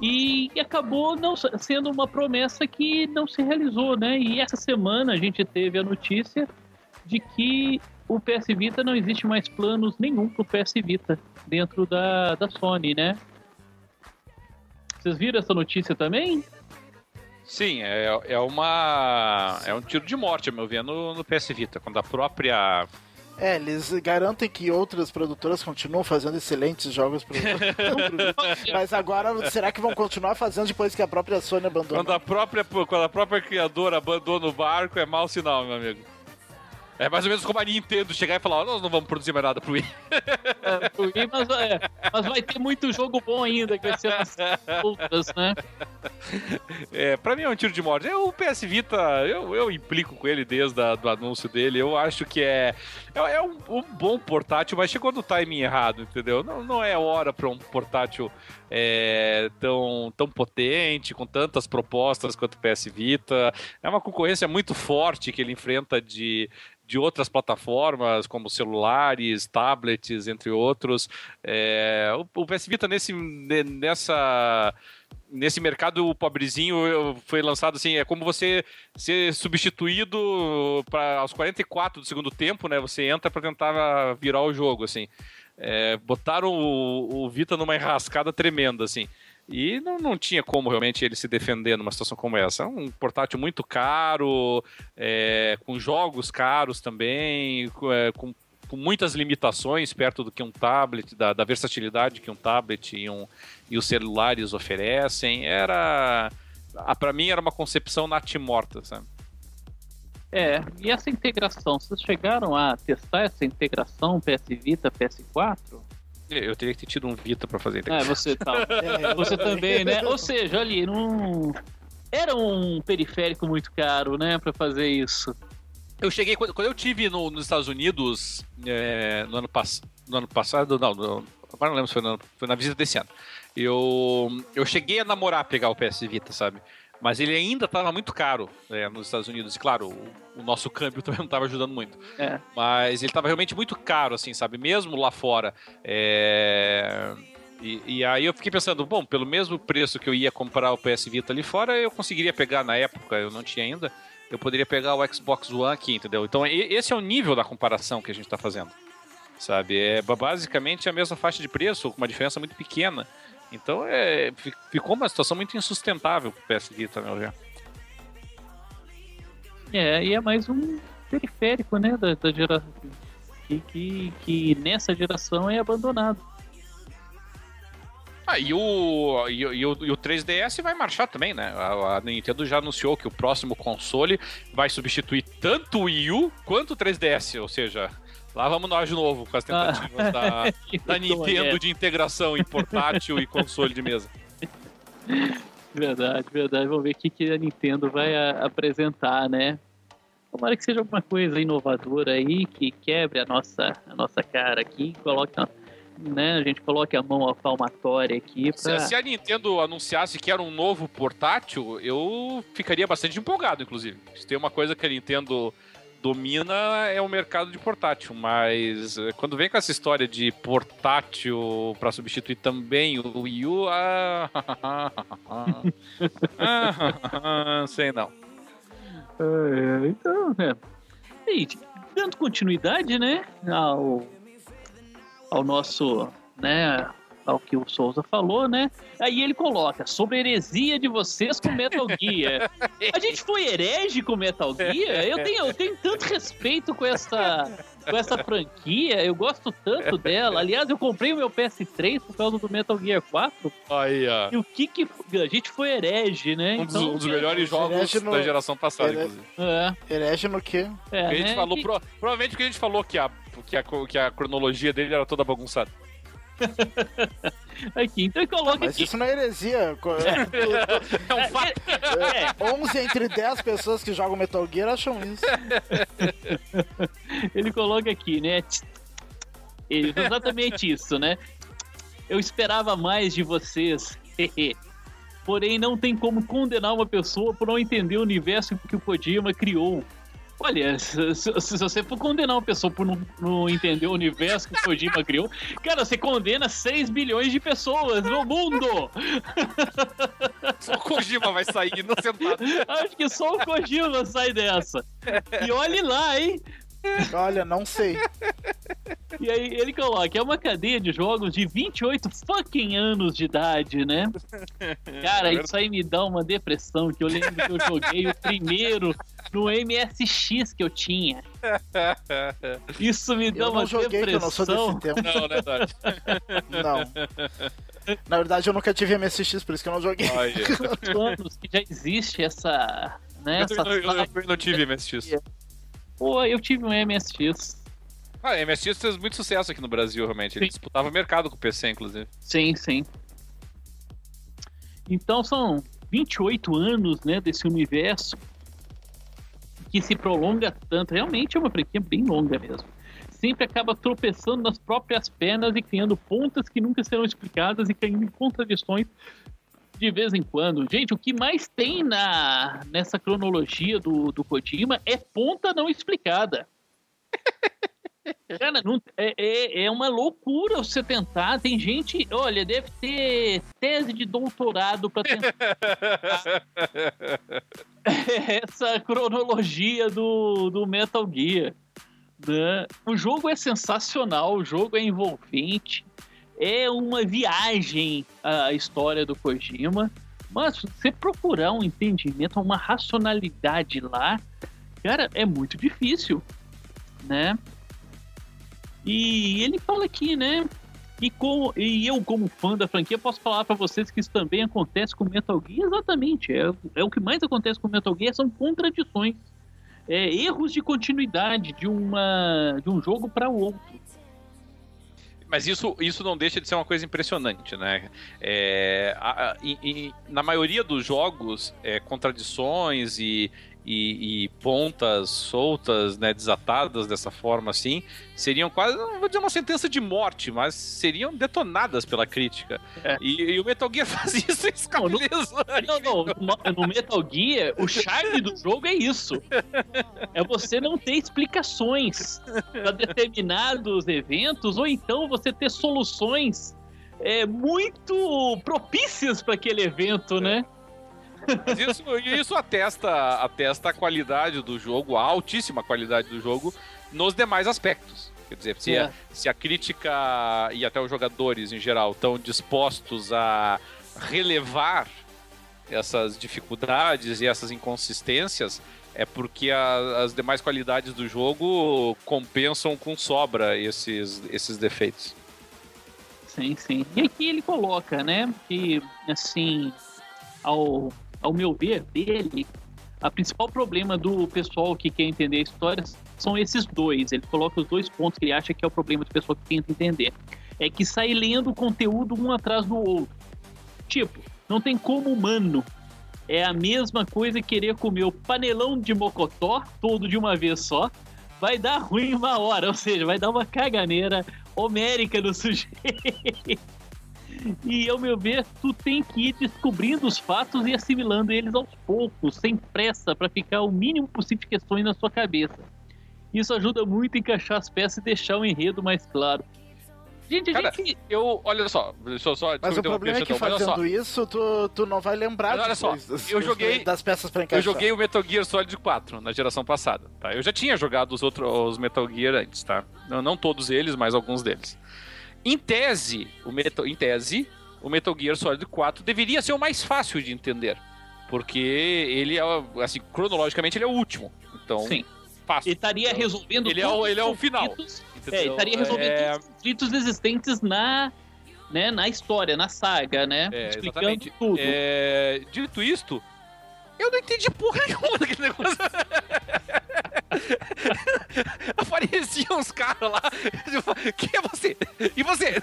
E acabou não sendo uma promessa que não se realizou, né? E essa semana a gente teve a notícia de que o PS Vita não existe mais planos nenhum pro PS Vita dentro da, da Sony, né? Vocês viram essa notícia também?
Sim, é, é uma. É um tiro de morte, a meu ver, no, no PS Vita. Quando a própria.
É, eles garantem que outras produtoras continuam fazendo excelentes jogos pro, Mas agora, será que vão continuar fazendo depois que a própria Sony abandonou?
Quando a própria, quando a própria criadora abandona o barco, é mau sinal, meu amigo. É mais ou menos como a Nintendo chegar e falar: "Ó, nós não vamos produzir mais nada pro Wii.
É, pro Wii, mas, é, mas vai ter muito jogo bom ainda que vai ser nas outras, né?
É, pra mim é um tiro de morte. Eu, o PS Vita, eu, eu implico com ele desde o do anúncio dele. Eu acho que é, é, é um, um bom portátil, mas chegou no timing errado, entendeu? Não, não é hora pra um portátil é, tão, tão potente, com tantas propostas quanto o PS Vita. É uma concorrência muito forte que ele enfrenta de, de outras plataformas, como celulares, tablets, entre outros. É, o, o PS Vita nesse, ne- nessa nesse mercado pobrezinho foi lançado assim, é como você ser substituído para aos 44 do segundo tempo, né? Você entra para tentar virar o jogo, assim. É, botaram o, o Vita numa enrascada tremenda, assim. E não, não tinha como realmente ele se defender numa situação como essa. É um portátil muito caro, é, com jogos caros também, com, é, com- com muitas limitações perto do que um tablet, da, da versatilidade que um tablet e, um, e os celulares oferecem. Era. Para mim era uma concepção natimorta, sabe?
É, e essa integração, vocês chegaram a testar essa integração PS Vita, PS4?
Eu teria que ter tido um Vita para fazer
É,
integração.
você tá.
É,
Você também, né? Ou seja, ali, não. Era um periférico muito caro, né, pra fazer isso.
Eu cheguei, quando, quando eu tive no- nos Estados Unidos é, no, ano pass, no ano passado, não, no- agora não lembro se foi, no foi na visita desse ano. Eu, eu cheguei a namorar pegar o PS Vita, sabe? Mas ele ainda estava muito caro é, nos Estados Unidos. E claro, o, o nosso câmbio também não estava ajudando muito.
É.
Mas ele estava realmente muito caro, assim, sabe? Mesmo lá fora. É... E, e, aí eu fiquei pensando, bom, pelo mesmo preço que eu ia comprar o PS Vita ali fora, eu conseguiria pegar na época, eu não tinha ainda, eu poderia pegar o Xbox One aqui, entendeu? Então esse é o nível da comparação que a gente está fazendo, sabe? É basicamente a mesma faixa de preço, com uma diferença muito pequena. Então é, ficou uma situação muito insustentável pro PS Vita, meu ver.
É, e é mais um periférico, né, da, da geração que, que, que nessa geração é abandonado.
Ah, e o, e, e, o, e o 3DS vai marchar também, né? A, a, Nintendo já anunciou que o próximo console vai substituir tanto o Wii U quanto o 3DS, ou seja, lá vamos nós de novo com as ah. tentativas ah, da, da Nintendo é. de integração em portátil e console de mesa.
Verdade, verdade. Vamos ver o que, que a Nintendo vai a, apresentar, né? Tomara que seja alguma coisa inovadora aí, que quebre a nossa, a nossa cara aqui, coloque né, a gente coloque a mão à palmatória aqui. Pra...
Se, se, a Nintendo anunciasse que era um novo portátil, eu ficaria bastante empolgado, inclusive. Se tem uma coisa que a Nintendo domina é o mercado de portátil, mas eh, quando vem com essa história de portátil para substituir também o Wii U, ah, ah, sei não.
É, então, é. E, dando continuidade, né, ao ao nosso, né, ao que o Souza falou, né? Aí ele coloca sobre a heresia de vocês com Metal Gear. A gente foi herege com Metal Gear? Eu tenho, eu tenho tanto respeito com essa, com essa franquia, eu gosto tanto dela. Aliás, eu comprei o meu PS3 por causa do Metal Gear 4.
Aí, ó.
E o que que. A gente foi herege, né?
Um dos, então, um dos melhores jogos no... da geração passada, Here... inclusive.
É. Herege no quê?
É, a gente né? falou, pro... provavelmente porque a gente falou que a que a, que a cronologia dele era toda bagunçada.
aqui, então coloca
Mas
aqui.
isso não é heresia.
É, um fato.
É, 11 entre 10 pessoas que jogam Metal Gear acham isso.
Ele coloca aqui, né? Exatamente isso, né? Eu esperava mais de vocês. Porém, não tem como condenar uma pessoa por não entender o universo que o Kojima criou. Olha, se, se, se, você for condenar uma pessoa por não, não, entender o universo que o Kojima criou, cara, você condena 6 bilhões de pessoas no mundo!
Só o Kojima vai sair não sentado.
Acho que só o Kojima sai dessa. E olhe lá, hein?
Olha, não sei.
E aí ele coloca, é uma cadeia de jogos de 28 fucking anos de idade, né? Cara, isso aí me dá uma depressão, que eu lembro que eu joguei o primeiro no MSX que eu tinha. Isso me dá eu uma
não joguei,
depressão.
Que eu não sou desse tempo.
Não, né, Tati?
Não. Na verdade, eu nunca tive MSX, por isso que eu não joguei.
Quantos anos que já existe essa... Né,
eu,
essa
eu, eu, eu não tive MSX.
Pô, eu tive um MSX.
Ah, MSX fez muito sucesso aqui no Brasil, realmente. Ele sim. disputava mercado com o PC, inclusive.
Sim, sim. Então são 28 anos, né, desse universo que se prolonga tanto. Realmente é uma franquia bem longa mesmo. Sempre acaba tropeçando nas próprias pernas e criando pontas que nunca serão explicadas e caindo em contradições de vez em quando. Gente, o que mais tem na nessa cronologia do, do Kojima é ponta não explicada. Cara, não, é, é, é, uma loucura você tentar. Tem gente, olha, deve ter tese de doutorado para tentar essa cronologia do, do Metal Gear. Né? O jogo é sensacional, o jogo é envolvente é uma viagem a história do Kojima. Mas se você procurar um entendimento, uma racionalidade lá, cara, é muito difícil, né? E ele fala aqui, né? E, com, e eu, como fã da franquia, posso falar para vocês que isso também acontece com Metal Gear. Exatamente. É, é o que mais acontece com Metal Gear são contradições. É, erros de continuidade de, uma, de um jogo para o outro.
Mas isso, isso não deixa de ser uma coisa impressionante, né? É, a, a, na maioria dos jogos, é, contradições e, e, e, pontas soltas, né, desatadas dessa forma assim, seriam quase, não vou dizer uma sentença de morte, mas seriam detonadas pela crítica. É. E, e, o Metal Gear faz isso em escala
Não, não, no, no Metal Gear, o charme do jogo é isso. É você não ter explicações para determinados eventos, ou então você ter soluções é, muito propícias para aquele evento, né?
Mas isso, isso atesta, atesta a qualidade do jogo, a altíssima qualidade do jogo, nos demais aspectos. Quer dizer, se, é. a, se a crítica e até os jogadores em geral estão dispostos a relevar essas dificuldades e essas inconsistências, é porque a, as demais qualidades do jogo compensam com sobra esses, esses defeitos.
Sim, sim. E aqui ele coloca, né, que, assim, ao ao meu ver, dele, a principal problema do pessoal que quer entender a história são esses dois. Ele coloca os dois pontos que ele acha que é o problema do pessoal que tenta entender. É que sai lendo conteúdo um atrás do outro. Tipo, não tem como humano. É a mesma coisa querer comer o panelão de mocotó todo de uma vez só. Vai dar ruim uma hora, ou seja, vai dar uma caganeira homérica no sujeito. E, ao meu ver, tu tem que ir descobrindo os fatos e assimilando eles aos poucos, sem pressa, para ficar o mínimo possível de questões na sua cabeça. Isso ajuda muito a encaixar as peças e deixar o enredo mais claro.
Gente, Cara, gente... eu. Olha só, deixa eu só.
Mas o problema é que fazendo isso, tu, tu não vai lembrar
Mas olha só, das, eu joguei,
das peças pra encaixar.
Eu joguei o Metal Gear Solid 4 na geração passada, tá? Eu já tinha jogado os outros os Metal Gear antes, tá? Não, não todos eles, mas alguns deles. Em tese, o Metal, em tese, o Metal Gear Solid 4 deveria ser o mais fácil de entender. Porque ele é, assim, cronologicamente ele é o último. Então,
Sim. fácil. Ele estaria então, resolvendo
ele é o, ele é o final.
É, ele estaria resolvendo é... os conflitos existentes na, né, na história, na saga, né?
É, Explicando exatamente. tudo. É, dito isto, eu não entendi porra nenhuma daquele negócio. Apareciam uns caras lá. Quem é você? E você?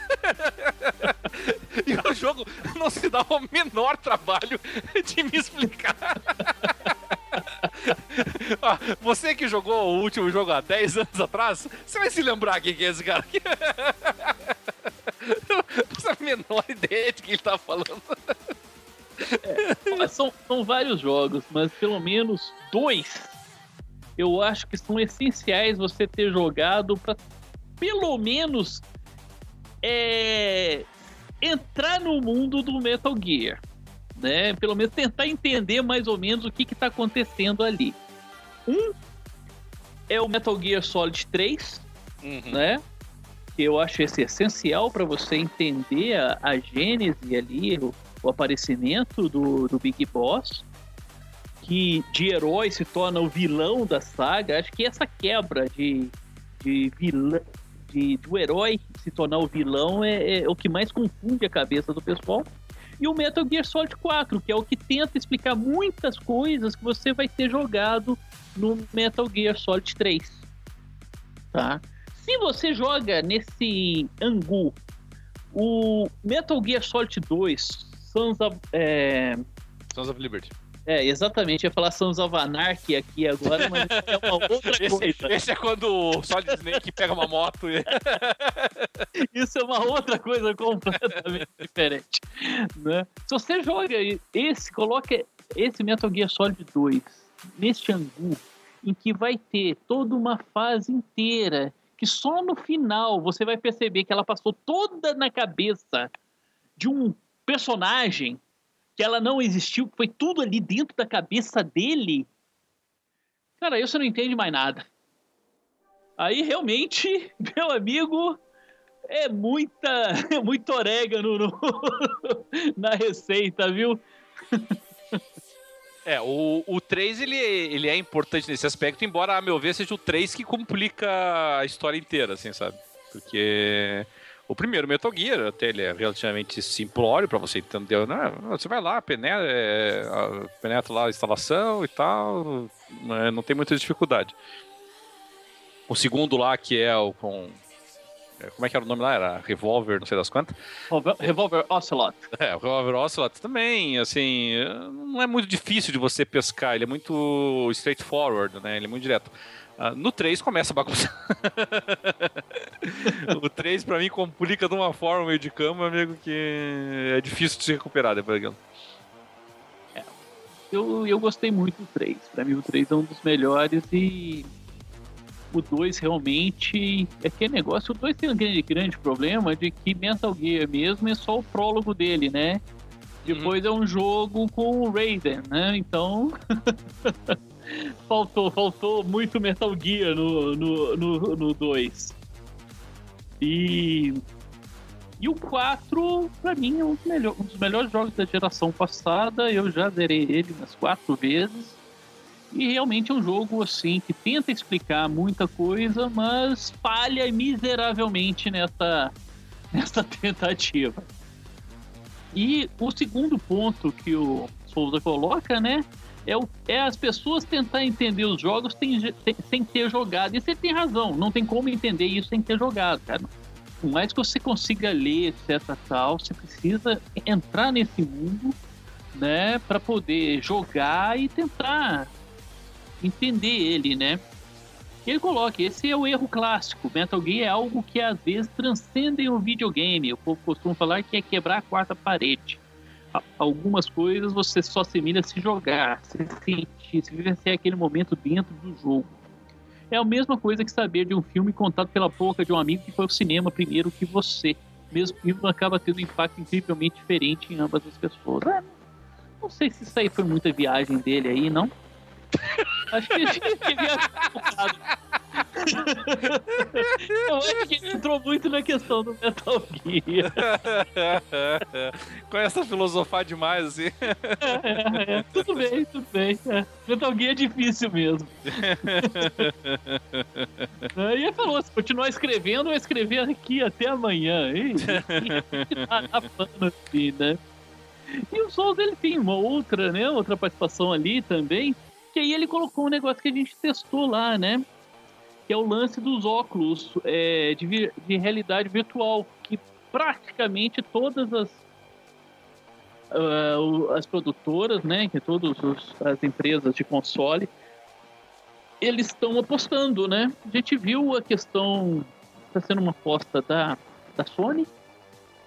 E o jogo não se dá o menor trabalho de me explicar. você que jogou o último jogo há 10 anos atrás, você vai se lembrar quem que é esse cara aqui. Não a menor ideia de quem ele tá falando.
É, são, são vários jogos, mas pelo menos dois eu acho que são essenciais você ter jogado para pelo menos é, entrar no mundo do Metal Gear, né? Pelo menos tentar entender mais ou menos o que está acontecendo ali. Um é o Metal Gear Solid 3, uhum. né? Que eu acho esse essencial para você entender a, a gênese ali, o, o aparecimento do, do Big Boss que de herói se torna o vilão da saga, acho que essa quebra de, de vilão. De, do herói se tornar o vilão é, é, o que mais confunde a cabeça do pessoal. E o Metal Gear Solid 4, que é o que tenta explicar muitas coisas que você vai ter jogado no Metal Gear Solid 3. Tá? Se você joga nesse angu o Metal Gear Solid 2, Sons of, é...
Sons of Liberty.
É, exatamente. Eu ia falar Sons of Anarchy aqui agora, mas é uma outra esse, coisa.
Esse é quando o Solid Snake pega uma moto e...
Isso é uma outra coisa completamente diferente. Né? Se você joga esse, coloca esse Metal Gear Solid 2 neste angu, em que vai ter toda uma fase inteira que só no final você vai perceber que ela passou toda na cabeça de um personagem que ela não existiu, que foi tudo ali dentro da cabeça dele, cara, aí você não entende mais nada. Aí realmente, meu amigo, é muita, é muito orégano no, na receita, viu?
É, o, o 3 ele, ele é importante nesse aspecto, embora, a meu ver, seja o 3 que complica a história inteira, assim, sabe? Porque o primeiro Metal Gear, até ele é relativamente simplório para você entender. Né? Você vai lá, penetra, é, penetra lá a instalação e tal, né? não tem muita dificuldade. O segundo lá, que é o com É, como é que era o nome lá? Era Revolver, não sei das quantas.
Revolver Ocelot.
É, o Revolver Ocelot também, assim, não é muito difícil de você pescar, ele é muito straightforward, né? Ele é muito direto. Uh, no 3 começa a bagunçar. o 3 pra mim complica de uma forma meio de cama, amigo, que é difícil de se recuperar depois daquilo.
É, eu, eu gostei muito do 3. Pra mim o 3 é um dos melhores e o 2 realmente é que é negócio. O 2 tem um grande, grande problema de que Metal Gear mesmo é só o prólogo dele, né? Depois uhum. é um jogo com o Raiden, né? Então. faltou, faltou muito Metal Gear no 2. No, no, no e. E o 4, pra mim, é um dos, melhores, um dos melhores jogos da geração passada. Eu já zerei ele umas quatro vezes. E realmente é um jogo assim que tenta explicar muita coisa, mas falha miseravelmente nessa, nessa tentativa. E o segundo ponto que o Souza coloca, né? É, o, é as pessoas tentar entender os jogos sem, sem, sem ter jogado. E você tem razão, não tem como entender isso sem ter jogado, cara. Por mais que você consiga ler, etc. tal, você precisa entrar nesse mundo, né? para poder jogar e tentar entender ele, né? Ele coloca, esse é o erro clássico. Metal Gear é algo que às vezes transcende o videogame. O povo costuma falar que é quebrar a quarta parede. Algumas coisas você só assimila se jogar, se sentir, se vivenciar aquele momento dentro do jogo. É a mesma coisa que saber de um filme contado pela boca de um amigo que foi ao cinema primeiro que você. Mesmo que acaba tendo um impacto incrivelmente diferente em ambas as pessoas. Ah, não sei se isso aí foi muita viagem dele aí, não. Acho que a gente devia Eu acho que ele entrou muito na questão do Metal Gear.
Começa a filosofar demais, assim.
É, é, é. Tudo bem, tudo bem. É. Metal Gear é difícil mesmo. e ele falou: se continuar escrevendo, eu escrever aqui até amanhã. E, tá assim, né? E o Souls ele tem uma outra, né? Outra participação ali também que aí ele colocou um negócio que a gente testou lá, né? Que é o lance dos óculos é, de, de realidade virtual, que praticamente todas as uh, as produtoras, né, que todas as empresas de console, eles estão apostando, né? A gente viu a questão, está sendo uma aposta da, da Sony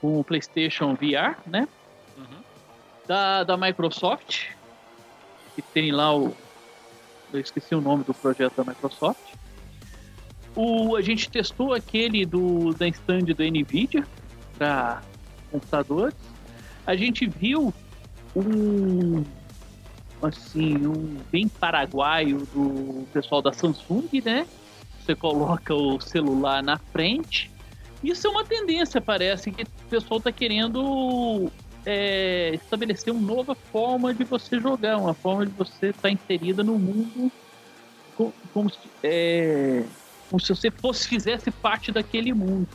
com o PlayStation VR, né? Uhum. Da, da Microsoft, que tem lá o eu esqueci o nome do projeto da Microsoft. O, a gente testou aquele do, da stand da NVIDIA para computadores. A gente viu um assim, um bem paraguaio do pessoal da Samsung, né? Você coloca o celular na frente. Isso é uma tendência, parece que o pessoal está querendo é, estabelecer uma nova forma de você jogar, uma forma de você estar tá inserida no mundo como, como, se, é, como se você fosse, fizesse parte daquele mundo.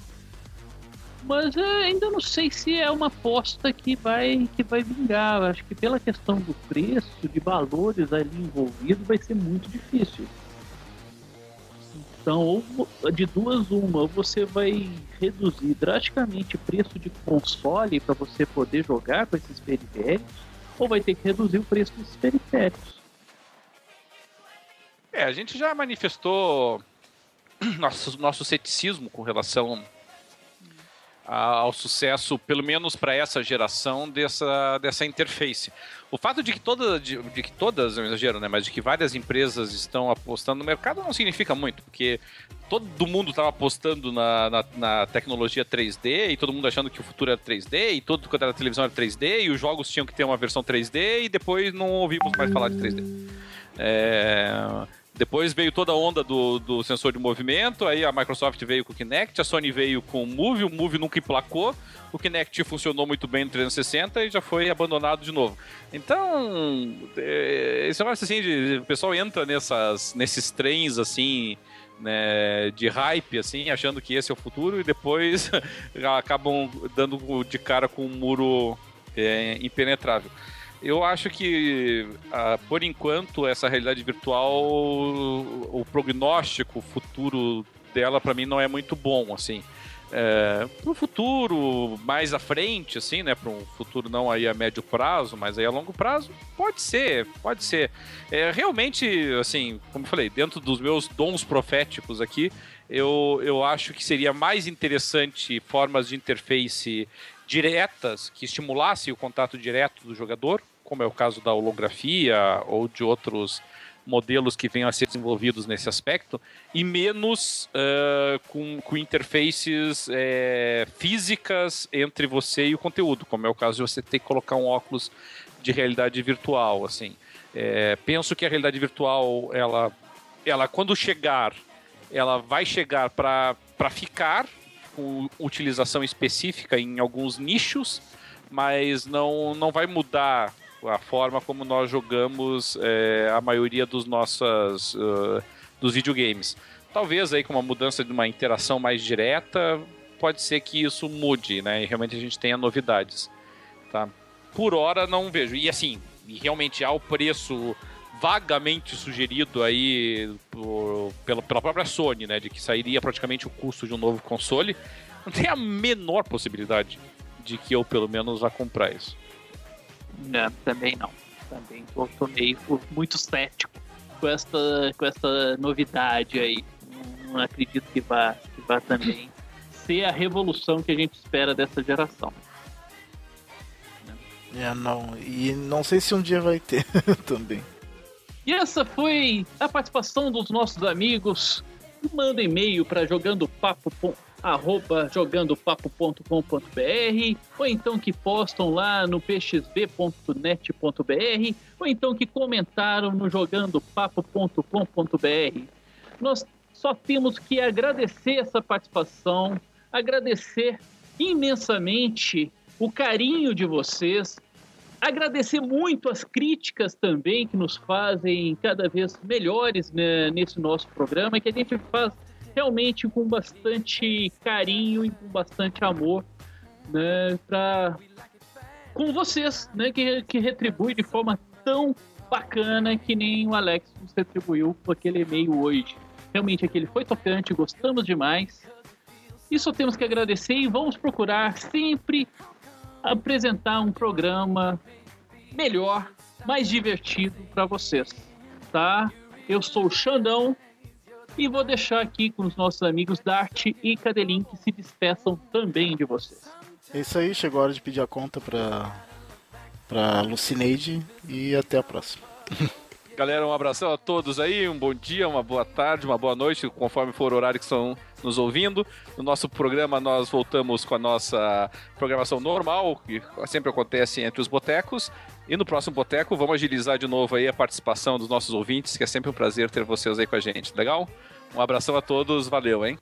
Mas é, ainda não sei se é uma aposta que vai, que vai vingar. Acho que pela questão do preço, de valores ali envolvidos, vai ser muito difícil. Então, ou de duas uma, ou você vai reduzir drasticamente o preço de console para você poder jogar com esses periféricos, ou vai ter que reduzir o preço desses periféricos.
É, a gente já manifestou nosso, nosso ceticismo com relação ao sucesso, pelo menos para essa geração, dessa, dessa interface. O fato de que, toda, de, de, que todas, é um exagero, né, mas de que várias empresas estão apostando no mercado não significa muito, porque todo mundo estava apostando na, na, na, tecnologia 3D e todo mundo achando que o futuro era 3D e todo quando era televisão era 3D e os jogos tinham que ter uma versão 3D e depois não ouvimos mais falar de 3D. É depois veio toda a onda do, do sensor de movimento, aí a Microsoft veio com o Kinect, a Sony veio com o Move, o Move nunca emplacou, o Kinect funcionou muito bem no 360 e já foi abandonado de novo. Então, é, esse negócio assim, de, o pessoal entra nessas, nesses trens assim, né, de hype, assim, achando que esse é o futuro e depois acabam dando de cara com um muro é, impenetrável. Eu acho que, uh, por enquanto, essa realidade virtual, o, o prognóstico futuro dela, para mim, não é muito bom, assim. é, para o futuro mais à frente, assim, né? Para um futuro não aí a médio prazo, mas aí a longo prazo, pode ser, pode ser. É, realmente, assim, como eu falei, dentro dos meus dons proféticos aqui, eu, eu acho que seria mais interessante formas de interface diretas que estimulassem o contato direto do jogador, como é o caso da holografia ou de outros modelos que venham a ser desenvolvidos nesse aspecto, e menos uh, com, com interfaces é, físicas entre você e o conteúdo, como é o caso de você ter que colocar um óculos de realidade virtual. assim. É, penso que a realidade virtual, ela, ela quando chegar, ela vai chegar para ficar com utilização específica em alguns nichos, mas não, não vai mudar a forma como nós jogamos é, a maioria dos nossos uh, dos videogames. Talvez aí com uma mudança de uma interação mais direta, pode ser que isso mude, né? E realmente a gente tenha novidades, tá? Por hora não vejo. E assim, realmente há o preço vagamente sugerido aí por, pela, pela própria Sony, né? De que sairia praticamente o custo de um novo console. Não tem a menor possibilidade de que eu pelo menos vá comprar isso.
Não, também não. Também tô, tô meio muito cético com essa, com essa novidade aí. Não, acredito que vá, que vá também ser a revolução que a gente espera dessa geração.
É, não. E não sei se um dia vai ter também.
E essa foi a participação dos nossos amigos. Manda e-mail para jogandopapo.com arroba jogandopapo.com.br ou então que postam lá no pxb.net.br ou então que comentaram no jogandopapo.com.br. Nós só temos que agradecer essa participação, agradecer imensamente o carinho de vocês, agradecer muito as críticas também que nos fazem cada vez melhores né, nesse nosso programa, que a gente faz realmente com bastante carinho e com bastante amor, né, para com vocês, né, que, que retribui de forma tão bacana que nem o Alex nos retribuiu com aquele e-mail hoje. Realmente aquele foi tocante, gostamos demais. E só temos que agradecer e vamos procurar sempre apresentar um programa melhor, mais divertido para vocês, tá? Eu sou o Xandão e vou deixar aqui com os nossos amigos Dart e Cadelin que se despeçam também de vocês.
É isso aí, chegou a hora de pedir a conta para para Lucineide e até a próxima.
Galera, um abração a todos aí, um bom dia, uma boa tarde, uma boa noite, conforme for o horário que estão nos ouvindo. No nosso programa, nós voltamos com a nossa programação normal, que sempre acontece entre os botecos. E no próximo boteco, vamos agilizar de novo aí a participação dos nossos ouvintes, que é sempre um prazer ter vocês aí com a gente. Legal? Um abração a todos, valeu, hein?